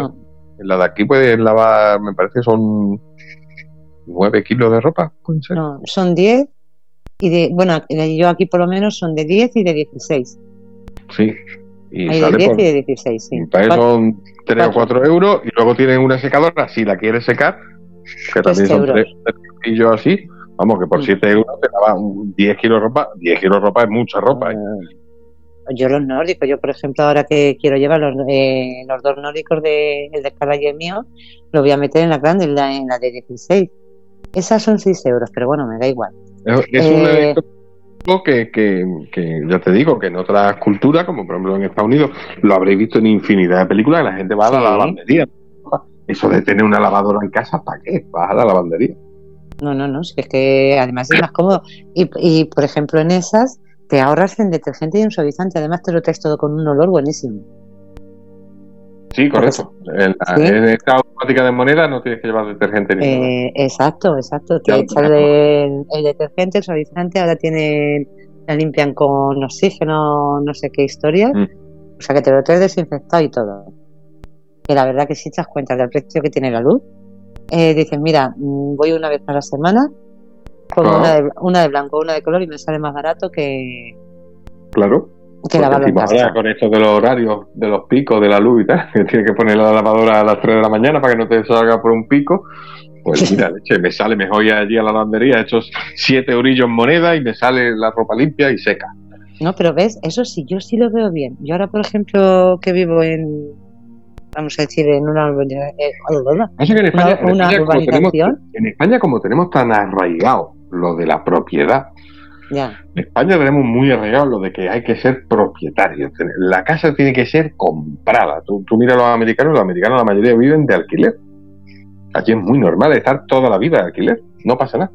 Speaker 2: en la de aquí puedes lavar, me parece que son 9 kilos de ropa,
Speaker 3: No, son 10 y de, bueno, yo aquí por lo menos son de 10 y de 16.
Speaker 2: Sí,
Speaker 3: y Hay de 10 y de 16, sí.
Speaker 2: Para eso son 3 o 4 euros y luego tienen una secadora, si la quieres secar, que también son 3 yo así, vamos, que por 7 mm. euros te daba 10 kilos de ropa, 10 kilos de ropa es mucha ropa.
Speaker 3: Ah, yo los nórdicos, yo por ejemplo ahora que quiero llevar los, eh, los dos nórdicos de, el de Carla y el mío, lo voy a meter en la grande, en la, en la de 16. Esas son 6 euros, pero bueno, me da igual.
Speaker 2: Es, es eh, que, que, ya te digo, que en otras culturas, como por ejemplo en Estados Unidos, lo habréis visto en infinidad de películas, la gente va a la lavandería. Eso de tener una lavadora en casa, ¿para qué? Vas a la lavandería.
Speaker 3: No, no, no, es que además es más cómodo. Y, y por ejemplo, en esas te ahorras en detergente y en suavizante, además te lo traes todo con un olor buenísimo.
Speaker 2: Sí, correcto. En, esta automática de moneda no tienes que llevar detergente ni
Speaker 3: eh, Exacto, exacto. Te echas el, detergente, el suavizante, ahora tienen, la limpian con oxígeno, no sé qué historias. Mm. O sea que te lo traes desinfectado y todo. Que la verdad que si echas cuenta del precio que tiene la luz, eh, dices, mira, mm, voy una vez a la semana, con una, de, una de blanco, una de color y me sale más barato que...
Speaker 2: Claro que ahora con esto de los horarios, de los picos de la luz y tal, que tienes que poner la lavadora a las 3 de la mañana para que no te salga por un pico, pues mira, leche, me sale mejor ir allí a la lavandería, hechos 7 orillos en moneda y me sale la ropa limpia y seca.
Speaker 3: No, pero ves, eso sí, yo sí lo veo bien. Yo ahora, por ejemplo, que vivo en, vamos a decir, en una,
Speaker 2: eh, en una, en España, como tenemos tan arraigado lo de la propiedad, en España tenemos muy arraigado lo de que hay que ser propietario. La casa tiene que ser comprada. Tú, tú miras a los americanos, los americanos la mayoría viven de alquiler. Allí es muy normal estar toda la vida de alquiler, no pasa nada.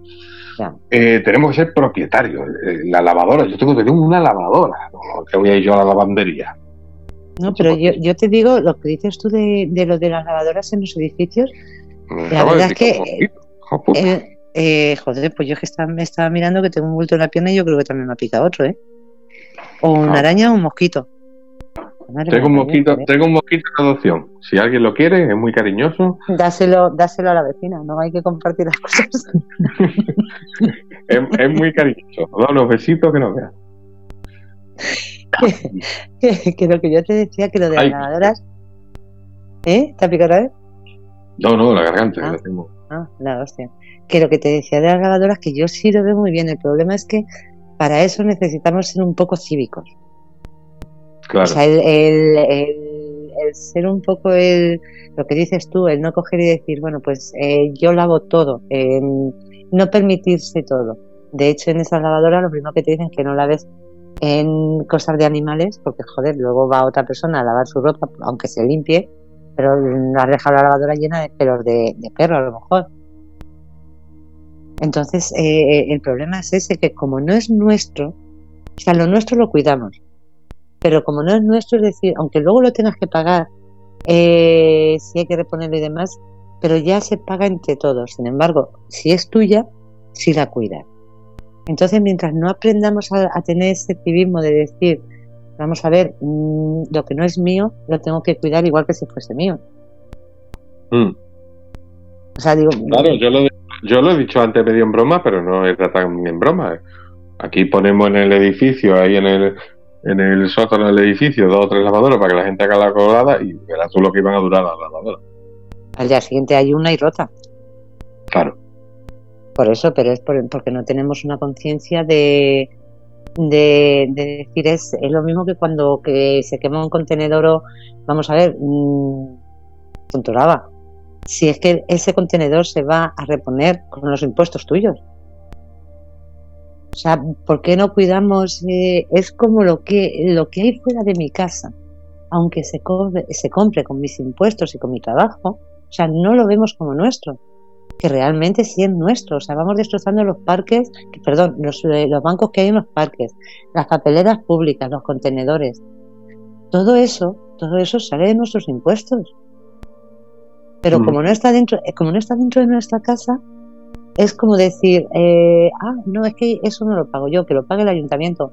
Speaker 2: Eh, tenemos que ser propietarios. Eh, la lavadora, yo tengo que tener una lavadora, que voy a ir yo a la lavandería.
Speaker 3: No, pero yo, yo te digo, lo que dices tú de, de lo de las lavadoras en los edificios, la verdad es que Eh, joder, pues yo es que estaba, me estaba mirando que tengo un bulto en la pierna y yo creo que también me ha picado otro, ¿eh? O una
Speaker 2: Ah.
Speaker 3: araña o un mosquito. Madre
Speaker 2: Tengo un mosquito,
Speaker 3: joder.
Speaker 2: tengo un mosquito en adopción. Si alguien lo quiere, es muy cariñoso.
Speaker 3: Dáselo, dáselo a la vecina, no hay que compartir las cosas.
Speaker 2: Es, es muy cariñoso. Da unos besitos que no veas.
Speaker 3: que, que lo que yo te decía, que lo de las
Speaker 2: Ay.
Speaker 3: lavadoras. ¿Eh? ¿Te ha picado otra vez?
Speaker 2: No, no, la garganta.
Speaker 3: Ah.
Speaker 2: que la tengo.
Speaker 3: Ah, la hostia. Que lo que te decía de las lavadoras, que yo sí lo veo muy bien. El problema es que para eso necesitamos ser un poco cívicos.
Speaker 2: Claro.
Speaker 3: O sea, el, el- el- el ser un poco el, lo que dices tú, el no coger y decir, bueno, pues eh, yo lavo todo, en no permitirse todo. De hecho, en esas lavadoras lo primero que te dicen es que no laves en cosas de animales, porque joder, luego va otra persona a lavar su ropa, aunque se limpie, pero has dejado la lavadora llena de pelos de, perro a lo mejor. Entonces, eh, el problema es ese, que como no es nuestro, o sea, lo nuestro lo cuidamos, pero como no es nuestro, es decir, aunque luego lo tengas que pagar, eh, si hay que reponerlo y demás, pero ya se paga entre todos. Sin embargo, si es tuya, sí la cuidas. Entonces, mientras no aprendamos a, a tener ese civismo de decir, vamos a ver, mm, lo que no es mío, lo tengo que cuidar igual que si fuese mío.
Speaker 2: Mm.
Speaker 3: O sea, digo,
Speaker 2: Claro, yo lo, yo lo he dicho antes medio en broma, pero no era tan en broma. Aquí ponemos en el edificio, ahí en el, en el sótano del edificio, dos o tres lavadoras para que la gente haga la colada y verás tú lo que iban a durar las lavadoras.
Speaker 3: al día siguiente hay una y rota.
Speaker 2: Claro.
Speaker 3: Por eso, pero es por- porque no tenemos una conciencia de, de, de decir, es, es lo mismo que cuando que se quema un contenedor o, vamos a ver, mmm, punto lava. Si es que ese contenedor se va a reponer con los impuestos tuyos. O sea, ¿por qué no cuidamos? eh, es como lo que, lo que hay fuera de mi casa, aunque se, se compre con mis impuestos y con mi trabajo, o sea, no lo vemos como nuestro que realmente sí es nuestro. O sea, vamos destrozando los parques, que- perdón, los, eh, los bancos que hay en los parques, las papeleras públicas, los contenedores. Todo eso, todo eso sale de nuestros impuestos. Pero
Speaker 2: Mm.
Speaker 3: como no está dentro, eh, como no está dentro de nuestra casa, es como decir, eh, ah, no, es que eso no lo pago yo, que lo pague el ayuntamiento.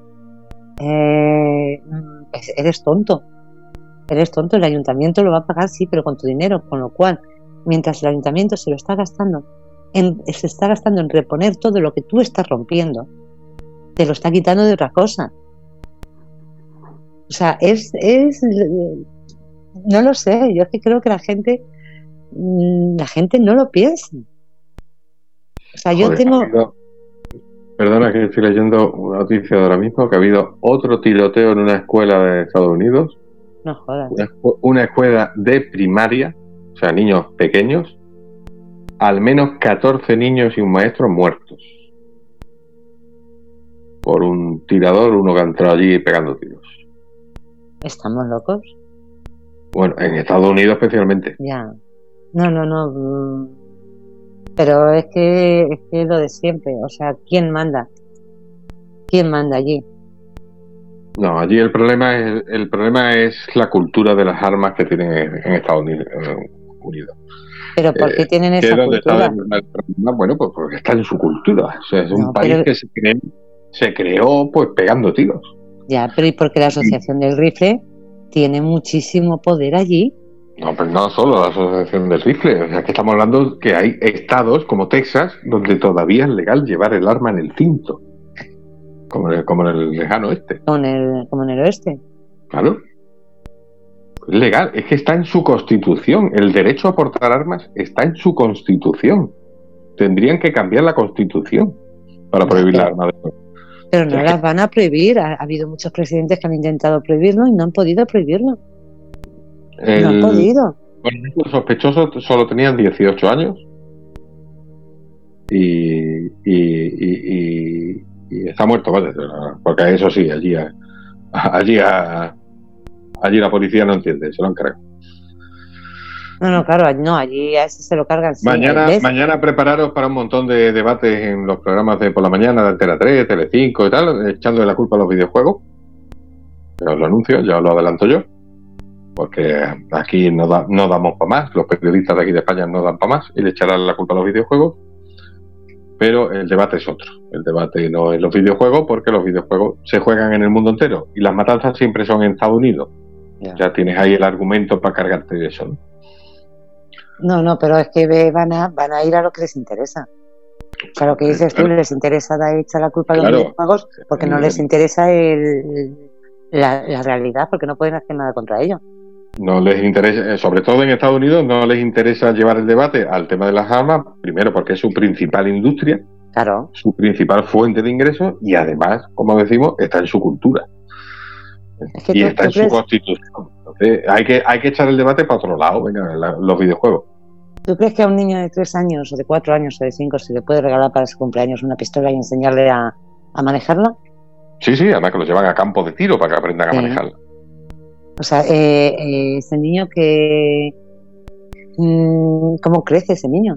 Speaker 3: Eh, mm, es- eres tonto. Eres tonto, el ayuntamiento lo va a pagar, sí, pero con tu dinero, con lo cual mientras el ayuntamiento se lo está gastando, en, se está gastando en reponer todo lo que tú estás rompiendo, te lo está quitando de otra cosa. O sea, es, es, no lo sé, yo es que creo que la gente, mm, la gente no lo piensa. O sea, yo tengo,
Speaker 2: Perdona que estoy leyendo una noticia de ahora mismo, que ha habido otro tiroteo en una escuela de Estados Unidos,
Speaker 3: no jodas,
Speaker 2: una escuela de primaria, o sea, niños pequeños, al menos 14 niños y un maestro muertos. Por un tirador, uno que ha entrado allí pegando tiros.
Speaker 3: estamos locos,
Speaker 2: Bueno, en Estados Unidos especialmente.
Speaker 3: ya. No, no, no. mm, Pero es que es que lo de siempre, o sea, ¿quién manda? ¿Quién manda allí?
Speaker 2: No, allí el problema es el problema es la cultura de las armas que tienen en, en Estados Unidos. Unidos.
Speaker 3: Pero ¿por qué
Speaker 2: Eh,
Speaker 3: tienen
Speaker 2: ¿Qué
Speaker 3: esa
Speaker 2: está
Speaker 3: cultura?
Speaker 2: Bueno, pues porque está en su cultura. O sea, es un país
Speaker 3: pero-
Speaker 2: que se, cre- se creó pues pegando tiros.
Speaker 3: Ya, pero ¿y porque la Asociación del Rifle tiene muchísimo poder allí?
Speaker 2: No, pero no solo la asociación del rifle. O sea, que estamos hablando que hay estados como Texas donde todavía es legal llevar el arma en el cinto. Como en el, como en el lejano este.
Speaker 3: Como en el, como en el oeste.
Speaker 2: Claro. Legal. Es que está en su constitución. El derecho a portar armas está en su constitución. Tendrían que cambiar la constitución para
Speaker 3: No,
Speaker 2: prohibir la arma de fuego.
Speaker 3: Pero no las van a prohibir. Ha, ha habido muchos presidentes que han intentado prohibirlo y no han podido prohibirlo. No han podido.
Speaker 2: por ejemplo, el sospechoso solo tenían 18 años y, y, y- y- y está muerto, vale, porque eso sí, allí, allí, a- allí la policía no entiende, se lo han cargado.
Speaker 3: No, no, claro, no, allí a ese se lo cargan. sí,
Speaker 2: mañana, mañana prepararos para un montón de debates en los programas de por la mañana de Antena 3, Telecinco y tal, echándole la culpa a los videojuegos. Ya os lo anuncio, ya os lo adelanto yo. Porque aquí no, da- no damos para más, los periodistas de aquí de España no dan para más y le echarán la culpa a los videojuegos. pero el debate es otro. El debate no es los videojuegos porque los videojuegos se juegan en el mundo entero y las matanzas siempre son en Estados Unidos. Ya tienes ahí el argumento para cargarte de eso. ¿no?
Speaker 3: No, no, pero es que van a, van a ir a lo que les interesa. O sea, lo que dices tú, les interesa dar echar la culpa a los videojuegos porque no les interesa el, la, realidad, porque no pueden hacer nada contra ello.
Speaker 2: No les interesa, eh, sobre todo en Estados Unidos, no les interesa llevar el debate al tema de las armas, primero porque es su principal industria,
Speaker 3: claro.
Speaker 2: su principal fuente de ingresos y además, como decimos, está en su cultura. Y está en su constitución. Entonces, hay que, hay que echar el debate para otro lado, venga, los videojuegos.
Speaker 3: ¿Tú crees que a un niño de tres años, o de cuatro años, o de cinco, se le puede regalar para su cumpleaños una pistola y enseñarle a, manejarla?
Speaker 2: Sí, sí, además que lo llevan a campo de tiro para que aprendan a manejarla.
Speaker 3: O sea, eh, eh, ese niño que... Mm, ¿Cómo crece ese niño?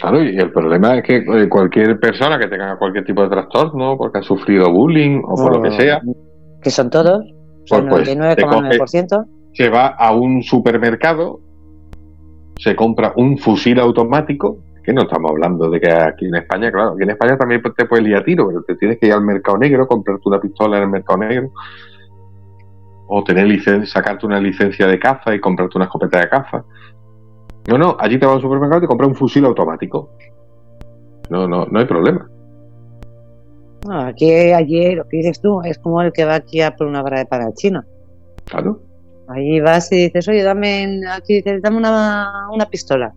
Speaker 2: Claro, y el problema es que eh, cualquier persona que tenga cualquier tipo de trastorno, porque ha sufrido bullying o por lo que sea...
Speaker 3: Que son todos, son pues, 99,9%. Pues,
Speaker 2: se va a un supermercado se compra un fusil automático, que no estamos hablando de que aquí en España, claro, aquí en España también te puedes ir a tiro, pero te tienes que ir al mercado negro, comprarte una pistola en el mercado negro, o tener licencia, sacarte una licencia de caza y comprarte una escopeta de caza. No, no, allí te vas al supermercado y te compras un fusil automático. No, no, no hay problema.
Speaker 3: No, aquí, allí lo que dices tú es como el que va aquí a por una vara de pan al chino.
Speaker 2: Claro.
Speaker 3: Ahí vas y dices, oye, dame, aquí dame una, una pistola.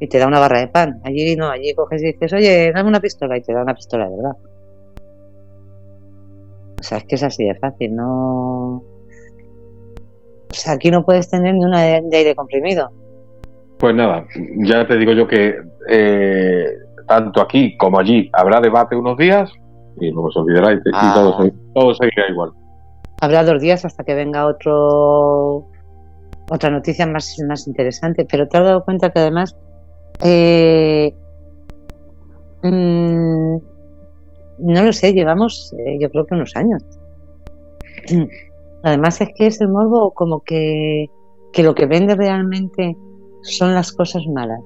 Speaker 3: Y te da una barra de pan. Allí no, allí coges y dices, oye, dame una pistola. Y te da una pistola de verdad. O sea, es que es así de fácil, no. O sea, aquí no puedes tener ni una de, aire comprimido.
Speaker 2: Pues nada, ya te digo yo que eh, tanto aquí como allí habrá debate unos días y luego se olvidará y, ah. todo, todo seguirá igual
Speaker 3: habrá dos días hasta que venga otro otra noticia más, más interesante. Pero te has dado cuenta que además eh, mm, no lo sé, llevamos eh, yo creo que unos años. Además es que es el morbo como que, que lo que vende realmente son las cosas malas.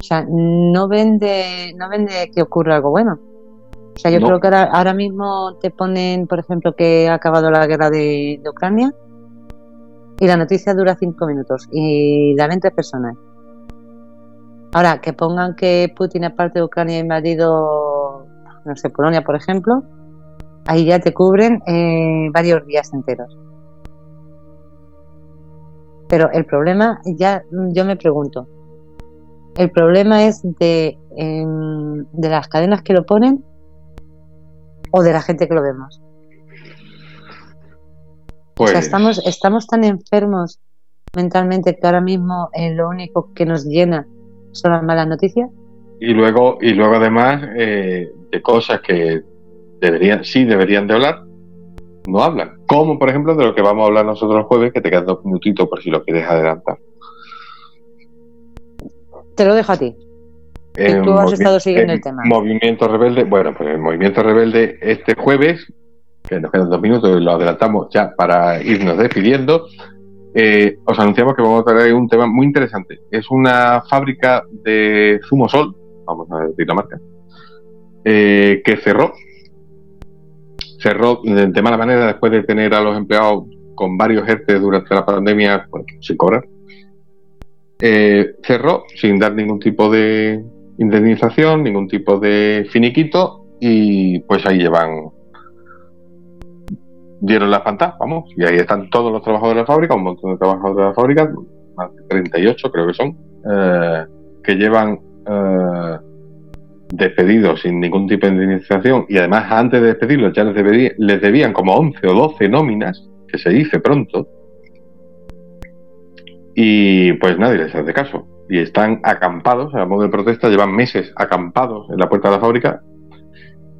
Speaker 3: O sea, no vende, no vende que ocurra algo bueno. O sea, yo creo que ahora, mismo te ponen, por ejemplo, que ha acabado la guerra de, Ucrania y la noticia dura cinco minutos y la ven tres personas. Ahora, que pongan que Putin, aparte de Ucrania, ha invadido, no sé, Polonia, por ejemplo, ahí ya te cubren eh, varios días enteros. Pero el problema, ya yo me pregunto, el problema es de, em, de las cadenas que lo ponen o de la gente que lo vemos? Pues... estamos, estamos tan enfermos mentalmente que ahora mismo eh, lo único que nos llena son las malas noticias.
Speaker 2: Y luego, y luego además eh, de cosas que deberían, sí deberían de hablar, no hablan. Como por ejemplo de lo que vamos a hablar nosotros el jueves, que te quedan dos minutitos por si lo quieres adelantar.
Speaker 3: Te lo dejo a ti tú has estado siguiendo el tema.
Speaker 2: Movimiento Rebelde, bueno, pues el Movimiento Rebelde este jueves, que nos quedan dos minutos y lo adelantamos ya para irnos despidiendo, eh, os anunciamos que vamos a traer un tema muy interesante. Es una fábrica de zumo sol, vamos a decir la marca, eh, que cerró. Cerró de mala manera después de tener a los empleados con varios ERTE durante la pandemia pues, sin cobrar. Eh, cerró sin dar ningún tipo de, indemnización, ningún tipo de finiquito y pues ahí llevan dieron la pantalla, vamos, y ahí están todos los trabajadores de la fábrica, un montón de trabajadores de la fábrica, más de 38 creo que son, eh, que llevan eh, despedidos sin ningún tipo de indemnización y además antes de despedirlos ya les, les debían como 11 o 12 nóminas, que se dice pronto, y pues nadie les hace caso y están acampados, a modo de protesta, llevan meses acampados en la puerta de la fábrica.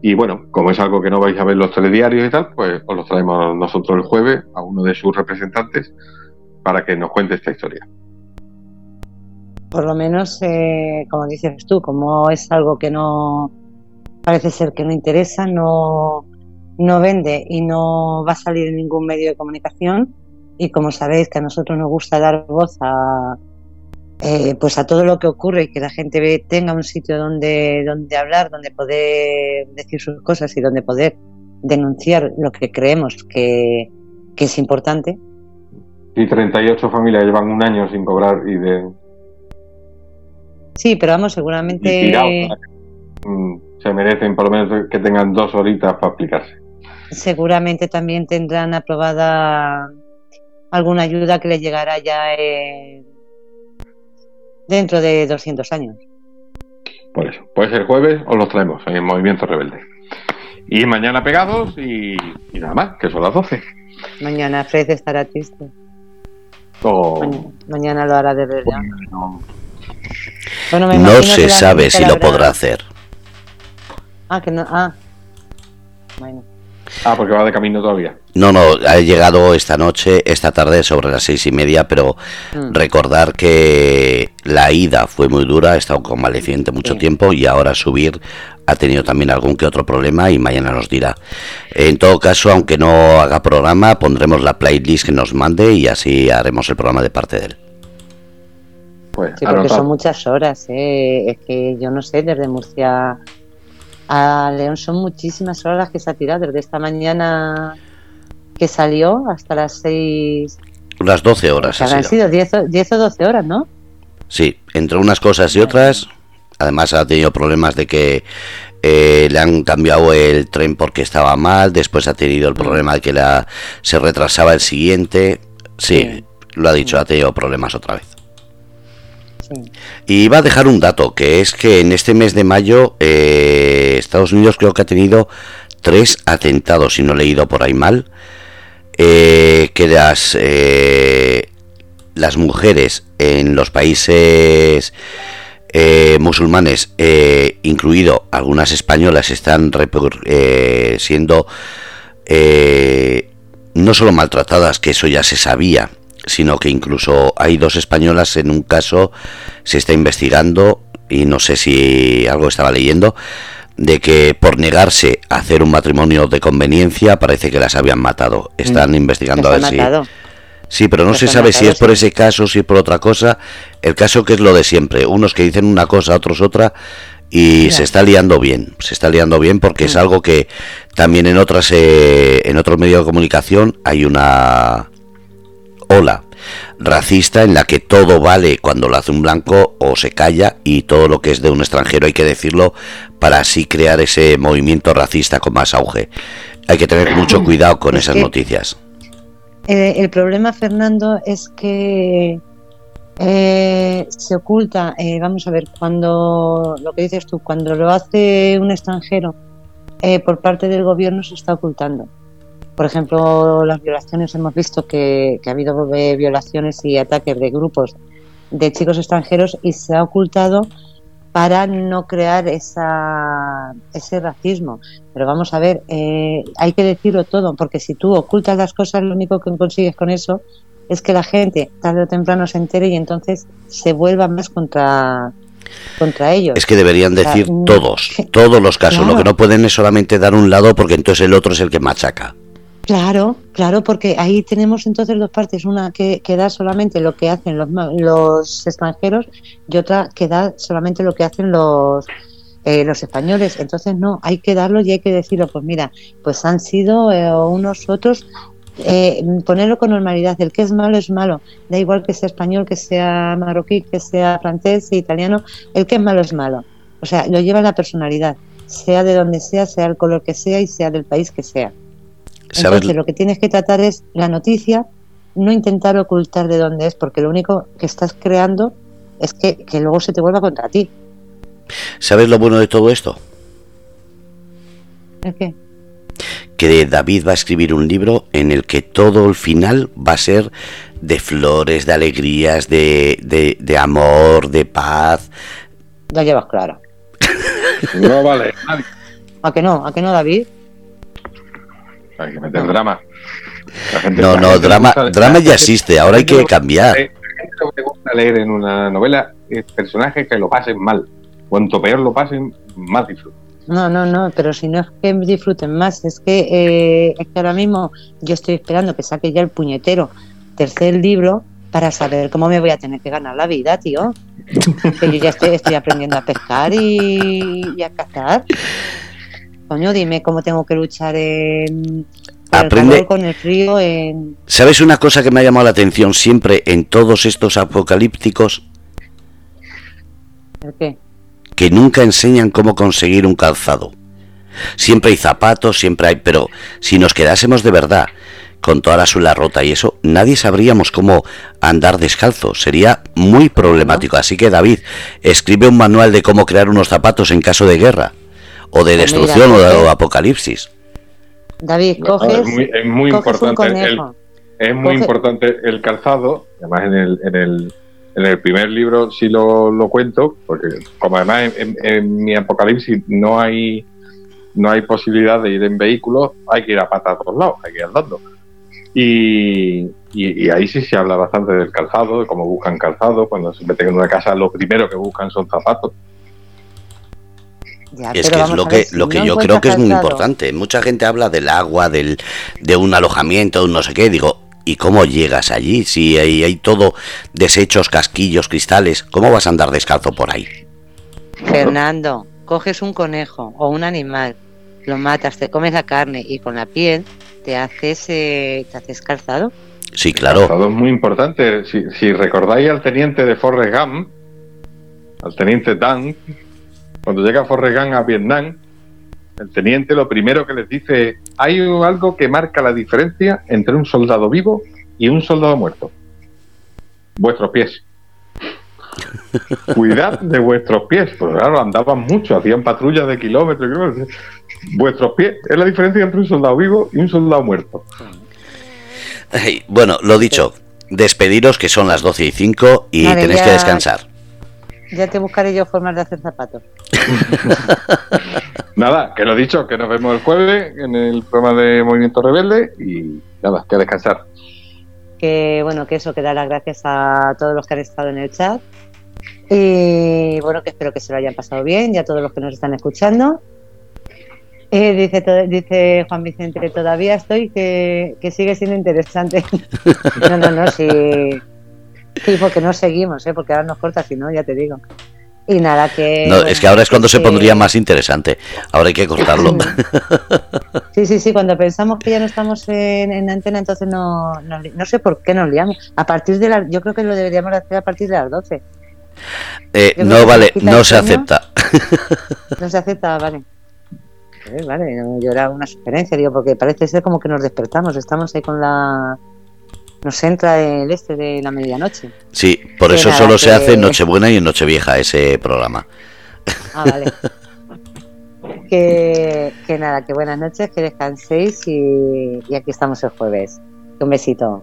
Speaker 2: Y bueno, como es algo que no vais a ver los telediarios y tal, pues os los traemos nosotros el jueves a uno de sus representantes para que nos cuente esta historia.
Speaker 3: Por lo menos, eh, como dices tú, como es algo que no parece ser que no interesa, no, no vende y no va a salir en ningún medio de comunicación. Y como sabéis que a nosotros nos gusta dar voz a, eh, pues a todo lo que ocurre y que la gente tenga un sitio donde, donde hablar, donde poder decir sus cosas y donde poder denunciar lo que creemos que, que es importante.
Speaker 2: Y 38 familias llevan un año sin cobrar y de
Speaker 3: Sí, pero vamos, seguramente.
Speaker 2: Mm, Se merecen por lo menos que tengan dos horitas para explicarse.
Speaker 3: seguramente también tendrán aprobada alguna ayuda que les llegará ya en- dentro de 200 años.
Speaker 2: Por eso. Pues el jueves os los traemos en el Movimiento Rebelde. Y mañana pegados y, y nada más, que son las 12.
Speaker 3: Mañana Fred estará triste.
Speaker 2: O-
Speaker 3: Mañana, mañana lo hará de verdad.
Speaker 2: no,
Speaker 3: Bueno, me
Speaker 1: No se sabe si lo podrá hacer.
Speaker 3: Ah, que no. Ah. Bueno.
Speaker 2: Ah, porque va de camino todavía.
Speaker 1: No, no, ha llegado esta noche, esta tarde sobre las seis y media, pero
Speaker 3: Mm.
Speaker 1: recordar que la ida fue muy dura, ha estado convaleciente mucho
Speaker 3: Sí.
Speaker 1: tiempo y ahora subir ha tenido también algún que otro problema y mañana nos dirá. En todo caso, aunque no haga programa, pondremos la playlist que nos mande y así haremos el programa de parte de él.
Speaker 2: Pues
Speaker 3: Sí, porque son muchas horas, ¿eh? Es que yo no sé, desde Murcia a León son muchísimas horas las que se ha tirado, desde esta mañana que salió hasta las 6.
Speaker 1: Unas 12 horas ha
Speaker 3: habrán
Speaker 1: sido.
Speaker 3: sido 10 o, 10 o 12 horas, ¿no?
Speaker 1: Sí, entre unas cosas y otras, además ha tenido problemas de que eh, le han cambiado el tren porque estaba mal, después ha tenido el problema de que la, se retrasaba el siguiente. Sí,
Speaker 3: Sí.
Speaker 1: lo ha dicho, ha tenido problemas otra vez. Y iba a dejar un dato, que es que en este mes de mayo eh, Estados Unidos creo que ha tenido tres atentados, si no he leído por ahí mal, eh, que las, eh, las mujeres en los países musulmanes, incluido algunas españolas, están siendo no solo maltratadas, que eso ya se sabía, sino que incluso hay dos españolas en un caso, se está investigando, y no sé si algo estaba leyendo, de que por negarse a hacer un matrimonio de conveniencia parece que las habían matado. Están investigando a ver
Speaker 3: ha
Speaker 1: si...
Speaker 3: matado.
Speaker 1: Sí, pero no
Speaker 3: Las
Speaker 1: se sabe si
Speaker 3: matado,
Speaker 1: es por ese caso, si es por otra cosa. El caso que es lo de siempre. Unos que dicen una cosa, otros otra. Y se está liando bien. Se está liando bien porque es
Speaker 3: Mm.
Speaker 1: algo que también en otras eh, en otros medios de comunicación hay una ola racista en la que todo vale cuando lo hace un blanco o se calla y todo lo que es de un extranjero hay que decirlo para así crear ese movimiento racista con más auge. Hay que tener mucho cuidado con
Speaker 3: Es
Speaker 1: esas
Speaker 3: que-
Speaker 1: noticias.
Speaker 3: Eh, el problema, Fernando, es que eh, se oculta, eh, vamos a ver, cuando lo que dices tú, cuando lo hace un extranjero eh, por parte del gobierno se está ocultando. Por ejemplo, las violaciones, hemos visto que, que ha habido eh, violaciones y ataques de grupos de chicos extranjeros y se ha ocultado para no crear esa, ese racismo. Pero vamos a ver, eh, hay que decirlo todo, porque si tú ocultas las cosas, lo único que consigues con eso es que la gente tarde o temprano se entere y entonces se vuelva más contra, contra ellos.
Speaker 1: Es que deberían
Speaker 3: O sea,
Speaker 1: decir todos, todos los casos. Lo que no pueden es solamente dar un lado porque entonces el otro es el que machaca.
Speaker 3: Claro, claro, porque ahí tenemos entonces dos partes, una que, da solamente lo que hacen los, los extranjeros y otra que da solamente lo que hacen los eh, los españoles. Entonces no, hay que darlo y hay que decirlo, pues mira, pues han sido eh, unos otros, eh, ponerlo con normalidad, el que es malo es malo, da igual que sea español, que sea marroquí, que sea francés, italiano, el que es malo es malo. O sea, lo lleva la personalidad, sea de donde sea, sea el color que sea y sea del país que sea.
Speaker 1: ¿Sabes?
Speaker 3: Entonces, lo que tienes que tratar es la noticia, no intentar ocultar de dónde es, porque lo único que estás creando es que, que luego se te vuelva contra ti.
Speaker 1: ¿Sabes lo bueno de todo esto?
Speaker 3: ¿Es que?
Speaker 1: Que David va a escribir un libro en el que todo el final va a ser de flores, de alegrías, de, de, de amor, de paz.
Speaker 3: Ya llevas claro.
Speaker 2: No vale. nadie.
Speaker 3: ¿A que no? ¿A que no, David?
Speaker 2: Hay que meter drama. La gente-
Speaker 1: No,
Speaker 2: la
Speaker 1: no,
Speaker 2: gente
Speaker 1: drama,
Speaker 2: gusta-
Speaker 1: drama ya existe, ahora hay que cambiar.
Speaker 2: La gente lo que le gusta leer en una novela es personajes que lo pasen mal. Cuanto peor lo pasen, más disfrutan.
Speaker 3: No, no, no, pero si no es que disfruten más, es que, eh, es que ahora mismo yo estoy esperando que saque ya el puñetero tercer libro para saber cómo me voy a tener que ganar la vida, tío. Que yo ya estoy, estoy aprendiendo a pescar y, a cazar. Coño, dime cómo tengo que luchar en,
Speaker 1: Aprende.
Speaker 3: con el frío. En...
Speaker 1: ¿Sabes una cosa que me ha llamado la atención siempre en todos estos apocalípticos?
Speaker 3: ¿El qué?
Speaker 1: Que nunca enseñan cómo conseguir un calzado. Siempre hay zapatos, siempre hay, pero si nos quedásemos de verdad con toda la suela rota y eso, nadie sabríamos cómo andar descalzo. Sería muy problemático. Así que David, escribe un manual de cómo crear unos zapatos en caso de guerra, o de pues destrucción o de apocalipsis.
Speaker 3: David, coges,
Speaker 2: es muy, es muy importante el, es muy importante el calzado, además en el, en el, en el primer libro sí lo, lo cuento, porque como además en, mi apocalipsis no hay no hay posibilidad de ir en vehículo, hay que ir a pata a todos lados, hay que ir andando. Y, y, ahí sí se habla bastante del calzado, de cómo buscan calzado, cuando se meten en una casa lo primero que buscan son zapatos.
Speaker 1: Es que es lo que, lo que yo creo que es muy importante. Mucha gente habla del agua, del, de un alojamiento, de un no sé qué. Digo, ¿y cómo llegas allí? Si hay, hay todo desechos, casquillos, cristales, ¿cómo vas a andar descalzo por ahí?
Speaker 3: Fernando, coges un conejo o un animal lo matas, te comes la carne y con la piel te haces, eh, te haces calzado.
Speaker 1: Sí, claro.
Speaker 2: calzado es muy importante. Si, recordáis al teniente de Forrest Gump, al teniente Dan, cuando llega Forrest Gump a Vietnam, el teniente lo primero que les dice, hay algo que marca la diferencia entre un soldado vivo y un soldado muerto. Vuestros pies. Cuidad de vuestros pies, porque claro, andaban mucho, hacían patrullas de kilómetros. Vuestros pies es la diferencia entre un soldado vivo y un soldado muerto.
Speaker 1: bueno, lo dicho, despediros que son las 12 y 5 y tenéis que descansar.
Speaker 3: Ya te buscaré yo formas de hacer zapatos.
Speaker 2: nada, que lo dicho, que nos vemos el jueves en el programa de Movimiento Rebelde y nada, que descansar.
Speaker 3: Que bueno, que eso, que dar las gracias a todos los que han estado en el chat. Y bueno, que espero que se lo hayan pasado bien y a todos los que nos están escuchando. Eh, dice, dice Juan Vicente, todavía estoy, que, sigue siendo interesante. no, no, no, sí. Sí, porque no seguimos, ¿eh? porque ahora nos corta, si no, ya te digo. Y nada, que.
Speaker 1: No, es que ahora es cuando se pondría más interesante. Ahora hay que cortarlo.
Speaker 3: Sí, sí, sí. Cuando pensamos que ya no estamos en, antena, entonces no, no, sé por qué nos liamos. A partir de las. Yo creo que lo deberíamos hacer a partir de las 12.
Speaker 1: Eh, no vale, no se acepta.
Speaker 3: No se acepta, vale. Eh, vale, yo era una sugerencia, digo, porque parece ser como que nos despertamos, estamos ahí con la... Nos entra el este de la medianoche.
Speaker 1: Sí, por eso solo se hace en Nochebuena y en Nochevieja ese programa.
Speaker 3: Ah, vale. que, nada, que buenas noches, que descanséis y, y aquí estamos el jueves. Un besito.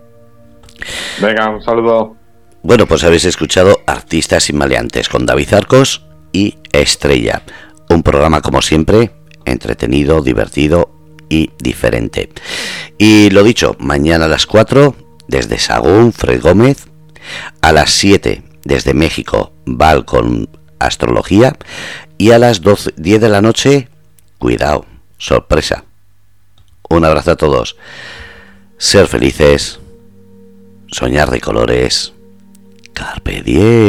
Speaker 2: Venga, un saludo.
Speaker 1: Bueno, pues habéis escuchado Artistas y Maleantes con David Arcos y Estrella. Un programa como siempre entretenido, divertido y diferente. Y lo dicho, mañana a las 4 desde Sagún, Fred Gómez, a las 7 desde México, Val con astrología y a las 12, 10 de la noche, cuidado, sorpresa. Un abrazo a todos. Ser felices, soñar de colores. Carpe diem.